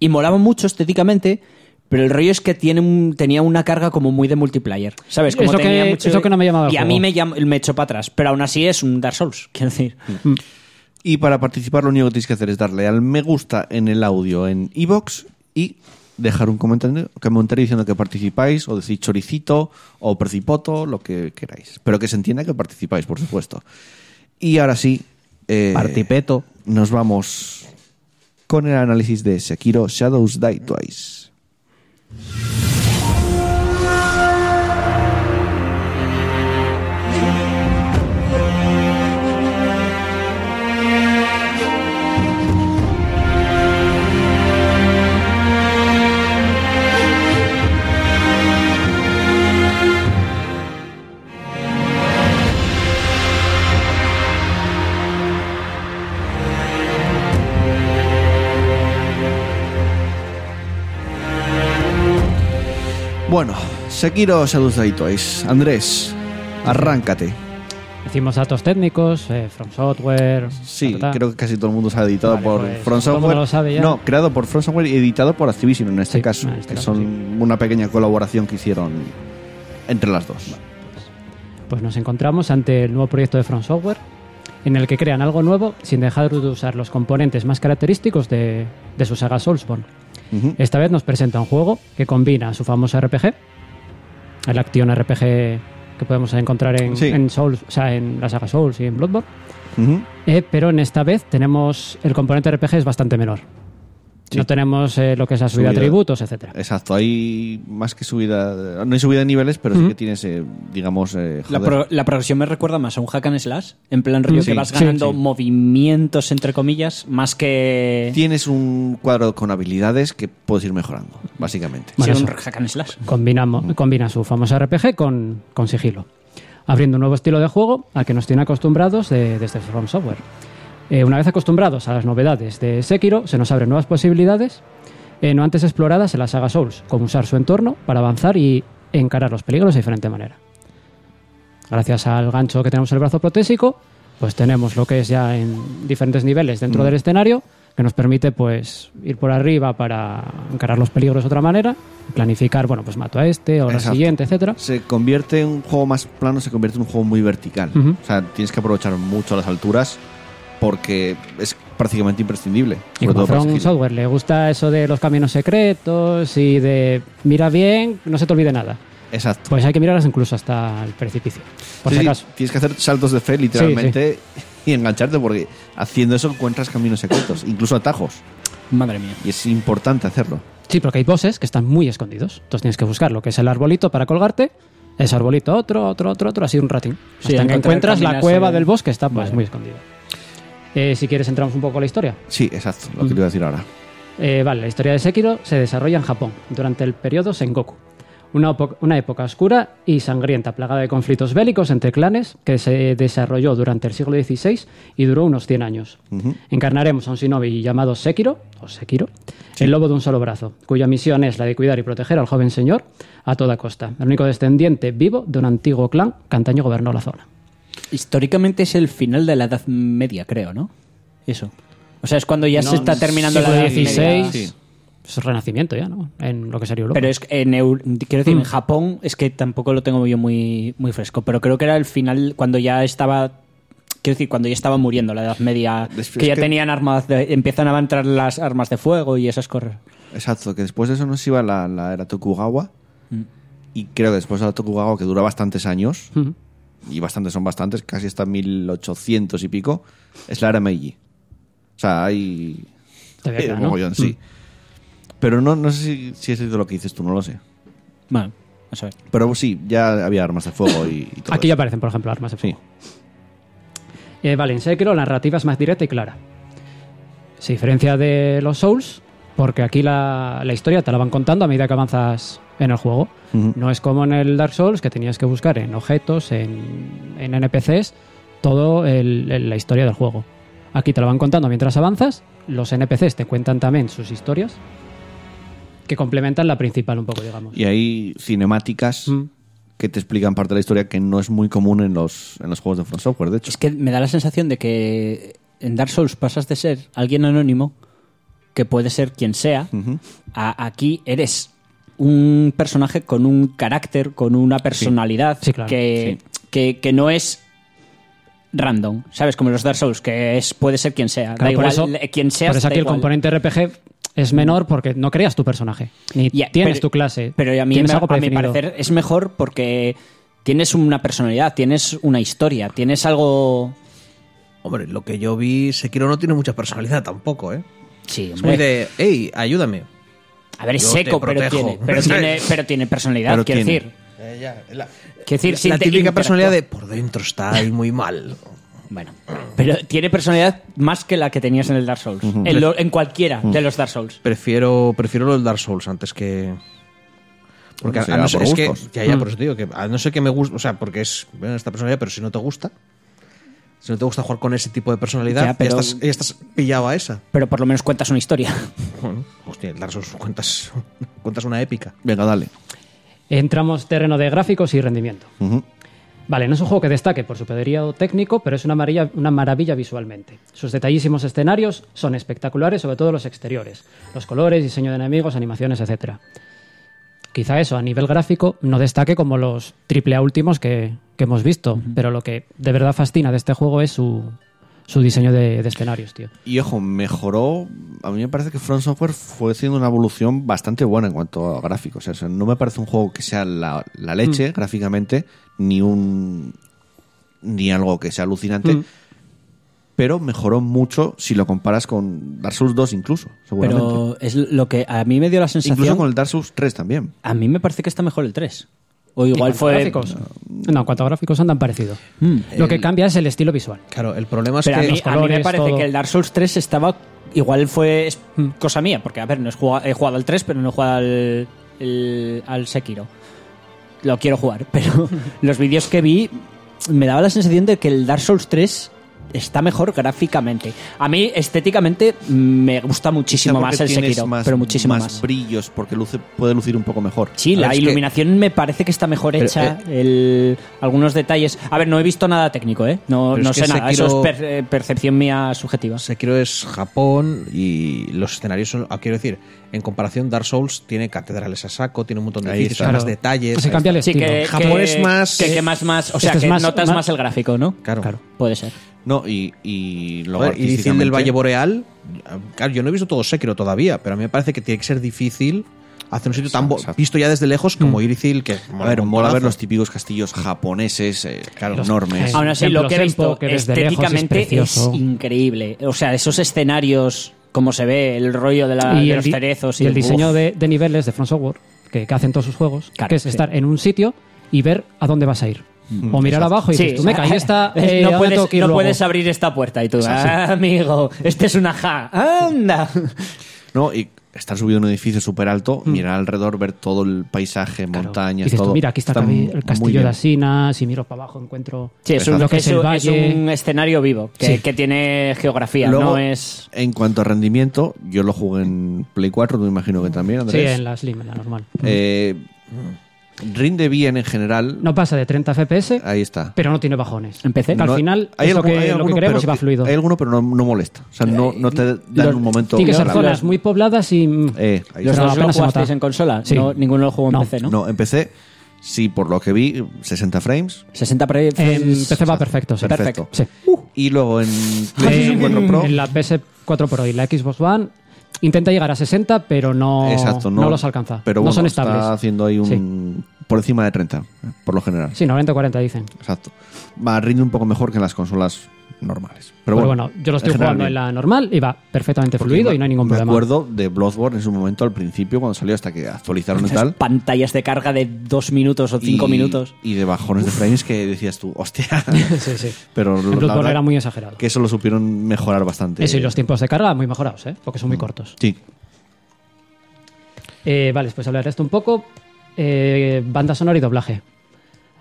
Y molaba mucho estéticamente, pero el rollo es que tiene un- tenía una carga como muy de multiplayer. ¿Sabes? Es Como lo que- tenía es lo que no me llamaba el Y a mí me, llam- me echó para atrás, pero aún así es un Dark Souls, quiero decir. Y para participar, lo único que tenéis que hacer es darle al me gusta en el audio en iBox y dejar un comentario, comentario diciendo que participáis, o decir choricito, o precipoto, lo que queráis. Pero que se entienda que participáis, por supuesto. Y ahora sí. eh, Partipeto. Nos vamos con el análisis de Sekiro Shadows Die Twice. Bueno, Sekiro Shadows Die Twice. Andrés, arráncate. Decimos datos técnicos, eh, From Software. Sí, ta, ta, ta. creo que casi todo el mundo sabe editado Vale, por pues, From todo el mundo Software. lo sabe ya. No, creado por From Software y editado por Activision en este Sí, caso, este que caso, son una pequeña colaboración que hicieron entre las dos. Pues nos encontramos ante el nuevo proyecto de From Software, en el que crean algo nuevo sin dejar de usar los componentes más característicos de, de su saga Soulsborne. Esta vez nos presenta un juego que combina su famoso RPG, el Action RPG que podemos encontrar en, Sí. en Souls, o sea, en la saga Souls y en Bloodborne. Eh, pero en esta vez tenemos el componente RPG es bastante menor. Sí. No tenemos eh, lo que es la subida de Subida. atributos, etcétera. Exacto, hay más que subida, no hay subida de niveles, pero sí que tienes, eh, digamos, eh, La, pro- la progresión me recuerda más a un hack and slash, en plan río Sí, que vas ganando sí. movimientos, entre comillas, más que tienes un cuadro con habilidades que puedes ir mejorando, básicamente. Bueno, ser un hack and slash. Combinamos, combina su famoso RPG con, con sigilo, abriendo un nuevo estilo de juego al que nos tiene acostumbrados de- desde From Software. Eh, una vez acostumbrados a las novedades de Sekiro, se nos abren nuevas posibilidades eh, no antes exploradas en la saga Souls, como usar su entorno para avanzar y encarar los peligros de diferente manera. Gracias al gancho que tenemos en el brazo protésico, pues tenemos lo que es ya en diferentes niveles dentro del escenario, que nos permite pues ir por arriba para encarar los peligros de otra manera, planificar, bueno, pues mato a este o la siguiente, etcétera. Se convierte en un juego más plano, se convierte en un juego muy vertical. Ujú. O sea, tienes que aprovechar mucho las alturas porque es prácticamente imprescindible. Y sobre como From. Software le gusta eso de los caminos secretos y de mira bien, no se te olvide nada. Exacto. Pues hay que mirarlas incluso hasta el precipicio, por Sí, si sí, acaso. tienes que hacer saltos de fe literalmente y engancharte porque haciendo eso encuentras caminos secretos, incluso atajos. Madre mía. Y es importante hacerlo. Sí, porque hay bosses que están muy escondidos. Entonces tienes que buscar lo que es el arbolito para colgarte. Ese arbolito, otro, otro, otro, otro, así un ratín. Sí, Hasta que encuentras la cueva del bosque, está pues vale. muy escondido. Eh, si quieres entramos un poco a la historia. Sí, exacto, lo que te iba a decir ahora. Eh, vale, la historia de Sekiro se desarrolla en Japón, durante el periodo Sengoku. Una época oscura y sangrienta, plagada de conflictos bélicos entre clanes, que se desarrolló durante el siglo XVI y duró unos 100 años. Encarnaremos a un shinobi llamado Sekiro, o Sekiro, el lobo de un solo brazo, cuya misión es la de cuidar y proteger al joven señor a toda costa, el único descendiente vivo de un antiguo clan que antaño gobernó la zona. Históricamente es el final de la Edad Media, creo, ¿no? Eso. O sea, es cuando ya No, se está terminando la Edad Media. XVI, Sí. es renacimiento ya, ¿no? En lo que sería Europa. Pero es que en, Eu- quiero decir, Mm. en Japón es que tampoco lo tengo yo muy, muy fresco, pero creo que era el final cuando ya estaba, quiero decir, cuando ya estaba muriendo la Edad Media, que ya que- tenían armas, de- empiezan a entrar las armas de fuego y esas cosas. Exacto, que después de eso nos iba la, la era Tokugawa. Mm. Y creo que después de la Tokugawa, que dura bastantes años, Ujú. Y bastantes son bastantes, casi hasta 1800 y pico, es la era Meiji. O sea, hay. Todavía un sí. Pero no, no sé si, si es lo que dices tú, no lo sé. Bueno, a saber. Pero sí, ya había armas de fuego y, y todo Aquí ya eso. aparecen, por ejemplo, armas de Sí. fuego. Eh, vale, en Sekiro la narrativa es más directa y clara. Se diferencia de los Souls porque aquí la, la historia te la van contando a medida que avanzas en el juego. No es como en el Dark Souls que tenías que buscar en objetos, en, en NPCs, todo el- el- la historia del juego. Aquí te lo van contando mientras avanzas. Los NPCs te cuentan también sus historias que complementan la principal un poco, digamos. Y hay cinemáticas Mm. que te explican parte de la historia que no es muy común en los, en los juegos de From Software, de hecho. Es que me da la sensación de que en Dark Souls pasas de ser alguien anónimo, que puede ser quien sea, aquí eres un personaje con un carácter, con una personalidad Sí, claro. que, que, que no es random, ¿sabes? Como los Dark Souls, que es puede ser quien sea. Claro, da por igual eso- quien seas. Por eso aquí el componente RPG es menor porque no creas tu personaje. Ni tienes pero- tu clase. Pero a mí, me- algo a mi parecer, es mejor porque tienes una personalidad, tienes una historia, tienes algo. Hombre, lo que yo vi, Sekiro no tiene mucha personalidad tampoco, ¿eh? Sí, Es muy de, hey, ayúdame. A ver, es Yo te seco, pero protejo. tiene, pero, tiene, pero tiene personalidad, Pero quiero tiene. decir. la, Quiero decir, sí la te típica interactúa. personalidad de por dentro está ahí muy mal. Bueno, pero tiene personalidad más que la que tenías en el Dark Souls. en, lo- en cualquiera de los Dark Souls. Prefiero, prefiero los Dark Souls antes que. Porque Bueno, a, será no ser, por es que, gustos. ya, ya, Mm. por eso te digo que a no ser que me guste, o sea, porque es bueno, esta personalidad, pero si no te gusta, si no te gusta jugar con ese tipo de personalidad, Ya, estás, ya estás pillado a esa. Pero por lo menos cuentas una historia. Bueno, hostia, el Dark Souls cuentas, cuentas una épica. Venga, dale. Entramos terreno de gráficos y rendimiento. Vale, no es un juego que destaque por su poderío técnico, pero es una maravilla, una maravilla visualmente. Sus detallísimos escenarios son espectaculares, sobre todo los exteriores. Los colores, diseño de enemigos, animaciones, etc. Quizá eso, a nivel gráfico, no destaque como los AAA últimos que, que hemos visto, pero lo que de verdad fascina de este juego es su, su diseño de, de escenarios, tío. Y ojo, mejoró. A mí me parece que Front Software fue haciendo una evolución bastante buena en cuanto a gráficos. O sea, no me parece un juego que sea la, la leche gráficamente, ni un. ni algo que sea alucinante. Mm. Pero mejoró mucho si lo comparas con Dark Souls 2 incluso, seguramente. Pero es lo que a mí me dio la sensación. incluso con el Dark Souls 3 también. A mí me parece que está mejor el 3. O ¿En igual fue. gráficos? No, en cuanto a gráficos andan parecido. Mm. Lo que cambia es el estilo visual. Claro, el problema es Pero a que mí, los a mí me parece todo. que el Dark Souls 3 estaba. Igual fue es cosa mía, porque a ver, no he jugado, he jugado al 3, pero no he jugado al, el- al Sekiro. Lo quiero jugar, pero los vídeos que vi me daba la sensación de que el Dark Souls 3 está mejor gráficamente. A mí, estéticamente, me gusta muchísimo más el Sekiro, más- pero muchísimo más. más brillos, porque luce, puede lucir un poco mejor. Sí, A ver, la que- iluminación me parece que está mejor Pero, hecha. el- algunos detalles. A ver, no he visto nada técnico, ¿eh? No, no sé que nada. Eso Sekiro- es per- eh, percepción mía subjetiva. Sekiro es Japón y los escenarios son, ah, quiero decir, en comparación Dark Souls tiene catedrales a saco, tiene un montón de edificios, hay más Claro. detalles. Se cambia el está. Sí, estilo. que, Japón que- es más- Que, que más, más. O sea, Este es que más- notas más- más, el gráfico, ¿no? Claro. Puede ser. No, y, y luego Joder, y dicen del Valle Boreal, claro, yo no he visto todo Sekiro todavía, pero a mí me parece que tiene que ser difícil hacer un sitio tan bo- Exacto. visto ya desde lejos como Irithil, que A ver, mola ver los típicos castillos japoneses eh, Los- enormes. Aún así, lo que he visto que es estéticamente es, increíble. O sea, esos escenarios, como se ve, el rollo de, la, y de el, los cerezos y el diseño de, de niveles de Front Software que, que hacen todos sus juegos, Claro, que es sí. estar en un sitio y ver a dónde vas a ir. O mirar abajo y Sí, dices, tú, meca, ahí está. es- eh, ¿a no puedes, tengo que ir no luego?". puedes abrir esta puerta y tú, ah, amigo, este es una ja. ¡Anda! No, y estar subido en un edificio súper alto, mirar alrededor, ver todo el paisaje, Mm. Claro. montañas, Y dices tú, todo. mira, aquí está, el, muy el bien. castillo de Asinas, y miro para abajo encuentro Sí, es un, lo que es es el un- es valle. un escenario vivo que, Sí. que tiene geografía, Luego, no es. En cuanto a rendimiento, yo lo jugué en Play 4, tú me imagino que también, Sí, Andrés. en la Slim, en la normal. Eh, rinde bien en general. No pasa de 30 FPS, Ahí está. pero no tiene bajones. En PC. Que al No, final hay es lo algún- que, hay lo que alguno, queremos y va fluido. Hay alguno, pero no, no molesta. O sea, no, no te dan los- un momento. Tiene que ser zonas muy pobladas y... mm, Eh, ahí ¿Los dos lo jugasteis en consola? Sí. No, ninguno lo jugó en No. PC, ¿no? No, empecé, sí, por lo que vi, 60 frames. 60 pre- En PC va perfecto, sí. Perfecto. Sí. Y luego en PlayStation 4 Pro. En la PS4 Pro y la Xbox One intenta llegar a 60, pero no, Exacto, no, no, los alcanza. Pero no bueno, son está estables. haciendo ahí un. Por encima de 30, eh, por lo general. Sí, 90 o 40 dicen. Exacto. Va, rinde un poco mejor que en las consolas normales. Pero Pero bueno, bueno, yo lo estoy en general jugando en la normal y va perfectamente Porque fluido me- y no hay ningún Me problema. acuerdo de Bloodborne en su momento al principio, cuando salió, hasta que actualizaron y tal. Pantallas de carga de dos minutos o cinco y- minutos. Y de bajones de frames que decías tú, hostia. sí, sí. Pero En la Bloodborne verdad era muy exagerado. que eso lo supieron mejorar bastante. Eso y los tiempos de carga muy mejorados, ¿eh? porque son muy cortos. Sí. Eh, vale, pues hablar de esto un poco. Eh, banda sonora y doblaje.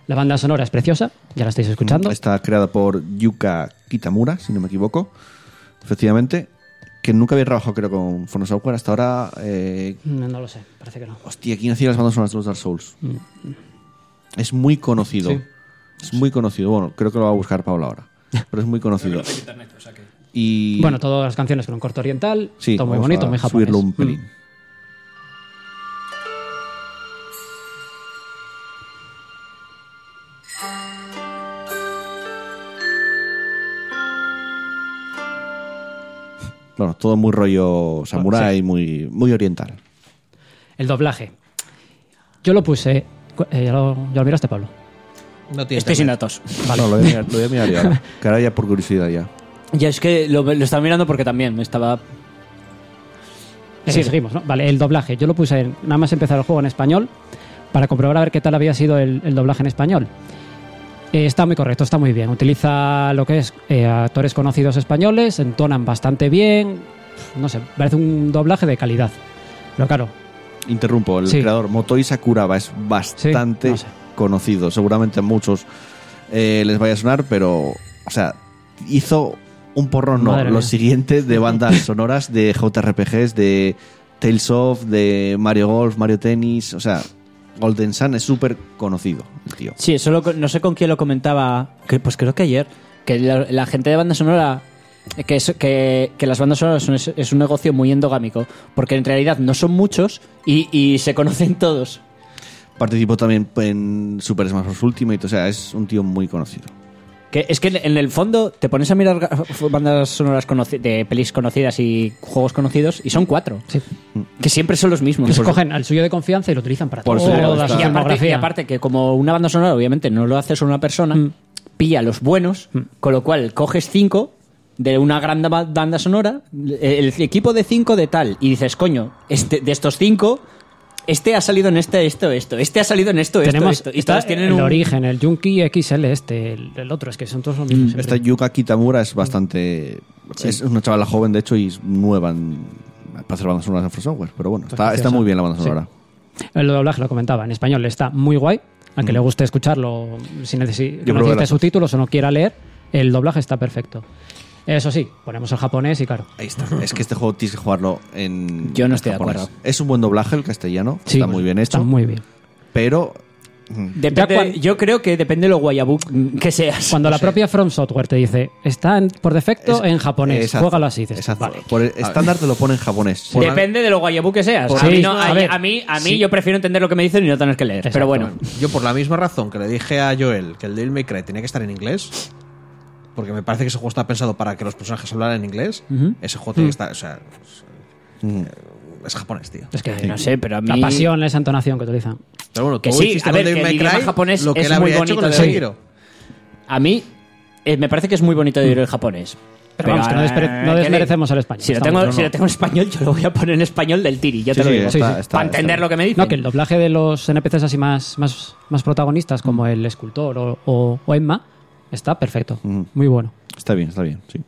La banda sonora es preciosa, ya la estáis escuchando. Está creada por Yuka Kitamura, si no me equivoco. Efectivamente. Que nunca había trabajado, creo, con Fono Software. Hasta ahora. eh, No, no lo sé, parece que no. hostia, ¿quién hacía las bandas sonoras de los Dark Souls? Es muy conocido. Sí. Es muy conocido. Bueno, creo que lo va a buscar Pablo ahora. Pero es muy conocido. Y. Bueno, todas las canciones con un corto oriental, sí, todo muy bonito, a muy japonés. subirlo un Mm. Bueno, todo muy rollo samurai, muy, muy oriental. El doblaje. Yo lo puse. eh, ya, lo, ya lo miraste, Pablo. No tiene Estoy sin datos. No, lo voy a mirar, lo voy a mirar ahora. Que ahora ya por curiosidad ya. Ya es que lo, lo estaba mirando porque también me estaba. Sí. seguimos, ¿no? Vale, el doblaje. Yo lo puse en- nada más empezar el juego en español para comprobar a ver qué tal había sido el, el doblaje en español. Eh, está muy correcto, está muy bien. Utiliza lo que es eh, actores conocidos españoles, entonan bastante bien. No sé, parece un doblaje de calidad. Pero claro, Interrumpo, el Sí. creador Motoi Sakuraba es bastante Sí, no sé. conocido. Seguramente a muchos eh, les vaya a sonar, pero, o sea, hizo un porrón, no, Madre lo mía. siguiente de bandas sonoras de JRPGs, de Tales of, de Mario Golf, Mario Tennis, o sea, Golden Sun es súper conocido, el tío. Sí, eso lo co- no sé con quién lo comentaba. Que, pues creo que ayer. Que la, la gente de banda sonora. Que, es- que, que las bandas sonoras son, es, es un negocio muy endogámico. Porque en realidad no son muchos y, y se conocen todos. Participó también en Super Smash Bros. Ultimate, o sea, es un tío muy conocido. Que es que en el fondo te pones a mirar bandas sonoras de pelis conocidas y juegos conocidos y son cuatro. Sí. Que siempre son los mismos. Que se cogen al suyo de confianza y lo utilizan para está- y, aparte, y filmografía. aparte que como una banda sonora obviamente no lo hace solo una persona, Mm. pilla los buenos, con lo cual coges cinco de una gran ba- banda sonora, el equipo de cinco de tal, y dices, coño, este, de estos cinco, este ha salido en este, esto, esto, este ha salido en esto, esto, Tenemos esto. Y está todos tienen el un... origen, el Junkie XL este, el, el otro, es que son todos los mismos. Esta Yuka Kitamura es bastante. Es una chavala joven, de hecho, y es nueva en- para hacer bandas sonoras en From Software. Pero bueno, está, está muy bien la banda Sí. sonora. El doblaje lo comentaba, en español está muy guay. Al que le guste escucharlo sin necesi- que creo no que necesite las- subtítulos o no quiera leer, el doblaje está perfecto. Eso sí, ponemos el japonés y claro. Ahí está. Es que este juego tienes que jugarlo en. Yo no estoy de japonés. acuerdo. Es un buen doblaje el castellano. Sí, está muy bien hecho. Está muy bien. Pero. Depende- Ya cuan- yo creo que depende de lo guayabú que seas. Cuando No la sé. propia From Software te dice, está en- por defecto es- en japonés, exacto, juégalo así. Dices, exacto. vale. Por el estándar te lo pone en japonés. Por- Depende de lo guayabú que seas. Por a, mí sí, no- a a- ver, a mí, a mí sí. yo prefiero entender lo que me dicen y no tener que leer. Exacto. Pero bueno, Yo por la misma razón que le dije a Joel que el Devil May Cry tenía que estar en inglés, porque me parece que ese juego está pensado para que los personajes hablaran en inglés, ese juego tiene que estar, o sea, es, Mm. es japonés, tío. Es que no sé, pero a mí... la pasión, esa entonación que utilizan. Pero bueno, Que tú sí, hiciste a ver, que el idioma Cry japonés lo que es él muy bonito con el. A mí eh, me parece que es muy bonito de oír el japonés. Pero vamos, que no no que desmerecemos al español. Si lo, tengo, no, si lo tengo en español, yo lo voy a poner en español del tiri, ya Sí, te lo sí, digo. está- Sí, sí. está- Para entender está- lo que me dicen. No, que el doblaje de los NPCs así más, más, más protagonistas, como el escultor o, o- o Emma, está perfecto. Mm. Muy bueno. Está bien, está bien, sí.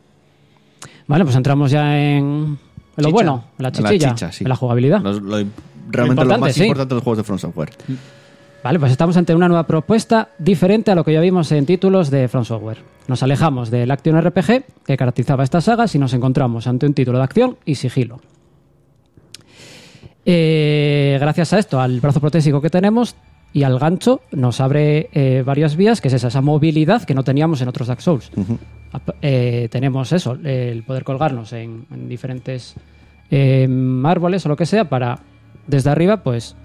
Vale, pues entramos ya en, en lo bueno, en la En chichilla, chicha, sí. en la jugabilidad. Lo- lo- realmente lo, más sí. importante de los juegos de From Software. Vale, pues estamos ante una nueva propuesta diferente a lo que ya vimos en títulos de From Software. Nos alejamos del Action RPG que caracterizaba estas sagas y nos encontramos ante un título de acción y sigilo. Eh, gracias a esto, al brazo protésico que tenemos y al gancho, nos abre eh, varias vías, que es esa, esa movilidad que no teníamos en otros Dark Souls. Eh, tenemos eso, el poder colgarnos en, en diferentes eh, árboles o lo que sea para, desde arriba, pues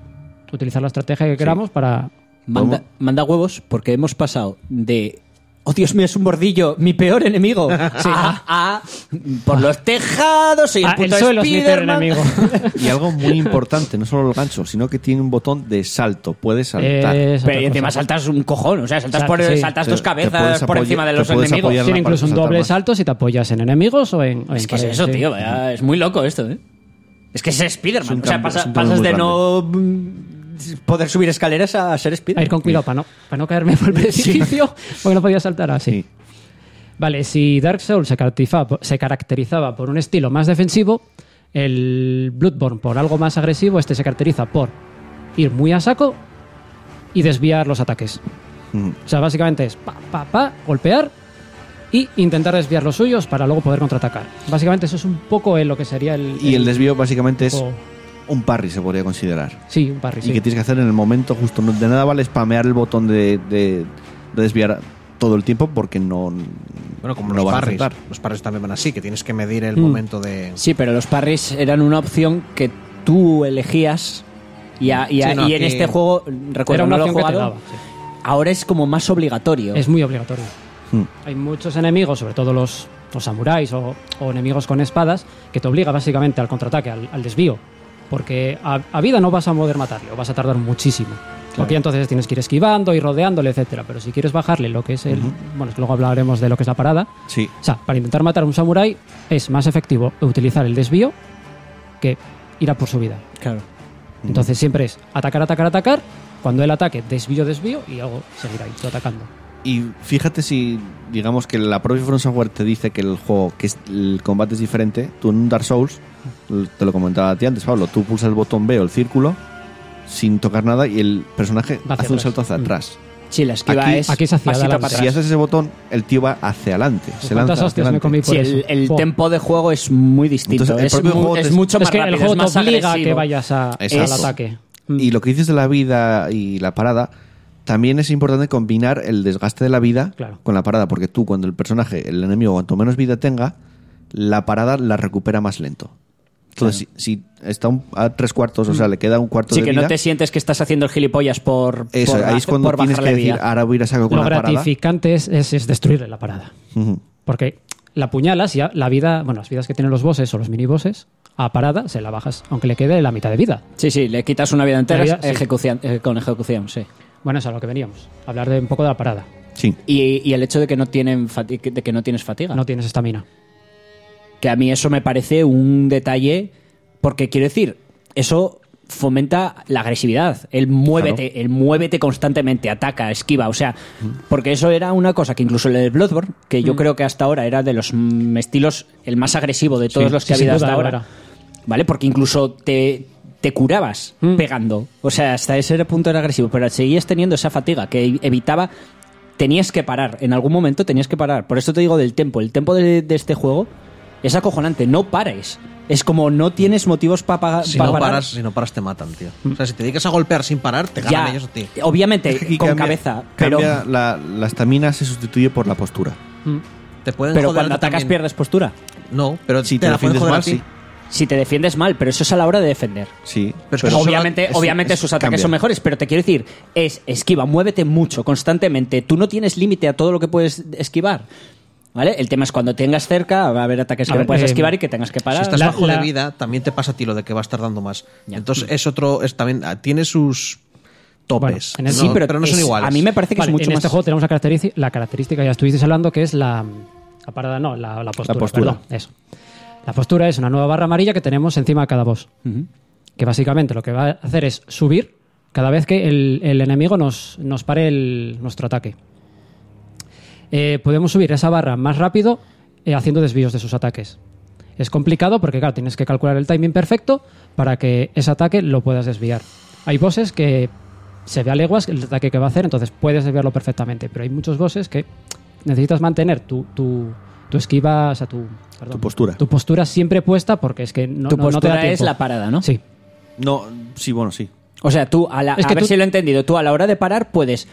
utilizar la estrategia que queramos para... Manda, manda huevos porque hemos pasado de. Oh, Dios mío, es un bordillo, mi peor enemigo. a, a- por los tejados, soy el Ah, el puto suelo es mi peor Spiderman. enemigo. Y algo muy importante, no solo el gancho, sino que tiene un botón de salto. Puedes saltar. Otra Pero y encima saltas un cojón, o sea, saltas, Sa- por, sí. saltas tus te cabezas puedes por apoyar- encima de te los puedes enemigos. apoyar Tiene incluso un doble más. salto si te apoyas en enemigos o en, o Es en que es paredes, eso, sí. tío, vaya, es muy loco esto, ¿eh? Es que es Spiderman. Es un o sea, cambio- pasa- es un cambio pasas muy de no mm, poder subir escaleras a ser A Spiderman. ir con cuidado para no, para no caerme por el precipicio porque no podía saltar así. Sí. Vale, si Dark Souls se caracterizaba, por- se caracterizaba por un estilo más defensivo, el Bloodborne por algo más agresivo, este se caracteriza por ir muy a saco y desviar los ataques. Mm. O sea, básicamente es pa, pa, pa, golpear y intentar desviar los suyos para luego poder contraatacar. Básicamente eso es un poco eh, lo que sería el... Y el desvío básicamente es un parry, se podría considerar. Sí, un parry, Y sí. que tienes que hacer en el momento justo. No- De nada vale spamear el botón de, de- de desviar todo el tiempo porque no, Bueno, como no los a parries. acertar. Los parries también van así, que tienes que medir el Mm. momento de... Sí, pero los parries eran una opción que tú elegías y, a- y a- Sí, no, y en este juego, recuerdo, no lo he opción que te jugado, daba. sí. ahora es como más obligatorio. Es muy obligatorio. Mm. Hay muchos enemigos, sobre todo los, los samuráis o, o enemigos con espadas, que te obliga básicamente al contraataque, al, al desvío. Porque a, a vida no vas a poder matarlo, vas a tardar muchísimo. Porque entonces tienes que ir esquivando y rodeándole, etcétera. Pero si quieres bajarle lo que es el. Bueno, es que luego hablaremos de lo que es la parada. Sí. O sea, para intentar matar a un samurái es más efectivo utilizar el desvío que ir a por su vida. Claro. Entonces siempre es atacar, atacar, atacar. Cuando él ataque, desvío, desvío y luego seguir ahí, tú atacando. Y fíjate si, digamos que la propia From Software te dice que el juego, que es, el combate es diferente, tú en un Dark Souls, te lo comentaba a ti antes, Pablo, tú pulsas el botón B o el círculo sin tocar nada y el personaje hace un salto hacia Mm. atrás. Sí, la esquiva Aquí- es aquí es hacia adelante. Si haces ese botón, el tío va hacia adelante. Se lanza ¿Cuántas hacia me adelante. Sí, el, el tempo de juego es muy distinto. Entonces, el es, juego te- mucho más es que rápido, el juego es te más obliga a agresivo. que vayas a- al ataque. Y lo que dices de la vida y la parada, también es importante combinar el desgaste de la vida Claro. con la parada, porque tú cuando el personaje, el enemigo, cuanto menos vida tenga, la parada la recupera más lento. Entonces, si, si está un- a tres cuartos, o sea, le queda un cuarto Sí, de que vida, no te sientes que estás haciendo el gilipollas por, eso, por, ahí es cuando tienes que decir, ahora voy a ir a saco con Lo la parada. gratificante es, es- es destruirle la parada. Porque la puñalas y ya la vida, bueno, las vidas que tienen los bosses o los minibosses, a parada se la bajas, aunque le quede la mitad de vida. Sí, sí, le quitas una vida entera La vida, sí. ejecución- eh, con ejecución, sí. Bueno, eso es a lo que veníamos. Hablar de un poco de la parada. Sí. Y, y el hecho de que no tienen fati- de que no tienes fatiga. No tienes estamina. Que a mí eso me parece un detalle, porque quiero decir, eso fomenta la agresividad, el muévete, el muévete constantemente, ataca, esquiva, o sea, porque eso era una cosa que incluso el Bloodborne, que Mm. yo creo que hasta ahora era de los mm, estilos el más agresivo de todos los que sí, ha sin habido duda hasta ahora, era. ¿vale? Porque incluso te, te curabas Mm. pegando, o sea, hasta ese punto era agresivo, pero seguías teniendo esa fatiga que evitaba tenías que parar. En algún momento tenías que parar. Por eso te digo del tempo. El tempo de, de este juego es acojonante. No pares. Es como no tienes motivos para Si no, parar. paras, si no paras, te matan, tío. O sea, si te dedicas a golpear sin parar, te ganan ya, ellos a ti. obviamente, con cambia- cabeza. Pero, cambia la, la estamina se sustituye por la postura. Te pueden pero joder cuando atacas también. pierdes postura. No, pero Si te, te la pueden defiendes joder a mal, ti. sí. Si te defiendes mal, pero eso es a la hora de defender. Sí. Pero que obviamente, eso- obviamente eso sus ataques cambia. son mejores, pero te quiero decir, es esquiva, muévete mucho, constantemente. Tú no tienes límite a todo lo que puedes esquivar. ¿Vale? El tema es cuando tengas cerca, va a haber ataques que A no ver, puedes eh, esquivar y que tengas que Si parar. estás La- bajo la- de vida, también te pasa a ti lo de que vas tardando más. Ya. Entonces es otro, es también ah, tiene sus topes. Bueno, en el- No, sí, pero, no son es- iguales. A mí me parece que Vale, es mucho en más. este juego tenemos la característica, la característica, ya estuvisteis hablando, que es la, la parada, no, la, la postura. postura. perdón, eso. La postura es una nueva barra amarilla que tenemos encima de cada boss. Que básicamente lo que va a hacer es subir cada vez que el, el enemigo nos, nos pare el- nuestro ataque. Eh, podemos subir esa barra más rápido eh, haciendo desvíos de sus ataques. Es complicado porque, claro, tienes que calcular el timing perfecto para que ese ataque lo puedas desviar. Hay bosses que se ve a leguas el ataque que va a hacer, entonces puedes desviarlo perfectamente, pero hay muchos bosses que necesitas mantener tu, tu, tu esquiva, o sea, tu, perdón, Tu postura. tu postura siempre puesta porque es que no, tu no- no te postura es la parada, ¿no? Sí. No, sí, bueno, sí. O sea, tú, a, la- Es a que ver tú- si lo he entendido, tú a la hora de parar puedes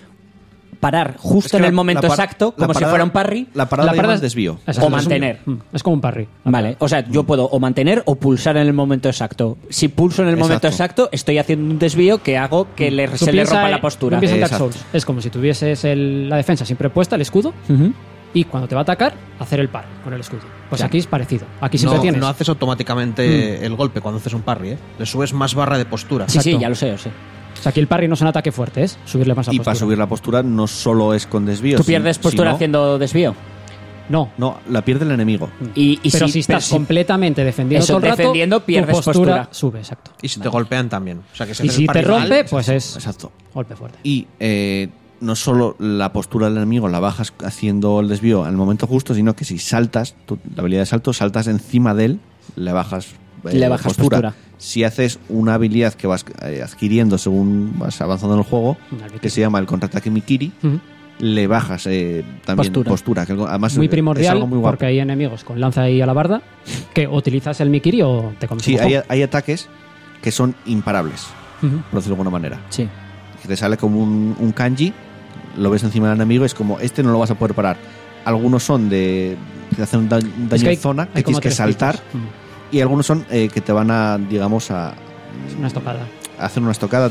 parar justo Es que en la- el momento la par- exacto, la como si parada- fuera un parry. La parada La es- desvío. Exacto, O mantener. mm, Es como un parry. Vale, o sea, yo puedo o mantener o pulsar en el momento exacto. Si pulso en el momento Exacto. exacto, estoy haciendo un desvío que hago que le, Tú se le piensa rompa en- la postura. tú piensa en Dark Exacto. Souls. Es como si tuvieses el- la defensa siempre puesta, el escudo, Ujú. Y cuando te va a atacar, hacer el par con el escudo. Pues Ya. aquí es parecido. Aquí siempre no, tienes. no haces automáticamente el golpe cuando haces un parry, ¿eh? Le subes más barra de postura. Sí, sí, ya lo sé, lo sé. O sea, aquí el parry no es un ataque fuerte, es subirle más la Y postura. para subir la postura no solo es con desvío. Tú pierdes si postura no- haciendo desvío. No. No, la pierde el enemigo. Y, y pero si, si estás pero si- completamente defendiendo Eso, todo el rato, defendiendo, tu pierdes postura, postura. sube, exacto. Y si te golpean también. O sea, que si Y si el te parry mal, rompe, pues es Exacto. golpe fuerte. Y eh, no solo la postura del enemigo la bajas haciendo el desvío en el momento justo, sino que si saltas, tu- la habilidad de salto, saltas encima de él, le bajas, eh, Le bajas postura. Si haces una habilidad que vas eh, adquiriendo según vas avanzando en el juego, que se llama el contraataque Mikiri, le bajas eh, también Postura. postura. que además muy es primordial algo muy guapo. porque hay enemigos con lanza y alabarda que utilizas el Mikiri o te comes Sí, un hay, ataques que son imparables, por decirlo de alguna manera. Sí. que te sale como un, un kanji, lo ves encima del enemigo, es como, este no lo vas a poder parar. Algunos son de que te hacen un da- un daño Es que hay- en zona, que tienes que saltar, tipos. Mm. y algunos son eh, que te van a, digamos, a, Es una estocada. a hacer una estocada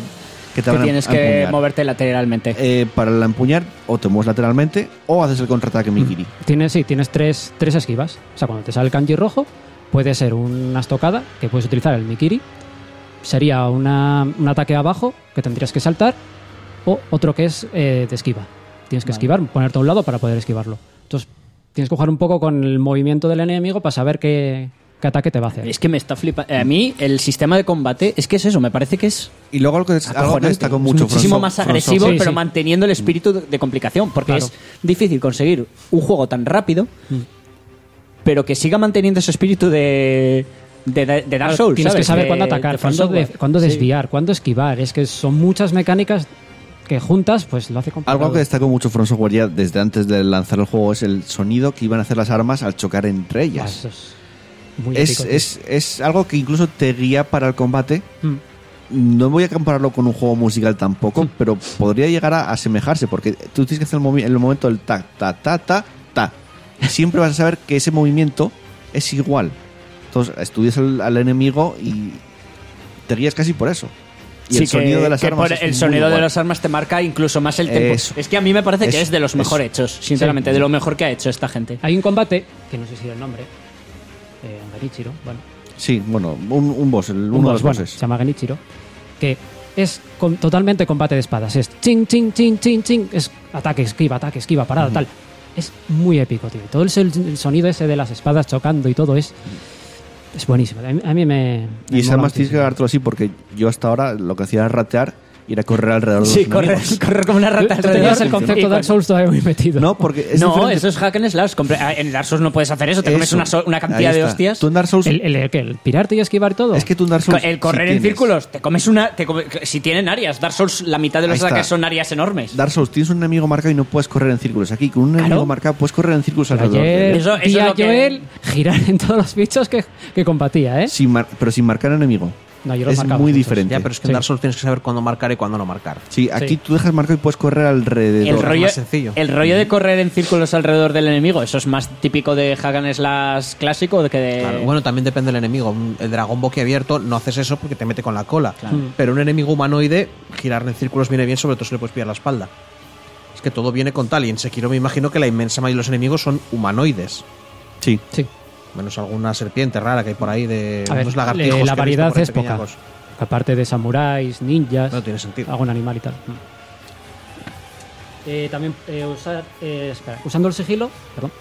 que te Que van a- tienes a que moverte lateralmente. Eh, para el empuñar, o te mueves lateralmente, o haces el contraataque Mikiri. Tienes, sí, tienes tres, tres esquivas. O sea, cuando te sale el kanji rojo, puede ser una estocada, que puedes utilizar el Mikiri. Sería una- un ataque abajo, que tendrías que saltar. O otro que es eh, de esquiva. Tienes que Vale. esquivar, ponerte a un lado para poder esquivarlo. Entonces, tienes que jugar un poco con el movimiento del enemigo para saber qué, qué ataque te va a hacer. Es que me está flipando. A mí, el sistema de combate, es que es eso, me parece que es Y luego algo que, algo que destaco Es mucho. muchísimo From- más agresivo, Sí, pero sí. manteniendo el espíritu de, de complicación, porque Claro. es difícil conseguir un juego tan rápido, pero que siga manteniendo ese espíritu de, de, de Dark Souls. tienes ¿sabes? que saber cuándo atacar, cuándo, de- Software. cuándo Sí. desviar, cuándo esquivar. Es que son muchas mecánicas que juntas pues lo hace complicado. Algo que destacó mucho From Software ya desde antes de lanzar el juego es el sonido que iban a hacer las armas al chocar entre Ah, ellas. eso es muy es, épico, es, es algo que incluso te guía para el combate. Mm. No voy a compararlo con un juego musical tampoco, pero podría llegar a asemejarse, porque tú tienes que hacer el, el momento del ta, ta, ta, ta, ta. Siempre vas a saber que ese movimiento es igual. Entonces estudias al, al enemigo y te guías casi por eso. Y Sí, el sonido que- de las que armas por es el muy sonido de las armas te marca incluso más el tempo. Eso. Es que a mí me parece que Eso, es de los mejor eso. hechos, sinceramente, de lo mejor que ha hecho esta gente. Hay un combate, que no sé si el nombre, eh, Genichiro, bueno, Sí, bueno, un, un boss, el- un uno de boss, los bueno, bosses. se llama Genichiro, que es con- totalmente combate de espadas. Es ching, ching, ching, ching, ching. Es ataque, esquiva, ataque, esquiva, parada, tal. Es muy épico, tío. Todo el, el sonido ese de las espadas chocando y todo es. Es buenísimo. A mí, a mí me. me Y es mola además tienes que agarrártelo así porque yo hasta ahora lo que hacía era ratear y era correr alrededor de Sí, los correr, enemigos. correr como una Tú, rata tú tenías el alrededor. concepto de Dark Souls todavía muy metido. No, porque es no, diferente. eso es hack and slash. Compre- ah, En Dark Souls no puedes hacer eso, te comes Eso. una, so- una Ahí cantidad de está. hostias. Tú en Dark Souls... El, el, el. ¿El pirarte y esquivar todo. es que tú en Dark Souls... El correr sí en tienes. círculos, te comes una. te come- si tienen áreas, Dark Souls, la mitad de los Ahí está. ataques son áreas enormes. Dark Souls tienes un enemigo marcado y no puedes correr en círculos. Aquí con un Claro. enemigo marcado puedes correr en círculos alrededor de Ayer. Eso- eso vi es a lo que- Joel girar en todos los bichos que, que combatía, ¿eh? Sin mar- pero sin marcar enemigo. No, yo los es muy muchos. diferente. Ya, pero es que Sí. en Dark Souls tienes que saber cuándo marcar y cuándo no marcar. Sí, aquí Sí. tú dejas marcado y puedes correr alrededor. El rollo, más sencillo. el rollo de correr en círculos alrededor del enemigo, eso es más típico de hack and slash clásico de que de. Claro, bueno, también depende del enemigo. El dragón boquiabierto no haces eso porque te mete con la cola. Pero un enemigo humanoide, girar en círculos viene bien, sobre todo si le puedes pillar la espalda. Es que todo viene con tal. Y en Sekiro me imagino que la inmensa mayoría de los enemigos son humanoides. Sí. Sí. Menos alguna serpiente rara que hay por ahí de A ver, unos lagartijos. la variedad es poca. Aparte de samuráis, ninjas, No tiene sentido. algún animal y tal. Eh, también eh, usar, eh, espera, usando el sigilo, perdón,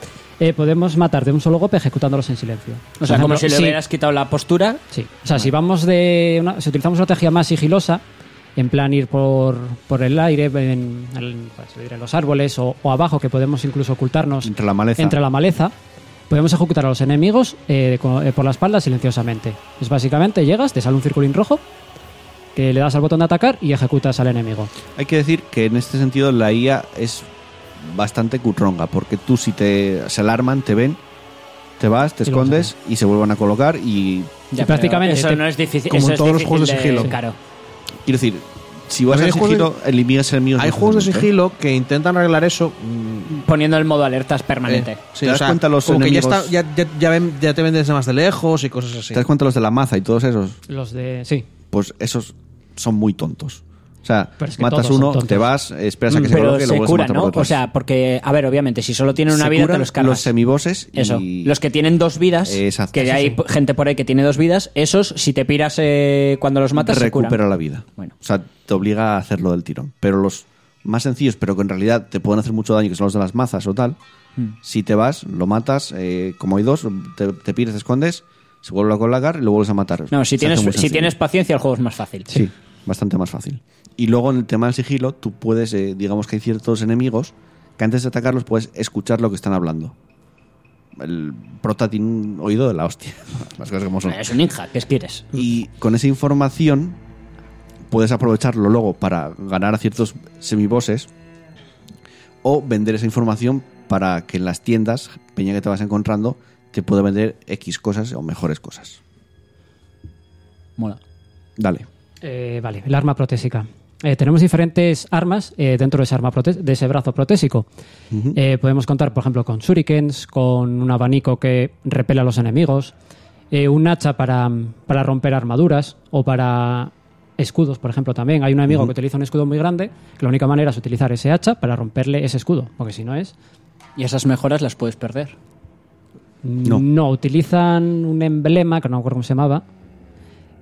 eh, podemos matar de un solo golpe ejecutándolos en silencio. o sea, como ejemplo, si le sí, hubieras quitado la postura. Sí, o sea, si vamos de una, si utilizamos una estrategia más sigilosa, en plan ir por, por el aire, en, en- pues, en los árboles o, o abajo, que podemos incluso ocultarnos Entre la maleza. entre la maleza, podemos ejecutar a los enemigos eh, eh, por la espalda silenciosamente. Es básicamente llegas, te sale un circulín rojo, que le das al botón de atacar y ejecutas al enemigo. Hay que decir que en este sentido la IA es bastante cutronga, porque tú si te se alarman, te ven, te vas, te Y escondes y se vuelven a colocar y Ya, prácticamente Eso te- no es difícil. como eso en es todos los juegos de sigilo. Claro. quiero decir, si vas a sigilo, eliminas enemigos. Hay juegos de fácilmente. sigilo que intentan arreglar eso. mm, Poniendo el modo alertas permanente. eh, sí, ¿Te das cuenta los como que ya, enemigos? está- ya, ya- ya ven- ya te ven desde más de lejos y cosas así. ¿Te das cuenta los de la maza y todos esos? Los de. Sí. Pues esos son muy tontos. O sea, Pero es que matas uno, te vas, esperas a que se Pero coloque y lo se cura, matar ¿no? O sea, porque, a ver, obviamente, si solo tienen una Se vida, te los cargas. los semibosses Eso. y Los que tienen dos vidas, Exacto. que Sí, hay sí. gente por ahí que tiene dos vidas, esos, si te piras eh, cuando los matas, se curan. recupera la vida. Bueno. O sea, te obliga a hacerlo del tirón. Pero los más sencillos, pero que en realidad te pueden hacer mucho daño, que son los de las mazas o tal, Hmm. si te vas, lo matas, eh, como hay dos, te, te pides, te escondes, se vuelve a colocar y lo vuelves a matar. No, si Se tienes, si tienes paciencia, el juego es más fácil. Sí, bastante más fácil. Y luego en el tema del sigilo, tú puedes, eh, digamos que hay ciertos enemigos que antes de atacarlos puedes escuchar lo que están hablando. El prota tiene un oído de la hostia. Las cosas como son. Es un ninja, ¿qué quieres? Y con esa información puedes aprovecharlo luego para ganar a ciertos semibosses o vender esa información para que en las tiendas, peña que te vas encontrando, te pueda vender X cosas o mejores cosas. Mola. Dale. Eh, vale, el arma protésica. Eh, tenemos diferentes armas eh, dentro de ese, arma de ese brazo protésico. Eh, podemos contar, por ejemplo, con shurikens, con un abanico que repele a los enemigos, eh, un hacha para, para romper armaduras o para escudos, por ejemplo, también. Hay un enemigo que utiliza un escudo muy grande, que la única manera es utilizar ese hacha para romperle ese escudo, porque si no es... Y esas mejoras las puedes perder. No. utilizan un emblema, que no me acuerdo cómo se llamaba,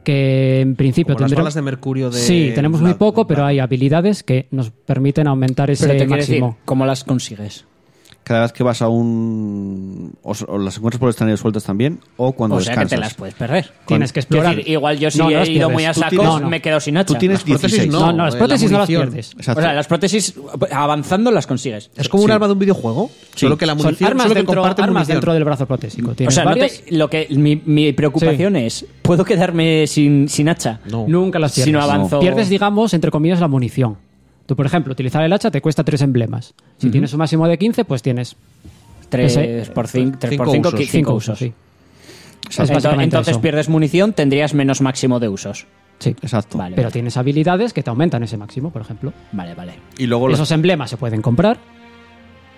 que en principio Como las tendremos- balas de mercurio de. Sí, tenemos muy poco, pero hay habilidades que nos permiten aumentar ese Pero te quiero decir, máximo. ¿cómo las consigues? Cada vez que vas a un... O, o las encuentras por el escenario sueltas también, o cuando o sea descansas. que te las puedes perder. Tienes que explorar. decir, igual yo si No, no he ido pierdes. muy a saco, tienes- no, no. me quedo sin hacha. Tú tienes Las prótesis 16. no. No, no, las prótesis la no las pierdes. Exacto. O sea, las prótesis avanzando las consigues. Es como un arma de un videojuego. Solo que la Son munición. armas, solo que dentro, comparte armas munición. dentro del brazo protésico. O sea, no te- lo que mi, mi preocupación es, ¿puedo quedarme sin, sin hacha? No. nunca las pierdes. Si no avanzo... Pierdes, digamos, entre comillas, la munición. Tú, por ejemplo, utilizar el hacha te cuesta tres emblemas. Si tienes un máximo de 15, pues tienes 3 Ese- por 5, 3 por cinco 5, usos. 5 cinco usos. Entonces, pierdes munición, tendrías menos máximo de usos. Sí. Exacto. Vale, Pero vale. tienes habilidades que te aumentan ese máximo, por ejemplo. Vale, vale. Y luego Esos emblemas se pueden comprar.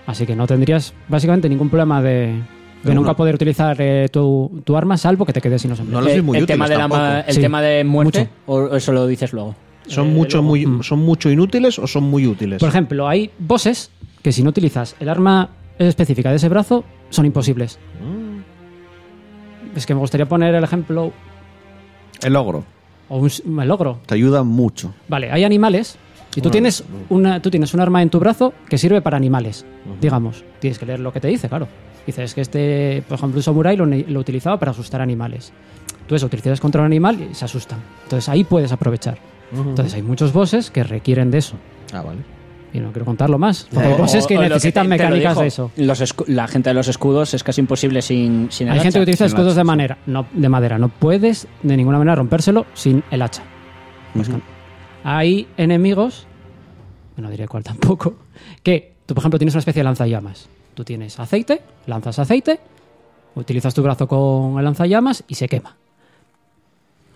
Así que no tendrías básicamente ningún problema de, de nunca poder utilizar eh, tu, tu arma salvo que te quedes sin los No emblemas. los vi el, muy el tema de la el Sí, tema de muerte mucho. o eso lo dices luego. ¿Son, Eh, mucho, muy, mm. ¿Son mucho inútiles o son muy útiles? Por ejemplo, hay bosses que si no utilizas el arma específica de ese brazo son imposibles. Es que me gustaría poner el ejemplo El logro. o un, un logro. Te ayuda mucho. Vale, hay animales y tú tienes una tú tienes un arma en tu brazo que sirve para animales, digamos. Tienes que leer lo que te dice, claro. Dices que este, por ejemplo, un samurái lo, lo utilizaba para asustar animales. Tú eso utilizas contra un animal y se asustan. Entonces ahí puedes aprovechar. Entonces hay muchos bosses que requieren de eso. Ah, vale. Y no quiero contarlo más. Porque hay O- bosses que necesitan te- te lo mecánicas dijo, de eso. los la gente de los escudos es casi imposible sin, sin el Hay gente que utiliza escudos hacha, de, sí. manera, no, de madera. No puedes de ninguna manera rompérselo sin el hacha. Pues. Hay enemigos, no diré cuál tampoco, que tú, por ejemplo, tienes una especie de lanzallamas. Tú tienes aceite, lanzas aceite, utilizas tu brazo con el lanzallamas y se quema.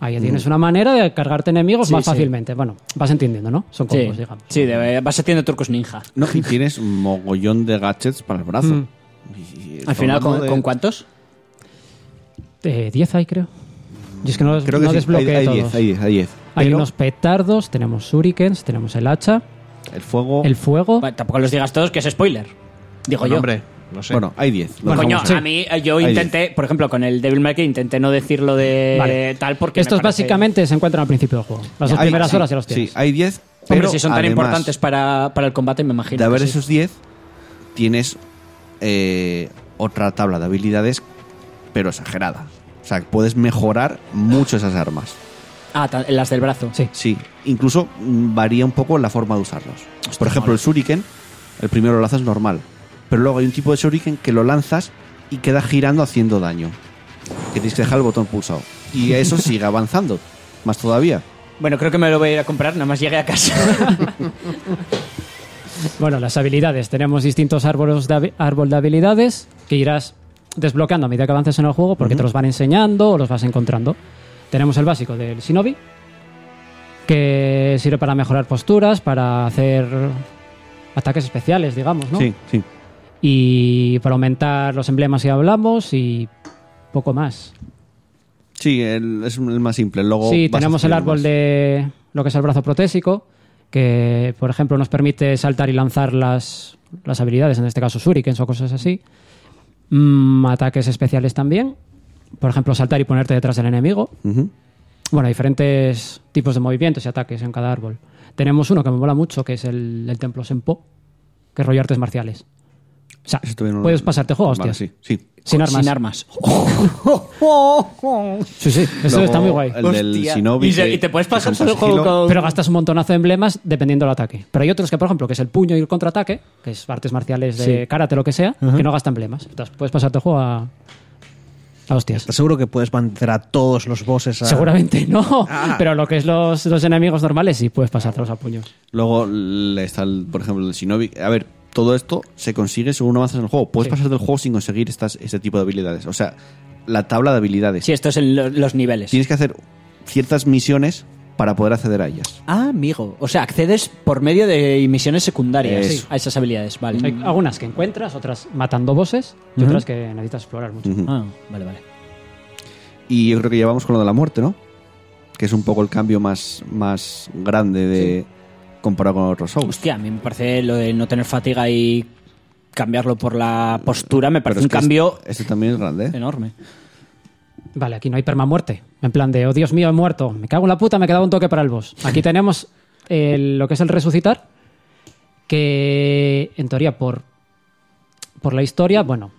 Ahí ya tienes una manera de cargarte enemigos Sí, más sí. fácilmente. Bueno, vas entendiendo, ¿no? Son Sí, combos, digamos. sí de- vas haciendo trucos ninja. No, y tienes un mogollón de gadgets para el brazo. Mm. Y- y Al final, ¿con, de- con cuántos? Eh, 10 hay, creo. Yo es que no, Creo que no sí, desbloqueé hay, hay todos. 10, hay 10, hay 10. Hay Pero unos petardos, tenemos shurikens, tenemos el hacha, el fuego... el fuego. Bueno, tampoco los digas todos que es spoiler. Digo Bueno, yo. hombre, no sé. Bueno, hay 10. lo Bueno, Coño, dejamos ahí. a mí eh, yo intenté, por ejemplo, con el Devil May Cry intenté no decirlo de Vale. tal porque Estos me parece- básicamente se encuentran al principio del juego. Las dos Hay- primeras sí, horas ya los tienes. Sí, hay 10. Hombre, pero si son tan además importantes para, para el combate, me imagino. De haber sí. esos 10, tienes eh, otra tabla de habilidades, pero exagerada. O sea, puedes mejorar mucho esas armas. Ah, las del brazo. Sí. Sí, incluso mm, varía un poco la forma de usarlos. Hostia, Por ejemplo, el shuriken, el primero lo lanzas normal, pero luego hay un tipo de shuriken que lo lanzas y queda girando haciendo daño. Que tienes que dejar el botón pulsado. Y eso sigue avanzando, más todavía. Bueno, creo que me lo voy a ir a comprar, nada más llegué a casa. Bueno, las habilidades. Tenemos distintos árboles de, árbol de habilidades que irás desbloqueando a medida que avances en el juego porque te los van enseñando o los vas encontrando. Tenemos el básico del Shinobi, que sirve para mejorar posturas, para hacer ataques especiales, digamos, ¿no? Sí, sí. Y para aumentar los emblemas si hablamos y poco más. Sí, el- es el más simple. Luego Sí, tenemos el árbol más. de lo que es el brazo protésico, que por ejemplo nos permite saltar y lanzar las, las habilidades, en este caso shurikens o cosas así. Mm, ataques especiales también. Por ejemplo, saltar y ponerte detrás del enemigo. Ujú. Bueno, diferentes tipos de movimientos y ataques en cada árbol. Tenemos uno que me mola mucho, que es el, el templo Senpo, que es rollo artes marciales. O sea, lo- puedes pasarte juego, Vale, hostias. sí, sí. Sin armas. Sin armas. Sí, sí, eso Luego, está muy guay. El del Hostia. Shinobi. Y se- que- y te puedes pasar solo el juego con- Pero gastas un montonazo de emblemas dependiendo del ataque. Pero hay otros que, por ejemplo, que es el puño y el contraataque, que es artes marciales de Sí. karate, lo que sea, que no gasta emblemas. Entonces puedes pasarte el juego a, a hostias. ¿Estás seguro que puedes mantener a todos los bosses a... Seguramente no, Ah. pero lo que es los, los enemigos normales sí puedes pasártelos a puños. Luego le está, el, por ejemplo, el Shinobi. A ver, todo esto se consigue según avanzas en el juego. Puedes Sí. pasar del juego sin conseguir estas, este tipo de habilidades. O sea, la tabla de habilidades. Sí, esto es los niveles. Tienes que hacer ciertas misiones para poder acceder a ellas. Ah, amigo. O sea, accedes por medio de misiones secundarias Eso. a esas habilidades. Vale. Hay algunas que encuentras, otras matando bosses y otras que necesitas explorar mucho. Ah, vale, vale. Y yo creo que ya vamos con lo de la muerte, ¿no? Que es un poco el cambio más, más grande de comparado con otros Souls. Hostia, a mí me parece lo de no tener fatiga y cambiarlo por la postura me Pero parece es un que cambio Este, este también es grande, ¿eh? enorme. Vale, aquí no hay permamuerte. En plan de, oh Dios mío, he muerto. Me cago en la puta, me quedaba un toque para el boss. Aquí tenemos el- lo que es el resucitar, que en teoría por, por la historia, bueno,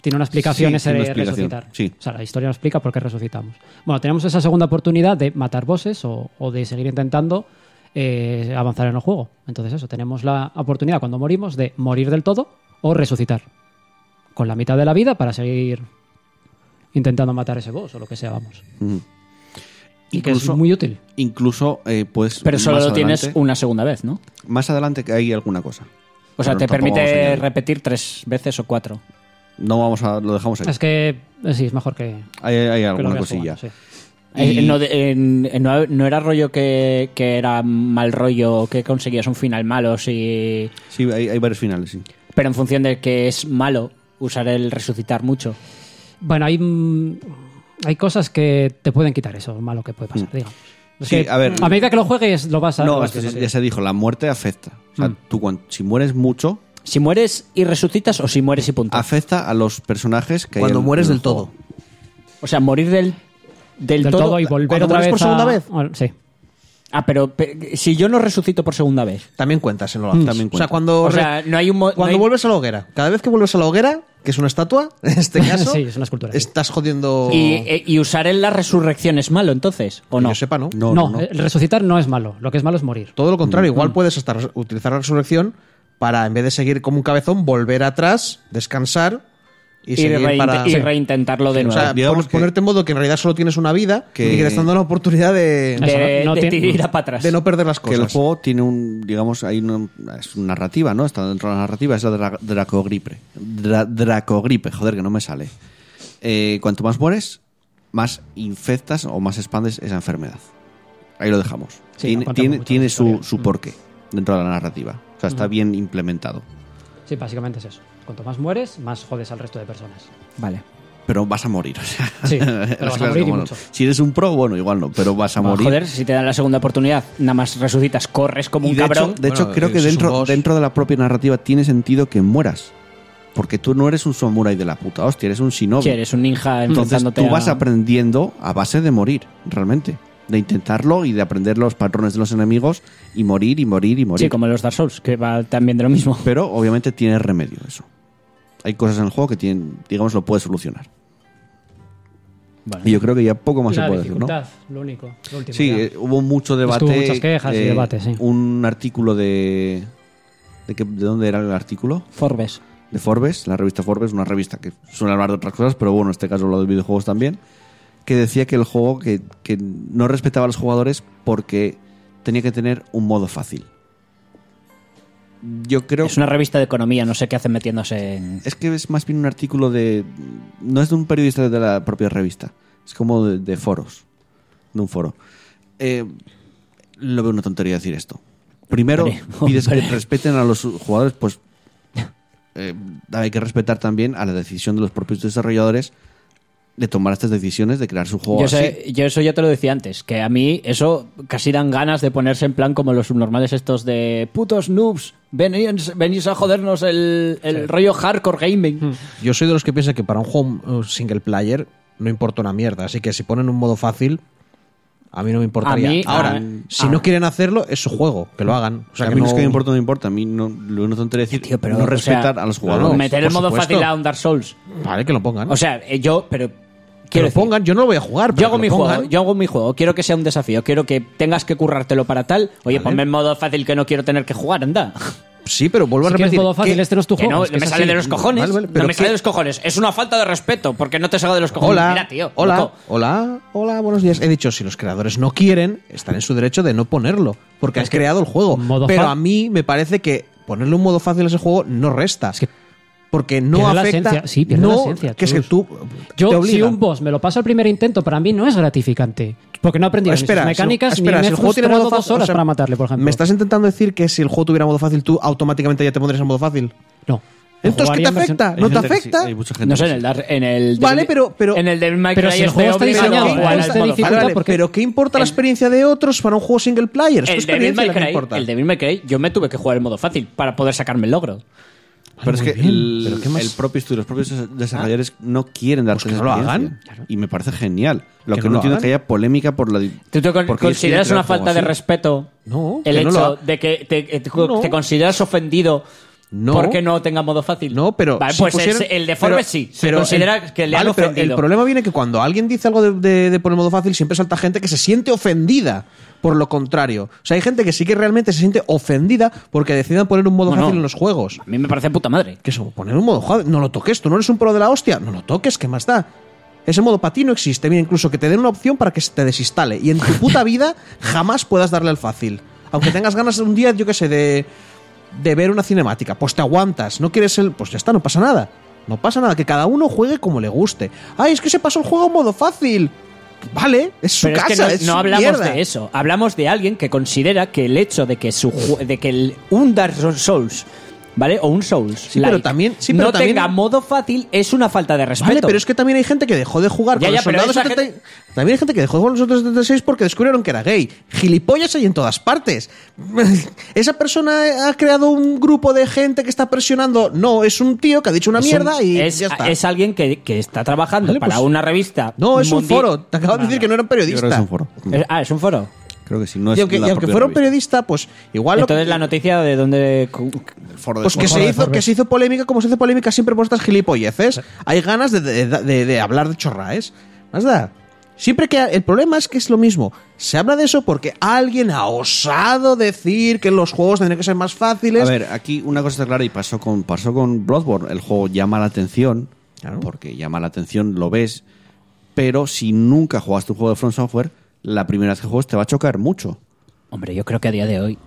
tiene una explicación Sí, ese una de explicación, resucitar. sí. O sea, la historia nos explica por qué resucitamos. Bueno, tenemos esa segunda oportunidad de matar bosses o, o de seguir intentando eh, avanzar en el juego. Entonces eso, tenemos la oportunidad cuando morimos de morir del todo o resucitar. Con la mitad de la vida para seguir intentando matar ese boss o lo que sea, vamos. Y que es Incluso- muy útil. Incluso, eh, pues. Pero solo lo tienes una segunda vez, ¿no? Más adelante que hay alguna cosa. O sea, Pero te permite repetir tres veces o cuatro. No vamos a. Lo dejamos ahí. Es que eh, sí, es mejor que, Hay, alguna cosilla. jugando, sí. Eh, no, de- en- en- no, no era rollo que, que era mal rollo, que conseguías un final malo, si... Sí, hay, hay varios finales, sí. pero en función de que es malo, usar el resucitar mucho. Bueno, hay, mm, hay cosas que te pueden quitar eso, malo que puede pasar, digamos. Es Mm. Sí, que a ver. medida que lo juegues, lo vas a. lo No, es que ya se dijo, la muerte afecta. O sea, Mm. tú cuan- si mueres mucho, Si mueres y resucitas o si mueres y punto. afecta a los personajes que hay Cuando en- mueres del todo. O sea, morir del, del, Del todo, y volver cuando otra vez. por segunda vez. Sí. Ah, pero pe- si yo no resucito por segunda vez. También cuentas en lo También O sea, cuenta. cuando, O sea, no hay un no cuando hay- vuelves a la hoguera, cada vez que vuelves a la hoguera, que es una estatua, en este caso, Sí, es una escultura, estás jodiendo. Y, eh, y usar en la resurrección es malo, entonces, ¿o que no? yo sepa, ¿no? No, No, no, no. el resucitar no es malo. Lo que es malo es morir. Todo lo contrario, Mm. igual puedes hasta utilizar la resurrección para, en vez de seguir como un cabezón, volver atrás, descansar y, Y, seguir reinte- para. y Sí. reintentarlo de O nuevo. sea, Digamos pon- que- ponerte en modo que en realidad solo tienes una vida Que- y que te están dando la oportunidad de, no de tiene- tirar para atrás. de no perder las que cosas. el juego tiene un, digamos, hay una, es una narrativa, ¿no? Está dentro de la narrativa, es la dra- dracogripe. Dra- dracogripe, joder, que no me sale. Eh, cuanto más mueres, más infectas o más expandes esa enfermedad. Ahí lo dejamos. Sí, tiene no tiene, su, porqué dentro de la narrativa. O sea, está bien implementado. Sí, básicamente es eso. Cuanto más mueres, más jodes al resto de personas. Vale. Pero vas a morir. o sea, Sí, pero las vas a cosas morir y como mucho. son. Si eres un pro, bueno, igual no, pero vas a morir. Joder, si te dan la segunda oportunidad, nada más resucitas, corres como Y un de cabrón. hecho, de hecho creo que dentro, dentro de la propia narrativa tiene sentido que mueras. Porque tú no eres un samurai de la puta hostia, eres un shinobi. Si eres un ninja Entonces enfrentándote tú vas a... aprendiendo a base de morir, realmente. De intentarlo y de aprender los patrones de los enemigos y morir y morir y morir. Sí, como los Dark Souls, que va también de lo mismo. Pero obviamente tiene remedio eso. Hay cosas en el juego que tienen, digamos, lo puedes solucionar. Y yo creo que ya poco más la se puede decir, ¿no? lo único. Lo último, Sí, eh, hubo mucho debate. Estuvo muchas quejas y eh, debates, sí. Un artículo de. ¿De, qué- ¿De dónde era el artículo? Forbes. de Forbes, la revista Forbes, una revista que suele hablar de otras cosas, pero bueno, en este caso habla de videojuegos también, que decía que el juego que, que no respetaba a los jugadores porque tenía que tener un modo fácil. Yo creo Es una revista de economía, no sé qué hacen metiéndose en... es que es más bien un artículo de no es de un periodista de la propia revista, es como de, de foros, de un foro. Eh, lo veo una tontería decir esto. Primero Hombre, pides que respeten a los jugadores, pues eh, hay que respetar también a la decisión de los propios desarrolladores de tomar estas decisiones de crear su juego Yo, así. sé, yo eso ya te lo decía antes, que a mí eso casi dan ganas de ponerse en plan como los subnormales estos de putos noobs, venís, venís a jodernos el, el rollo hardcore gaming. Yo soy de los que piensa que para un juego uh, single player no importa una mierda. Así que si ponen un modo fácil, a mí no me importaría. A mí- Ahora, a- si a- no quieren hacerlo, es su juego, que lo hagan. O sea, a mí no es no- que me importa o no me importa, a mí no, lo una tontería decir Tío, pero, no o respetar sea, a los no, no, jugadores. meter el modo supuesto. fácil a un Dark Souls. Vale, que lo pongan. O sea, eh, yo, pero... que Quiero lo decir, pongan. Yo no lo voy a jugar, pero yo hago que mi lo juego, yo hago mi juego, quiero que sea un desafío, quiero que tengas que currártelo para tal. Oye, Vale. ponme en modo fácil que no quiero tener que jugar, anda. Sí, pero vuelvo Si a repetir. modo fácil, que- este no es tu Que juego. no, es que me sale así. de los cojones. Vale, vale, no pero me sale que- de los cojones. Es una falta de respeto porque no te salga de los cojones. Hola, Mira, tío. hola, loco. hola, hola, buenos días. He dicho, si los creadores no quieren, están en su derecho de no ponerlo, porque has creado el juego. modo Pero a mí me parece que ponerle un modo fácil a ese juego no resta. Es que porque no pierde la afecta. esencia. Sí, pierde la no, esencia, Que es que tú Yo, si un boss me lo paso al primer intento, para mí no es gratificante. Porque no he aprendido Espera, ni sus mecánicas si- espera, ni me si el juego tiene modo dos fácil, horas o sea, para matarle, por ejemplo. ¿Me estás intentando decir que si el juego tuviera modo fácil, tú automáticamente ya te pondrías en modo fácil? No. Entonces, ¿qué te en afecta? ¿No te sí, afecta? hay mucha gente No sé, en el, Dar- en el Vale, Devil- pero- pero- en el Devil May pero Cry si el juego está diseñado modo dificultad, fácil. Vale, vale, porque- pero ¿qué importa la experiencia de otros para un juego single player? Es tu El Devil experiencia May la Cry, importa. el Devil May Cry, yo me tuve que jugar el modo fácil para poder sacarme el logro. Pero es que el, ¿Pero qué más? el propio estudio, los propios des- desarrolladores no quieren darte Pues que no lo hagan. Y me parece genial. Lo Que que, no no entiendo es que haya polémica por la. ¿Tú te consideras una falta de así. respeto No, el que no lo hecho de que te, te- te No. consideras ofendido No. porque no tenga modo fácil? No, pero. Vale, si pues el, el de Forbes pero- sí. Se pero considera el- que le vale, han pero ofendido. El problema viene que cuando alguien dice algo de, de, de poner modo fácil, siempre salta gente que se siente ofendida por lo contrario. O sea, hay gente que sí que realmente se siente ofendida porque decidan poner un modo fácil en los juegos. A mí me parece puta madre. Que eso, poner un modo joder, no lo toques, tú no eres un pro de la hostia, no lo toques, ¿qué más da? Ese modo para ti no existe. Mira, incluso que te den una opción para que se te desinstale. Y en tu puta vida jamás puedas darle al fácil. Aunque tengas ganas de un día, yo qué sé, de, de ver una cinemática. Pues te aguantas. No quieres el. Pues ya está, no pasa nada. No pasa nada. Que cada uno juegue como le guste. Ay, es que se pasó el juego en modo fácil. Vale, es su Pero es casa, que no, es no su hablamos mierda. de eso. Hablamos de alguien que considera que el hecho de que, su, de que el, un Dark Souls ¿vale? O un Souls. Sí, pero también- sí, pero no también- tenga modo fácil es una falta de respeto. Vale, pero es que también hay gente que dejó de jugar Ya, con ya, los pero soldados esa 70 También hay gente que dejó de jugar con los soldados 76 porque descubrieron que era gay. Gilipollas hay en todas partes. Esa persona ha creado un grupo de gente que está presionando. No, es un tío que ha dicho una Es un- mierda y es, ya está. es alguien que, que está trabajando Vale, para pues- una revista. no, es un foro. Te acabo de decir que no era un Yo creo que periodista. es un foro. Eh, Ah, es un foro. Creo que sí. No es y aunque, la y aunque fuera un periodista, pues igual lo Entonces que- la noticia de dónde... El foro de Pues que foro. se, hizo, que se hizo polémica como se hace polémica siempre por estas gilipolleces. Hay ganas de, de- de- de hablar de chorraes. Más da. Siempre que el problema es que es lo mismo. Se habla de eso porque alguien ha osado decir que los juegos tendrían que ser más fáciles. A ver, aquí una cosa está clara y pasó con, pasó con Bloodborne. El juego llama la atención, Claro. porque llama la atención, lo ves, pero si nunca jugaste un juego de From Software, la primera vez que juegas te va a chocar mucho. Hombre, yo creo que a día de hoy...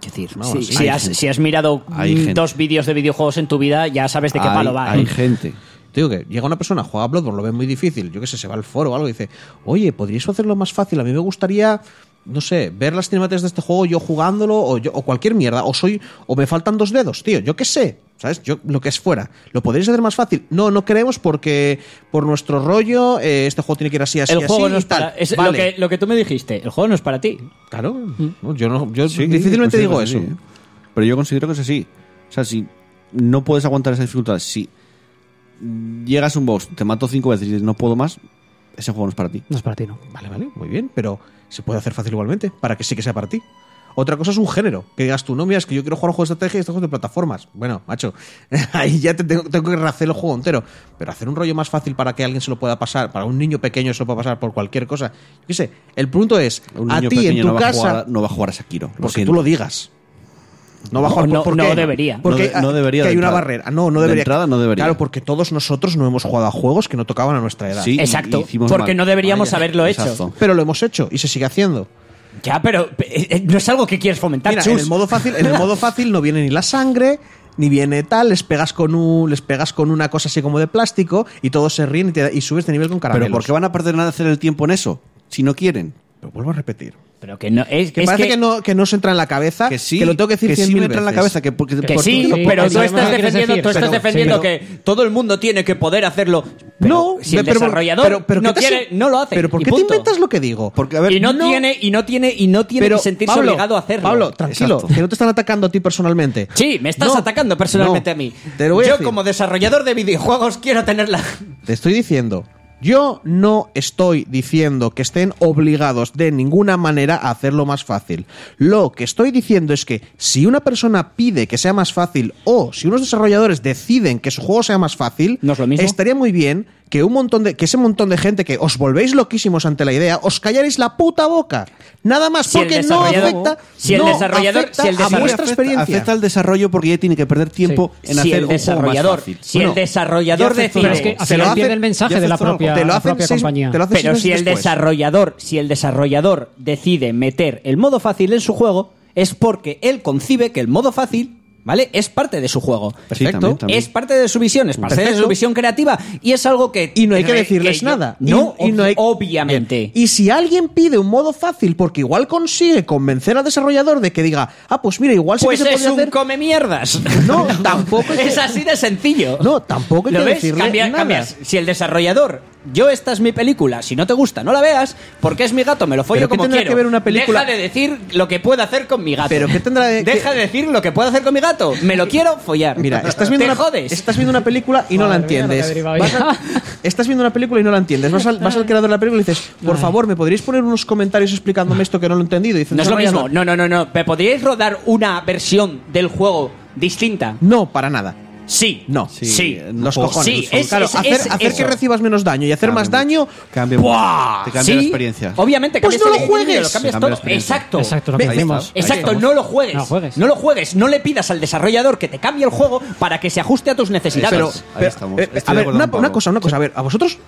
Es decir, No, si, sí. si Hay has, si has mirado Hay dos vídeos de videojuegos en tu vida, ya sabes de qué hay, palo va. hay ¿eh? gente. Te digo que llega una persona, juega a Bloodborne, lo ve muy difícil, yo qué sé, se va al foro o algo y dice, oye, ¿podríais hacerlo más fácil? A mí me gustaría, no sé, ver las cinemáticas de este juego yo jugándolo o, yo, o cualquier mierda, o soy, o me faltan dos dedos, tío, yo qué sé, ¿sabes? Yo, lo que es fuera. ¿Lo podréis hacer más fácil? No, no queremos porque por nuestro rollo eh, este juego tiene que ir así, así, el juego así no y es para... tal. es Vale. lo, que, lo que tú me dijiste, el juego no es para ti. Claro, no, yo, no, yo Sí, difícilmente considero digo que es eso. así, ¿eh? Pero yo considero que es así. O sea, si no puedes aguantar esa dificultad, si llegas a un boss, te mato cinco veces y dices no puedo más, ese juego no es para ti. No es para ti, no. Vale, vale, muy bien, pero se puede hacer fácil igualmente, para que sí que sea para ti. Otra cosa es un género, que digas tú, no, mira, es que yo quiero jugar un juego de estrategia y estos juegos de plataformas. Bueno, macho, ahí ya te tengo, tengo que rehacer el juego entero. Pero hacer un rollo más fácil para que alguien se lo pueda pasar, para un niño pequeño se lo pueda pasar por cualquier cosa. Yo qué sé, el punto es, Un a ti en tu no va, a casa, jugar, no va a jugar a Sekiro. Porque siento. tú lo digas. No a No, no- debería. Porque No de- no debería que de hay una entrada. barrera. No, no De debería. entrada no debería. Claro, porque todos nosotros no hemos jugado a juegos que no tocaban a nuestra edad. Sí, Exacto, porque mal. no deberíamos Vaya, haberlo hecho. Pero lo hemos hecho y se sigue haciendo. Ya, pero eh, eh, no es algo que quieres fomentar, Mira, en el modo fácil, en el modo fácil no viene ni la sangre, ni viene tal, les pegas con un, les pegas con una cosa así como de plástico y todos se ríen y, te- y subes de nivel con caramelos. Pero ¿por qué van a perder nada de hacer el tiempo en eso? Si no quieren. Pero vuelvo a repetir. Pero que no es, Que es parece que, que, no, que no se entra en la cabeza, Que sí, que lo tengo que decir que sí me entra en la veces. cabeza. Que, porque, que porque- sí, sí, pero tú sí, estás defendiendo, tú estás defendiendo que todo el mundo tiene que poder hacerlo. Pero no, si el pero- desarrollador pero- pero no ¿qué te quiere, hace- no lo hace. Pero ¿por y qué te punto. inventas lo que digo? porque, a ver, y no, no. tiene y no tiene y no tiene Pero, que sentirse Pablo, obligado a hacerlo. Pablo, tranquilo, Exacto. que no te están atacando a ti personalmente. Sí, me estás No, atacando personalmente no. a mí. Te lo voy a Yo decir. como desarrollador de videojuegos quiero tenerla. Te estoy diciendo, yo no estoy diciendo que estén obligados de ninguna manera a hacerlo más fácil. Lo que estoy diciendo es que si una persona pide que sea más fácil o si unos desarrolladores deciden que su juego sea más fácil, ¿No es lo mismo? estaría muy bien que un montón de que ese montón de gente que os volvéis loquísimos ante la idea, os callaréis la puta boca. Nada más Si porque no desarrollador- afecta, si el no desarrollador- afecta si el a desarrollador- vuestra experiencia. afecta al desarrollo porque ya tiene que perder tiempo en si hacer el un juego más desarrollador, fácil. si Bueno, el desarrollador decide, Pero es que Se lo hace- el mensaje de la propia, te lo la propia seis- compañía. te lo hacen Pero si el después. desarrollador, si el desarrollador decide meter el modo fácil en su juego, es porque él concibe que el modo fácil, ¿vale? Es parte de su juego. Perfecto. también, también. Es parte de su visión, es parte de su visión creativa y es algo que Y no hay que decirles nada. No, y, y no hay- obviamente. Bien. Y si alguien pide un modo fácil porque igual consigue convencer al desarrollador de que diga, ah, pues mira, igual sí pues que se es un hacer. come mierdas. No, tampoco es así de sencillo. No, tampoco hay ¿Lo que ves? decirle Cambia- nada. cambias. Si el desarrollador, yo esta es mi película, si no te gusta, no la veas, porque es mi gato, me lo follo ¿Pero qué como tendrá quiero. que ver una película? Deja de decir lo que puedo hacer con mi gato. ¿Pero qué tendrá de- Deja de decir lo que puedo hacer con mi gato. Me lo quiero follar. Mira, estás viendo, ¿Te una, jodes? estás viendo una película y no la Madre mía, lo que entiendes. Vas estás viendo una película y no la entiendes. Vas al, vas al creador de la película y dices, por favor, ¿me podríais poner unos comentarios explicándome esto que no lo he entendido? Y No es lo mismo. "Desarrollador, No, no, no, no. ¿Me podríais rodar una versión del juego distinta? No, para nada. Sí. No. Sí, Sí. eh, no Los cojones. Sí, es- claro, es- hacer, es hacer que eso. recibas menos daño y hacer Cambia más mucho. daño. Cambia ¡Buah! Te cambia Sí, la experiencia. Obviamente Pues cambias no el lo equilibrio, juegues. Lo cambias Cambia la todo. experiencia. Exacto. Exacto, lo que decimos. Exacto, Ahí no lo juegues. No lo juegues. No lo juegues. No le pidas al desarrollador que te cambie el juego para que se ajuste a tus necesidades. Pero, Ahí pero, estamos. eh, Estoy a ver, acuerdo una, con una Pablo. cosa, una cosa. A ver, a vosotros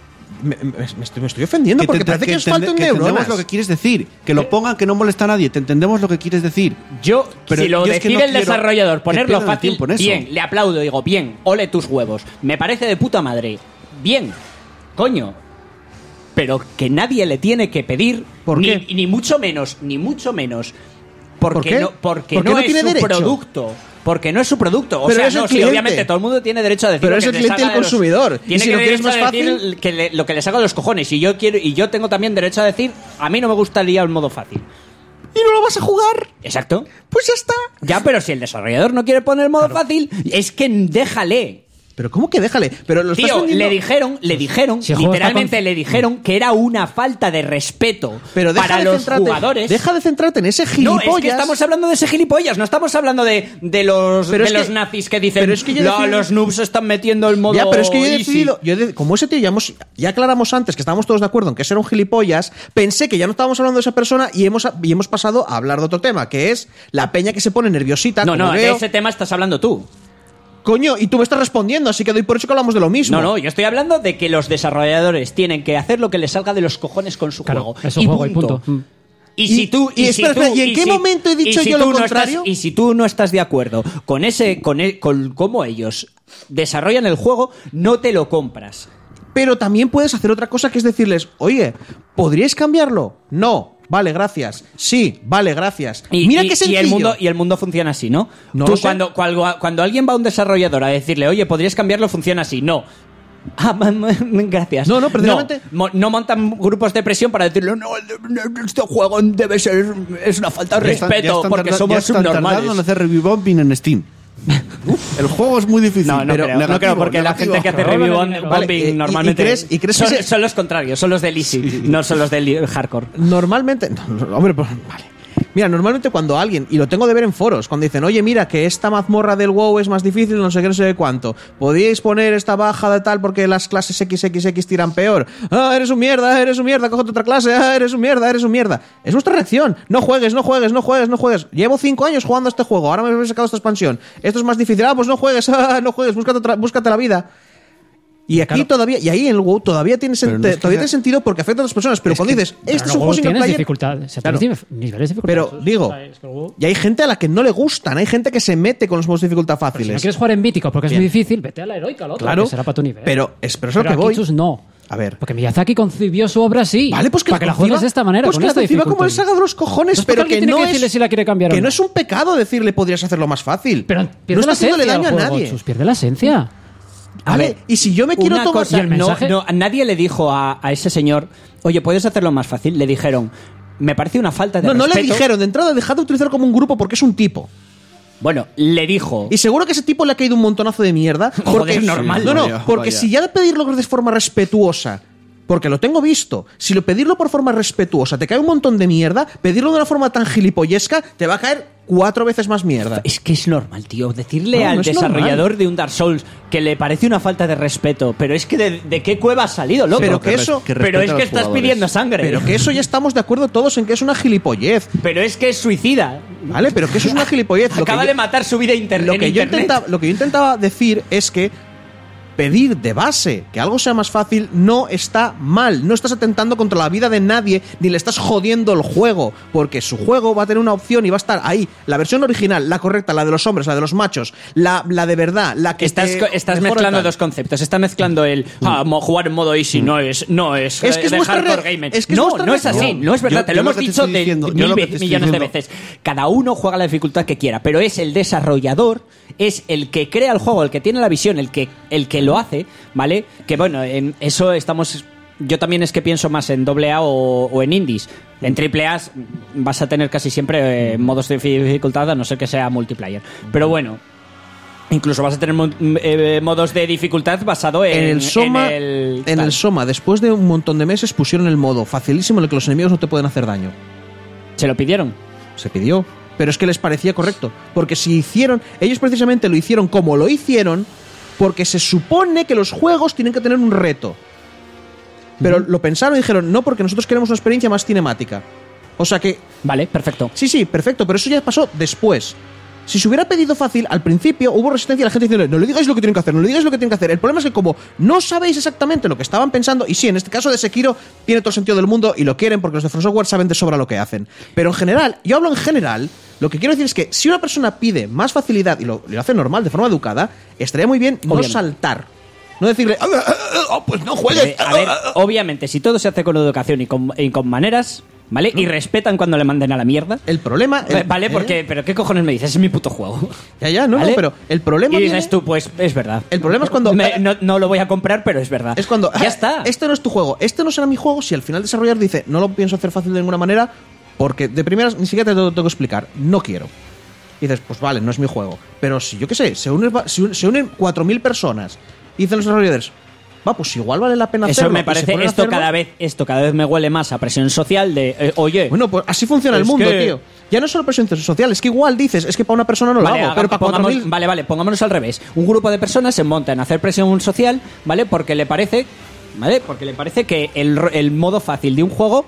me, me- me estoy, me estoy ofendiendo porque te- parece que, os entende- faltan que neuronas. entendemos lo que quieres decir. Que lo pongan, que no molesta a nadie. Te entendemos lo que quieres decir. Yo, Pero si lo yo es que decide no el quiero desarrollador que ponerlo fácil, bien, le aplaudo, digo, bien, ole tus huevos. Me parece de puta madre. Bien, coño. Pero que nadie le tiene que pedir, ¿Por ni, qué? ni mucho menos, ni mucho menos. Porque ¿Por qué? no, porque Porque no, no es tiene su derecho. producto. Porque no es su producto. O Pero sea, es el no, sí, cliente. obviamente todo el mundo tiene derecho a decir Pero lo es el cliente y el consumidor. Y Tiene si que lo quieres más fácil- que le- lo que le salga de los cojones. Y yo quiero y yo tengo también derecho a decir, a mí no me gustaría el modo fácil. ¿Y no lo vas a jugar? Exacto. Pues ya está. Ya, pero si el desarrollador no quiere poner el modo fácil, es que déjale. Pero ¿cómo que déjale? Pero lo estás Tío, vendiendo- le dijeron, le dijeron, Si el juego está literalmente con- le dijeron que era una falta de respeto Pero deja para de los centrarte, jugadores. Deja de centrarte en ese no, gilipollas. es que estamos hablando de ese gilipollas, no estamos hablando de, de los, Pero de es los que- nazis que dicen pero es que yo he "No, decidido- los noobs están metiendo el modo Ya, pero es que yo he easy". decidido, yo he de- como ese tío ya, hemos- ya aclaramos antes que estábamos todos de acuerdo en que ese era un gilipollas, pensé que ya no estábamos hablando de esa persona y hemos, y hemos pasado a hablar de otro tema, que es la peña que se pone nerviosita. No, como no, de veo. ese tema estás hablando tú. Coño, y tú me estás respondiendo, así que doy por hecho que hablamos de lo mismo. No, no, yo estoy hablando de que los desarrolladores tienen que hacer lo que les salga de los cojones con su Claro, juego. es un juego y punto. Mm. Y, Y- si tú y y, espera, si tú- espera, ¿y en qué si- momento he dicho y si yo lo tú no estás- contrario? y si tú no estás de acuerdo con ese con, e- con cómo ellos desarrollan el juego, no te lo compras. Pero también puedes hacer otra cosa que es decirles, oye, ¿podríais cambiarlo? No. Vale, gracias. Sí, vale, gracias. Y, Mira y- qué y sencillo. el mundo y el mundo funciona así, ¿no? No Tú cuando, cuando cuando alguien va a un desarrollador a decirle, "Oye, podrías cambiarlo", funciona así. No. Ah, gracias. No, no, precisamente- No, mo- no montan grupos de presión para decirle, no, este juego debe ser. Es una falta de respeto están porque somos ya están tardando en subnormales. hacer review bombing en Steam. El juego es muy difícil. No, no pero creo, no creo, porque negativo. la gente que hace review dinero. Vale, bombing y- y- y normalmente crees- y crees que son, se- son los contrarios, son los del easy, no son los del hardcore. Normalmente, no, no, hombre, pues, vale. Mira, normalmente cuando alguien, y lo tengo de ver en foros, cuando dicen, oye, mira, que esta mazmorra del WoW es más difícil, no sé qué, no sé cuánto, podíais poner esta baja de tal porque las clases XXX tiran peor. Ah, eres un mierda, eres un mierda, cógete otra clase, ah, eres un mierda, eres un mierda. Es nuestra reacción. No juegues, no juegues, no juegues, no juegues. Llevo cinco años jugando a este juego, ahora me he sacado esta expansión. Esto es más difícil, ah, pues no juegues, ah, no juegues, búscate, otra- búscate la vida. Y aquí todavía, y ahí en el WoW todavía tiene, Pero no es que todavía sea- tiene sentido porque afecta a otras personas. Pero cuando dices, Pero este es un juego tienes player. dificultades, o sea, Claro. niveles de dificultad. Pero digo, es que y hay gente a la que no le gustan, hay gente que se mete con los modos de dificultad Pero si no fáciles. quieres jugar en mítico porque Bien. es muy difícil, vete a la heroica, la otra, Claro, que será para tu nivel. pero es- pero es a lo que voy. No. A ver. Porque Miyazaki concibió su obra así. Vale, pues que para que la juegues de esta manera, Pues con que la esta conciba como dificultad. el saga de los cojones, pero que tiene no que es, si la quiere cambiar que no no. es un pecado decirle podrías hacerlo más fácil. Pero no pierde está la haciéndole daño a nadie. Pierde la esencia. Vale, ver, y si yo me quiero Una tomar cosa, ¿Y el no, mensaje? no, nadie le dijo a, a ese señor, oye, ¿puedes hacerlo más fácil? Le dijeron, me parece una falta de No, no le respeto". dijeron de entrada dejad de utilizar como un grupo porque es un tipo. Bueno, le dijo. Y seguro que ese tipo le ha caído un montonazo de mierda. Porque normal. No, no, Vaya, porque vaya. si ya de pedirlo de forma respetuosa, porque lo tengo visto, si lo pedirlo por forma respetuosa te cae un montón de mierda, pedirlo de una forma tan gilipollesca te va a caer cuatro veces más mierda. Es que es normal, tío. Decirle No, al no desarrollador normal. de un Dark Souls que le parece una falta de respeto, pero es que de, de qué cueva has salido, loco. Pero que eso- que pero es que estás jugadores. pidiendo sangre. Pero que eso ya estamos de acuerdo todos en que es una gilipollez. Pero es que es suicida. ¿Vale? Pero que eso es una gilipollez. Lo que Acaba yo- de matar su vida inter lo en que, yo internet. intentaba, lo que yo intentaba decir es que pedir de base que algo sea más fácil no está mal. No estás atentando contra la vida de nadie ni le estás jodiendo el juego. Porque su juego va a tener una opción y va a estar ahí. La versión original, la correcta, la de los hombres, la de los machos, la, la de verdad, la que Estás, te estás mezclando tal. dos conceptos. Estás mezclando el ah, mo- jugar en modo easy no es no es, Es que es de es que no, no es así, reacción. no es verdad. Yo- te lo hemos dicho de diciendo- mil millones de diciendo- veces. Cada uno juega la dificultad que quiera, pero es el desarrollador, es el que crea el juego, el que tiene la visión, el que el que lo hace, ¿vale? Que bueno, en eso estamos yo también es que pienso más en AA o, o en indies. En AAA vas a tener casi siempre eh, modos de dificultad, a no ser que sea multiplayer. Pero bueno, Incluso vas a tener mon- eh, modos de dificultad basado en, En el Soma, en el, en el Soma, después de un montón de meses, pusieron el modo facilísimo en el que los enemigos no te pueden hacer daño. Se lo pidieron. Se pidió. Pero es que les parecía correcto. Porque si hicieron. Ellos precisamente lo hicieron como lo hicieron. Porque se supone que los juegos tienen que tener un reto. Pero lo pensaron y dijeron, no, porque nosotros queremos una experiencia más cinemática. O sea que. Vale, perfecto. Sí, sí, perfecto, pero eso ya pasó después. Si se hubiera pedido fácil, al principio hubo resistencia la gente diciendo, no le digáis lo que tienen que hacer, no le digáis lo que tienen que hacer. El problema es que como no sabéis exactamente lo que estaban pensando, y sí, en este caso de Sekiro tiene todo el sentido del mundo y lo quieren porque los de From Software saben de sobra lo que hacen. Pero en general, yo hablo en general, lo que quiero decir es que si una persona pide más facilidad y lo, lo hace normal, de forma educada, estaría muy bien no Obviamente. saltar. No decirle, "Ah, ah, ah, ah, pues no juegues. a ver, obviamente, si todo se hace con educación y con, y con maneras, ¿vale? Y respetan cuando le manden a la mierda. El problema. el- Eh, vale, ¿eh? porque, pero ¿qué cojones me dices? Es mi puto juego. Ya, ya, no, ¿Vale? no, pero el problema. Y viene- dices tú, pues es verdad. El problema es cuando- Me- no, no lo voy a comprar, pero es verdad. Es cuando. Ya ah, está. Este no es tu juego. Este no será mi juego. Si al final el desarrollador dice, no lo pienso hacer fácil de ninguna manera, porque de primeras ni siquiera te lo tengo que explicar. No quiero. Y dices, pues vale, no es mi juego. Pero si yo qué sé, se unen, va- se un- se unen 4.000 personas y dicen los desarrolladores, va, pues igual vale la pena Eso hacerlo. me parece, esto hacerlo. cada vez, esto cada vez me huele más a presión social de, eh, oye, Bueno, pues así funciona el mundo, que- tío. Ya no es solo presión social, es que igual dices, es que para una persona no lo Vale, hago, haga- pero para pongamos- 4.000. vale, vale, pongámonos al revés. Un grupo de personas se monta en hacer presión social, ¿vale? Porque le parece, ¿vale? Porque le parece que el modo fácil de un juego,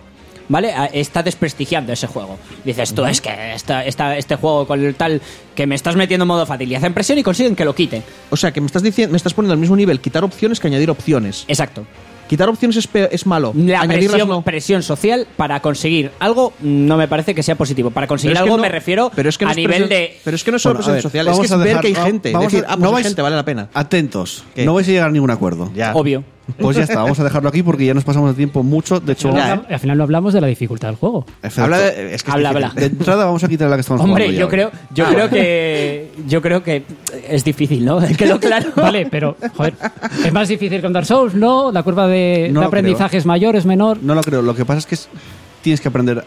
¿vale? A- Está desprestigiando ese juego. Dices tú, es que esta, esta- este juego con el tal que me estás metiendo en modo fácil y hacen presión y consiguen que lo quiten. O sea, que me estás diciendo, me estás poniendo al mismo nivel quitar opciones que añadir opciones. Exacto. Quitar opciones es, pe- es malo. La Añadirlas presión, no. presión social para conseguir algo no me parece que sea positivo. Para conseguir Pero es que algo no- me refiero pero es que no a es nivel presión- de... Pero es que no es solo Bueno, a presión ver, social, es vamos que es a ver dejar- que hay va- gente. vamos decir, a- ah, pues no hay vais- gente, vale la pena. Atentos. ¿Qué? No vais a llegar a ningún acuerdo. Ya. Obvio. Pues ya está, vamos a dejarlo aquí porque ya nos pasamos de tiempo mucho. De hecho, Al Ya, final, ¿eh? no- al final no hablamos de la dificultad del juego. Habla de, es que es Habla, difícil. habla. de entrada vamos a quitar la que estamos Hombre, jugando yo creo, yo Ah, creo que yo creo que es difícil, ¿no? Quedó claro. Vale, pero, joder, ¿es más difícil con Dark Souls? No, la curva de, No de lo aprendizaje creo. es mayor, es menor. No lo creo. Lo que pasa es que es- tienes que aprender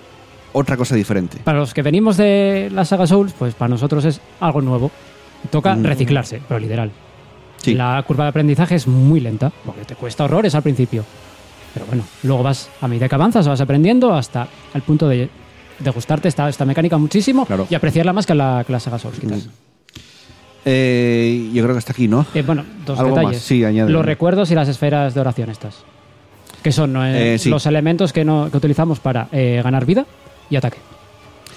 otra cosa diferente. Para los que venimos de la saga Souls, pues para nosotros es algo nuevo. Toca Mm. reciclarse, pero literal. Sí. La curva de aprendizaje es muy lenta, porque te cuesta horrores al principio. Pero bueno, luego vas, a medida que avanzas, vas aprendiendo hasta el punto de, de gustarte esta, esta mecánica muchísimo Claro. y apreciarla más que la, que la saga Souls, quizás. Eh, yo creo que hasta aquí, ¿no? Eh, bueno, dos Algo detalles. más, sí, añade. Los recuerdos y las esferas de oración estas. Que son eh, Eh, sí. los elementos que, no, que utilizamos para ganar vida y ataque.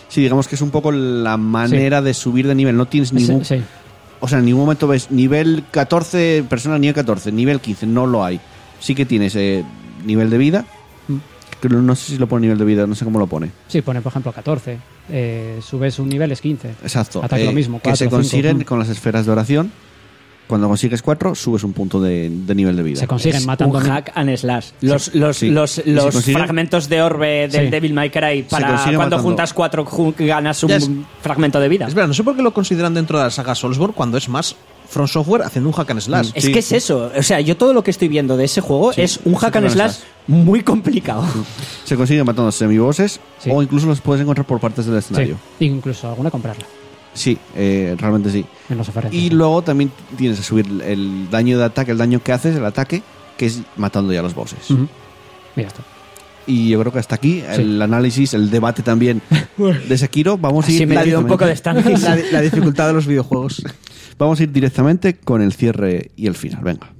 Sí, digamos que es un poco la manera de subir de nivel. No tienes ningún. Sí. O sea, en ningún momento ves nivel 14, persona nivel 14, nivel 15, no lo hay. Sí que tienes eh, nivel de vida. Mm. No sé si lo pone nivel de vida, no sé cómo lo pone. Sí, pone por ejemplo 14. Eh, subes un nivel es 15. Exacto. Ataque eh, lo mismo, que se 4, 5, consiguen mm. con las esferas de oración. Cuando consigues 4, subes un punto de, de nivel de vida. Se consiguen Es matando. un hack and slash. Los, los, sí. los, ¿Y se los consigue? fragmentos de orbe del Sí. Devil May Cry para consigue cuando matando. juntas cuatro ganas un fragmento de vida. Es verdad, no sé por qué lo consideran dentro de la saga Soulsborne cuando es más From Software haciendo un hack and slash. Es Sí. que es eso. O sea, yo todo lo que estoy viendo de ese juego es un hack and slash muy complicado. Se consiguen matando semibosses Sí. o incluso los puedes encontrar por partes del Sí, escenario. incluso alguna comprarla Sí, eh, realmente sí. en los oferentes. Y luego también tienes que subir el daño de ataque, el daño que haces, el ataque, que es matando ya a los bosses. Ujú. Mira esto. Y yo creo que hasta aquí el análisis, el debate también de Sekiro. Vamos a ir me un poco de la, la dificultad de los videojuegos. Vamos a ir directamente con el cierre y el final. Venga.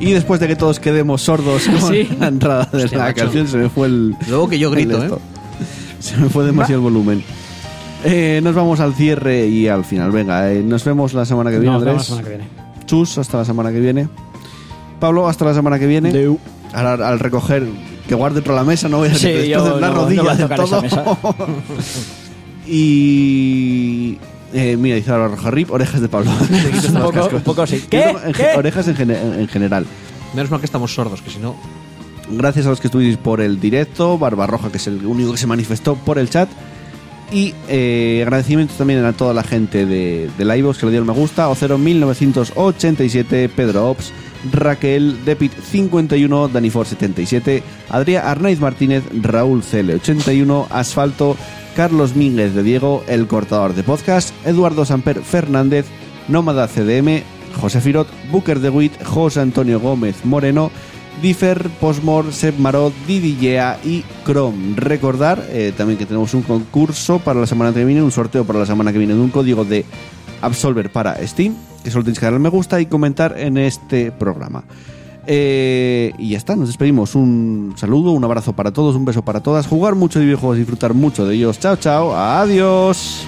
Y después de que todos quedemos sordos con Sí. la entrada de Hostia, la macho. canción, se me fue el. Luego que yo grito, ¿eh? Se me fue demasiado el volumen. Eh, nos vamos al cierre y al final. Venga, eh, nos vemos la semana que viene, Nos vemos Andrés. la semana que viene. Chus, hasta la semana que viene. Pablo, hasta la semana que viene. Ahora, al recoger, que guarde toda la mesa, no voy a Sí, que te yo la no- no rodilla voy a del tocar esa todo. mesa. y. Eh, mira, dice Roja Rip, orejas de Pablo. Un, poco, un poco así. ¿Qué? Orejas en, gene- en general. Menos mal que estamos sordos, que si no. Gracias a los que estuvisteis por el directo, Barbarroja, que es el único que se manifestó por el chat. Y eh, agradecimientos también a toda la gente de, de Livebox que le dio el me gusta. Ocero1987, Pedro Ops, Raquel, Depit51, Danifor77, Adrián Arnaiz Martínez, Raúl CL81, Asfalto, Carlos Mínguez de Diego, El Cortador de Podcast, Eduardo Samper Fernández, Nómada CDM, José Firot, Booker de Witt, José Antonio Gómez Moreno, Differ, Posmor, Seb Marot, Didi Yea y Chrome. Recordar eh, también que tenemos un concurso para la semana que viene, un sorteo para la semana que viene de un código de Absolver para Steam, que solo tenéis que darle me gusta y comentar en este programa. Eh, y ya está, nos despedimos. Un saludo, un abrazo para todos, un beso para todas. Jugar mucho de videojuegos, disfrutar mucho de ellos. Chao, chao, adiós.